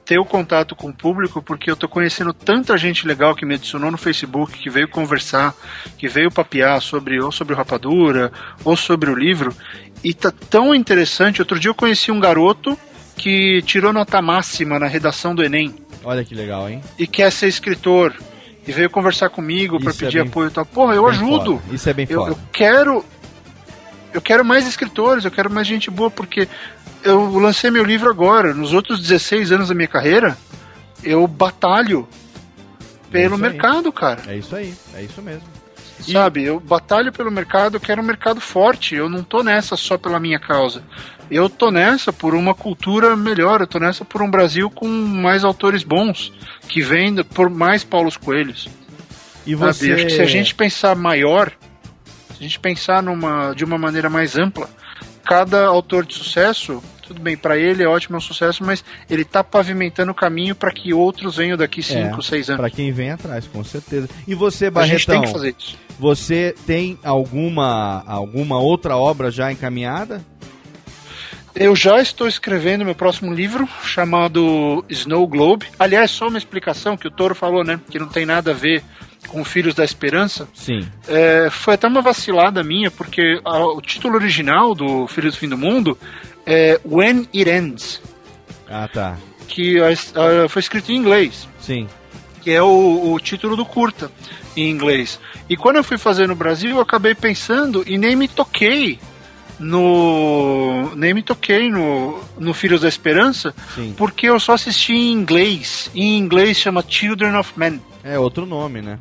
ter o contato com o público porque eu tô conhecendo tanta gente legal que me adicionou no Facebook, que veio conversar, que veio papear sobre ou sobre o Rapadura ou sobre o livro e tá tão interessante. Outro dia eu conheci um garoto que tirou nota máxima na redação do Enem olha que legal, hein? e quer ser escritor e veio conversar comigo para Isso é pedir bem- apoio e tal. Porra, eu ajudo. foda. Isso é bem Eu, foda. eu quero eu quero mais escritores, eu quero mais gente boa porque eu lancei meu livro agora. Nos outros 16 anos da minha carreira, eu batalho pelo aí. mercado, cara. É isso aí, é isso mesmo. Sabe, eu batalho pelo mercado, eu quero um mercado forte. Eu não tô nessa só pela minha causa. Eu tô nessa por uma cultura melhor, eu tô nessa por um Brasil com mais autores bons, que vêm por mais Paulos Coelhos. E você. Acho que se a gente pensar maior, se a gente pensar numa, de uma maneira mais ampla, cada autor de sucesso, tudo bem, para ele é ótimo, é um sucesso, mas ele tá pavimentando o caminho para que outros venham daqui 5, 6 anos. Pra quem vem atrás, com certeza. E você, A gente Barretão, tem que fazer isso. você tem alguma, alguma outra obra já encaminhada? Eu já estou escrevendo meu próximo livro, chamado Snow Globe. Aliás, só uma explicação que o Toro falou, né? Que não tem nada a ver com Filhos da Esperança. Sim. É, foi até uma vacilada minha, porque a- o título original do Filhos do Fim do Mundo é When It Ends, Ah, tá. que a- a- foi escrito em inglês, Sim. que é o, o título do curta em inglês. E quando eu fui fazer no Brasil, eu acabei pensando e nem me toquei no. Nem me toquei no, no Filhos da Esperança, Sim. porque eu só assisti em inglês. Em inglês chama Children of Men. É outro nome, né?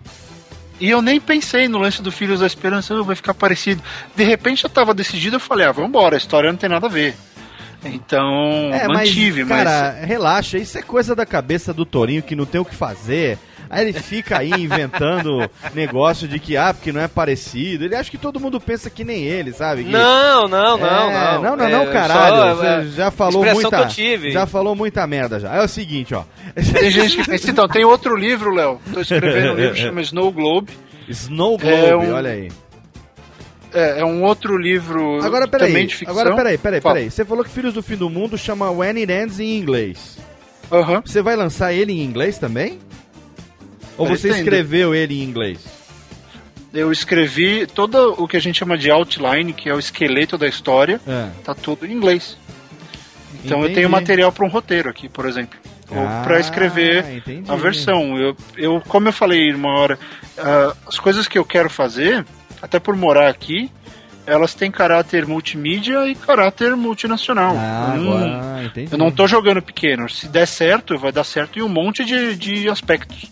E eu nem pensei no lance do Filhos da Esperança, "Ah, vai ficar parecido. De repente eu tava decidido, eu falei, ah, vambora, a história não tem nada a ver. Então, É, mantive, mas, mas. cara, relaxa, isso é coisa da cabeça do Torinho que não tem o que fazer. Aí ele fica aí inventando negócio de que, ah, porque não é parecido. Ele acha que todo mundo pensa que nem ele, sabe? Que- Não, não, não, É, não. Não, não, É, não, caralho. só, é, Você já falou expressão muita. que eu tive. Já falou muita merda já. É o seguinte, ó. Tem gente que pensa. Então, tem outro livro, Léo. Tô escrevendo um livro que chama Snow Globe. Snow Globe, É um- olha aí. É, é um outro livro Agora peraí, também de ficção. agora peraí, peraí, Fala. peraí. Você falou que Filhos do Fim do Mundo chama When It Ends em inglês. Aham. Você vai lançar ele em inglês também? Ou você Pretendo. escreveu ele em inglês? Eu escrevi todo o que a gente chama de outline, que é o esqueleto da história, É. tá tudo em inglês. Então eu Entendi. tenho material para um roteiro aqui, por exemplo. Ou Ah, para escrever entendi. a versão. Eu, eu, como eu falei uma hora, ah, as coisas que eu quero fazer, até por morar aqui, elas têm caráter multimídia e caráter multinacional. Ah, eu, não, agora, entendi. eu não tô jogando pequeno. Se der certo, vai dar certo em um monte de, de aspectos.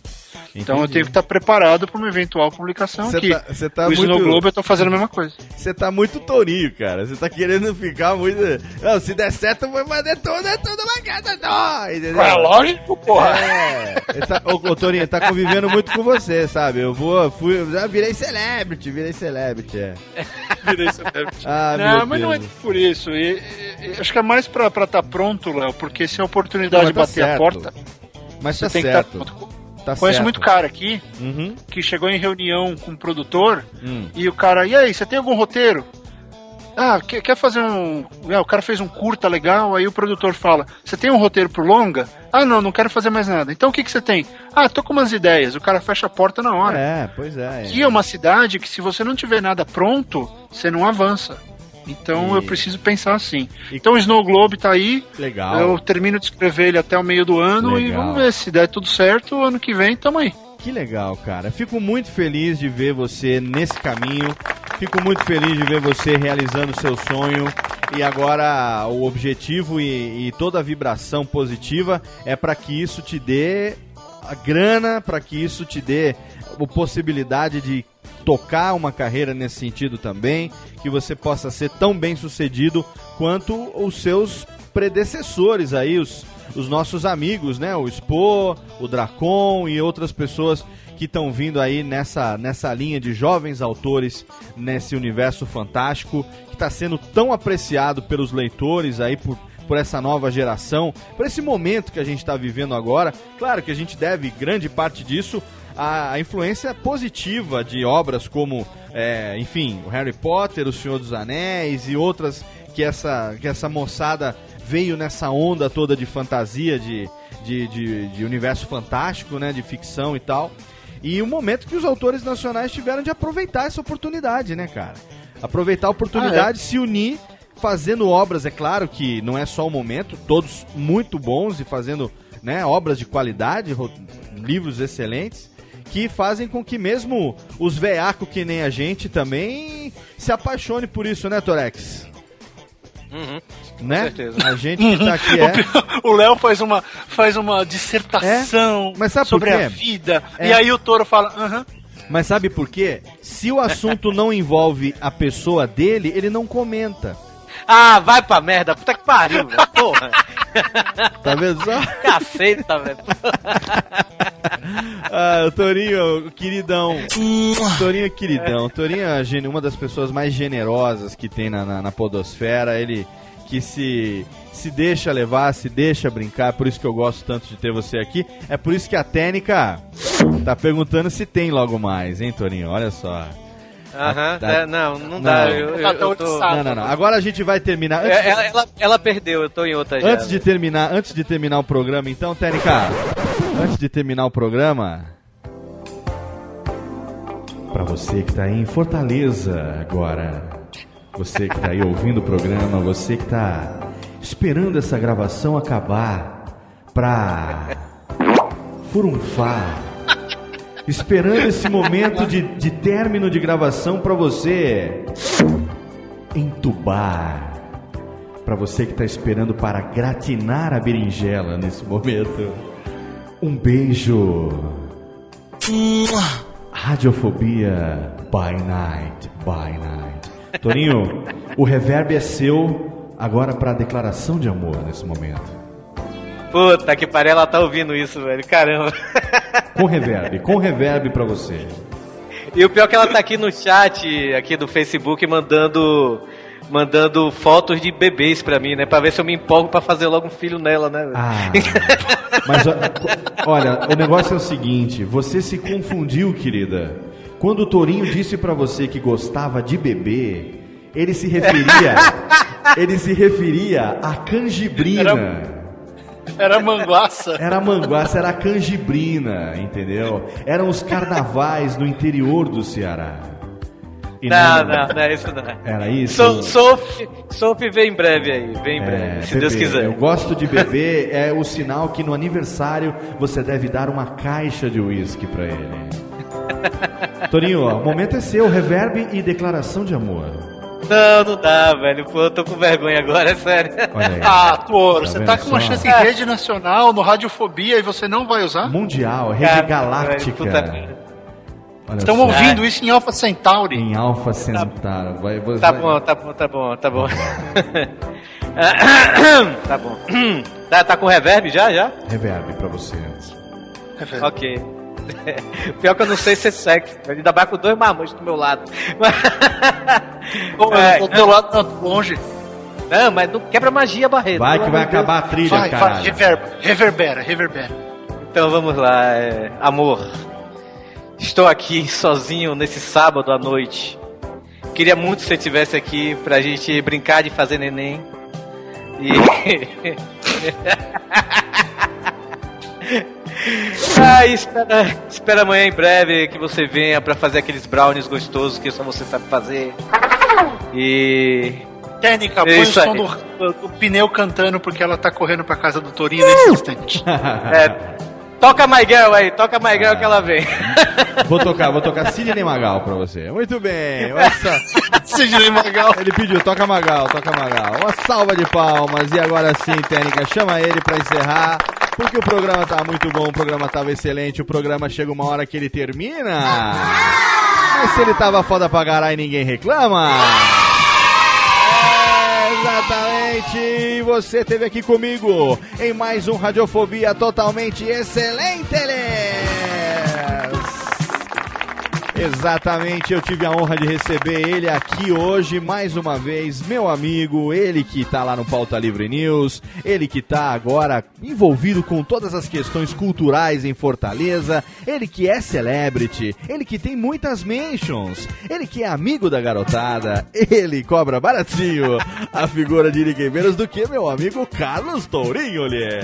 Então eu tenho que estar preparado para uma eventual publicação Você aqui. tá- você tá o muito- Snow Globe eu tô fazendo a mesma coisa. Você tá muito tourinho, cara. Você tá querendo ficar muito. Não, se der certo, vai fazer tudo, é tudo uma casa só, entendeu? É lógico, porra. É. Tá, ô, ô, Torinho, tá convivendo muito com você, sabe? Eu vou, fui, já virei celebrity, virei celebrity, é. Virei celebrity. Ah, não, meu mas não é Deus. por isso. E- e- e acho que é mais pra estar tá pronto, Léo, porque se a oportunidade Não, tá bater a certo. porta, Mas você tá tem certo. que estar pronto. Tá Conheço certo. muito cara aqui Uhum. que chegou em reunião com um produtor Hum. e o cara, e aí, você tem algum roteiro? Ah, quer, quer fazer um. É, o cara fez um curta legal, aí o produtor fala: Você tem um roteiro pro longa? Ah, não, não quero fazer mais nada. Então o que, que você tem? Ah, tô com umas ideias. O cara fecha a porta na hora. É, pois é. Aqui é uma cidade que se você não tiver nada pronto, você não avança. Então E- eu preciso pensar assim. Então o Snow Globe tá aí. Legal. Eu termino de escrever ele até o meio do ano e Legal. vamos ver se der tudo certo. Ano que vem tamo aí. Que legal, cara. Fico muito feliz de ver você nesse caminho. Fico muito feliz de ver você realizando seu sonho. E agora o objetivo e, e toda a vibração positiva é para que isso te dê a grana, para que isso te dê a possibilidade de tocar uma carreira nesse sentido também, que você possa ser tão bem sucedido quanto os seus predecessores aí, os, os nossos amigos, né? O Expo, o Dracon e outras pessoas que estão vindo aí nessa, nessa linha de jovens autores nesse universo fantástico que está sendo tão apreciado pelos leitores aí por, por essa nova geração, por esse momento que a gente está vivendo agora. Claro que a gente deve grande parte disso à influência positiva de obras como, é, enfim, o Harry Potter, o Senhor dos Anéis e outras que essa, que essa moçada veio nessa onda toda de fantasia, de, de, de, de universo fantástico, né, de ficção e tal. E o momento que os autores nacionais tiveram de aproveitar essa oportunidade, né, cara? Aproveitar a oportunidade, se unir, fazendo obras, é claro que não é só o momento, todos muito bons e fazendo né, obras de qualidade, ro- livros excelentes, que fazem com que mesmo os veacos que nem a gente também se apaixone por isso, né, Torex? Uhum. Né? certeza. A gente que tá aqui é. O Léo faz uma, faz uma dissertação Mas sabe por sobre quê? a vida. É. E aí o touro fala: Aham. Mas sabe por quê? Se o assunto não envolve a pessoa dele, ele não comenta. Ah, vai pra merda, puta que pariu, velho. Porra. Tá vendo só? Caceta, velho. Ah, o Torinho, queridão. Torinho é queridão. Torinho é uma das pessoas mais generosas que tem na, na, na podosfera. Ele que se, se deixa levar, se deixa brincar. Por isso que eu gosto tanto de ter você aqui. É por isso que a Técnica tá perguntando se tem logo mais, hein, Torinho? Olha só. Aham, Tá- é, não, não dá. Eu, eu, eu tô... Não, não, não. Agora a gente vai terminar. Antes, É, Ela, ela, ela perdeu, eu tô em outra já. antes de terminar, antes de terminar o programa, então, Técnica, antes de terminar o programa, Pra você que tá aí em Fortaleza agora, você que tá aí ouvindo o programa, você que tá esperando essa gravação acabar pra furunfar, esperando esse momento de, de término de gravação pra você entubar, Pra você que tá esperando para gratinar a berinjela nesse momento, um beijo. Radiofobia by night, by night. Toninho, o reverb é seu agora para declaração de amor nesse momento. Puta que pariu, ela tá ouvindo isso, velho. Caramba. Com reverb, com reverb para você. E o pior é que ela tá aqui no chat, aqui do Facebook, mandando mandando fotos de bebês pra mim, né? Pra ver se eu me empolgo pra fazer logo um filho nela, né? Ah, mas olha, o negócio é o seguinte, você se confundiu, querida. Quando o Torinho disse pra você que gostava de beber, ele se referia, ele se referia à canjibrina. Era manguaça. Era manguaça, era canjibrina, entendeu? Eram os carnavais no interior do Ceará. E Não, não, não é isso não. Era isso? So, Sophie, Sophie vem em breve aí, vem em É, breve, se Pepe, Deus quiser. Eu gosto de beber, é o sinal que no aniversário você deve dar uma caixa de uísque pra ele. Torinho, ó, o momento é seu, reverb e declaração de amor. Não, não dá, velho. Pô, eu tô com vergonha agora, é sério. Olha aí. Ah, Toro, você vendo tá com uma chance em rede nacional, no Radiofobia, e você não vai usar? Mundial, rede Cara, galáctica. velho, Olha Estão só. ouvindo isso em Alpha Centauri. Em Alpha Centauro. Vai, vai, Tá vai- bom, tá bom, tá bom, tá bom. tá bom. Tá, tá com reverb já, já? Reverb pra você. Ok. Pior que eu não sei ser sexy. Ainda vai com dois marmanjos do meu lado. Pô, É, eu tô do teu lado, tô longe. Não, mas não quebra magia, Barreto. Vai que vai acabar a trilha, Vai, vai, reverba, reverbera, reverbera. Então vamos lá, é, amor. Estou aqui sozinho nesse sábado à noite. Queria muito que você estivesse aqui pra gente brincar de fazer neném. E. ah, espera, espera amanhã em breve que você venha pra fazer aqueles brownies gostosos que só você sabe fazer. E. Técnica, põe o som do, do pneu cantando porque ela tá correndo pra casa do Torinho nesse instante. É, toca My Girl aí, toca My Girl que ela vem. Vou tocar, vou tocar Sidney Magal pra você. Muito bem. Essa... Sidney Magal. Ele pediu, toca Magal, toca Magal. Uma salva de palmas. E agora sim, Técnica, chama ele pra encerrar. Porque o programa tá muito bom, o programa tava excelente. O programa chega uma hora que ele termina. Mas se ele tava foda pra caralho e ninguém reclama. Exatamente. Você esteve aqui comigo em mais um Radiofobia totalmente excelente. Exatamente, eu tive a honra de receber ele aqui hoje mais uma vez, meu amigo, ele que tá lá no Pauta Livre News, ele que tá agora envolvido com todas as questões culturais em Fortaleza, ele que é celebrity, ele que tem muitas mentions, ele que é amigo da garotada, ele cobra baratinho a figura de menos do que meu amigo Carlos Tourinho, Lier.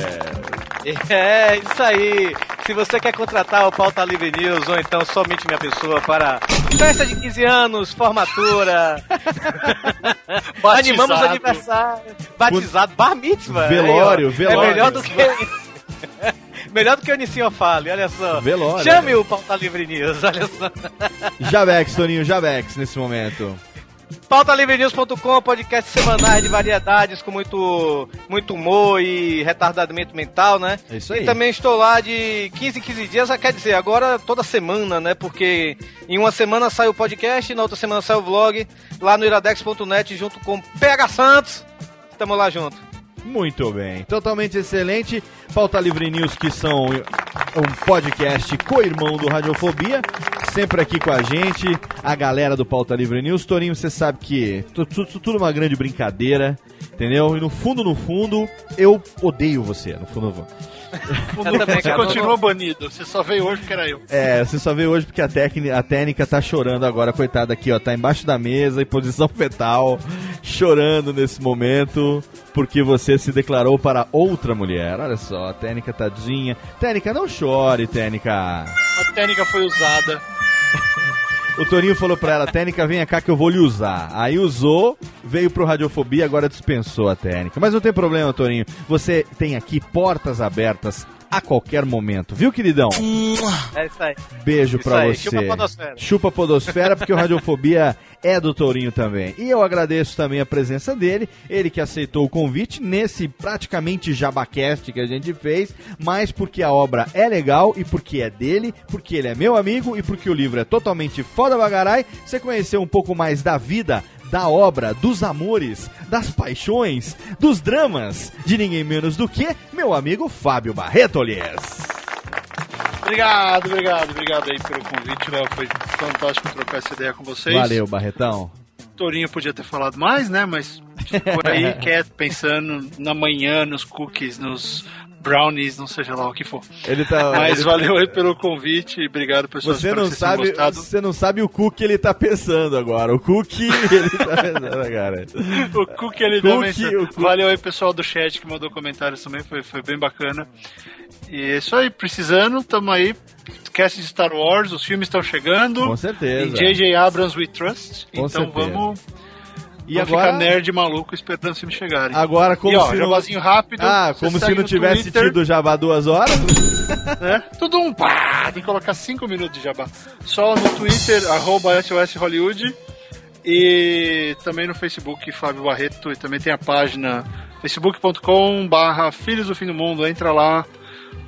É, isso aí. Se você quer contratar o Pauta Livre News ou então somente minha pessoa para festa de 15 anos, formatura, animamos aniversário, batizado, bar mitzvah. aí, ó. Velório, velório. É melhor do que... melhor do que o Inicinho fale, olha só. Velório. Chame o Pauta Livre News, olha só. Javex, Toninho, Javex nesse momento. pautalivrenews.com, podcast semanais de variedades com muito, muito humor e retardamento mental, né? É isso aí. E também estou lá de 15 em 15 dias, ah, quer dizer, agora toda semana, né? Porque em uma semana sai o podcast, na outra semana sai o vlog, lá no iradex.net junto com PH Santos. Estamos lá junto. Muito bem, totalmente excelente. Pauta Livre News, que são um podcast co-irmão do Radiofobia, sempre aqui com a gente, a galera do Pauta Livre News. Torinho, você sabe que tu- tu- tu- tudo uma grande brincadeira, entendeu? E no fundo, no fundo, eu odeio você, no fundo, no fundo. Você cara, continua não- banido. Você só veio hoje porque era eu. É, você só vê hoje porque a, técnica, a técnica tá chorando agora, coitada aqui, ó, tá embaixo da mesa, em posição fetal, chorando nesse momento, porque você se declarou para outra mulher. Olha só, a técnica tadinha. Técnica, não chore, técnica. A técnica foi usada. O Toninho falou pra ela, técnica, vem cá que eu vou lhe usar. Aí usou, veio pro Radiofobia, agora dispensou a técnica. Mas não tem problema, Toninho. Você tem aqui portas abertas a qualquer momento, viu, queridão? É isso aí. Beijo Isso pra aí, você. chupa a podosfera. Chupa a podosfera, porque o Radiofobia é do Tourinho também. E eu agradeço também a presença dele, ele que aceitou o convite nesse praticamente jabacast que a gente fez, mas porque a obra é legal e porque é dele, porque ele é meu amigo e porque o livro é totalmente foda bagarai, você conheceu um pouco mais da vida da obra, dos amores, das paixões, dos dramas, de ninguém menos do que meu amigo Fábio Barreto, Lies. Obrigado, obrigado, obrigado aí pelo convite, Léo. Foi fantástico trocar essa ideia com vocês. Valeu, Barretão. Torinho podia ter falado mais, né? Mas ficou aí quieto, pensando na manhã, nos cookies, nos brownies, não seja lá o que for. Ele tá. Mas ele- valeu aí pelo convite, obrigado pessoal. Você não que sabe, você não sabe o cu que ele tá pensando agora. O cu que ele tá pensando, cara. o Cook ele Cook, também. o Cook. Valeu aí, pessoal do chat que mandou comentários também, foi, foi bem bacana. E é isso aí, precisando, tamo aí. Cast de Star Wars, os filmes estão chegando. Com certeza. Em J.J. Abrams We Trust. Com então certeza. vamos. E vamos agora- ficar nerd maluco esperando os filmes chegarem. Agora, como e, ó, se não- jabazinho rápido. Ah, como se não tivesse Twitter, tido jabá duas horas? né? Tudo um pá! Tem que colocar 5 minutos de jabá. Só no Twitter, arroba SOS Hollywood. E também no Facebook, Fábio Barreto. E também tem a página facebook.com barra Filhos do Fim do Mundo. Entra lá,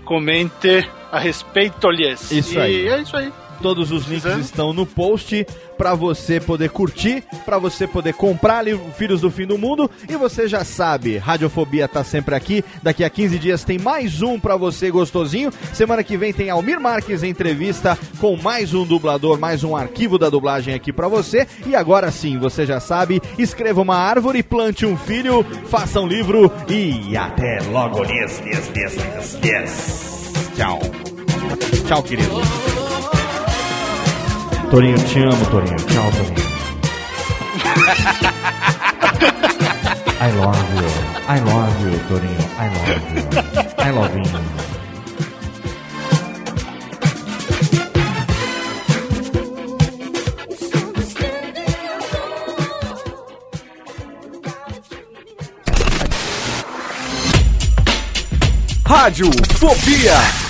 comente a respeito-lhes. Isso e aí. é isso aí. Todos os links estão no post pra você poder curtir, pra você poder comprar ali o Filhos do Fim do Mundo. E você já sabe, Radiofobia tá sempre aqui. Daqui a 15 dias tem mais um pra você gostosinho. Semana que vem tem Almir Marques em entrevista com mais um dublador, mais um arquivo da dublagem aqui pra você. E agora sim, você já sabe, escreva uma árvore, plante um filho, faça um livro e até logo. Yes, yes, yes, yes, yes. Tchau. Tchau, querido. Torinho, te amo, Torinho. Tchau, Torinho. I love you. I love you, Torinho. I love you. I love you. Rádio Fobia.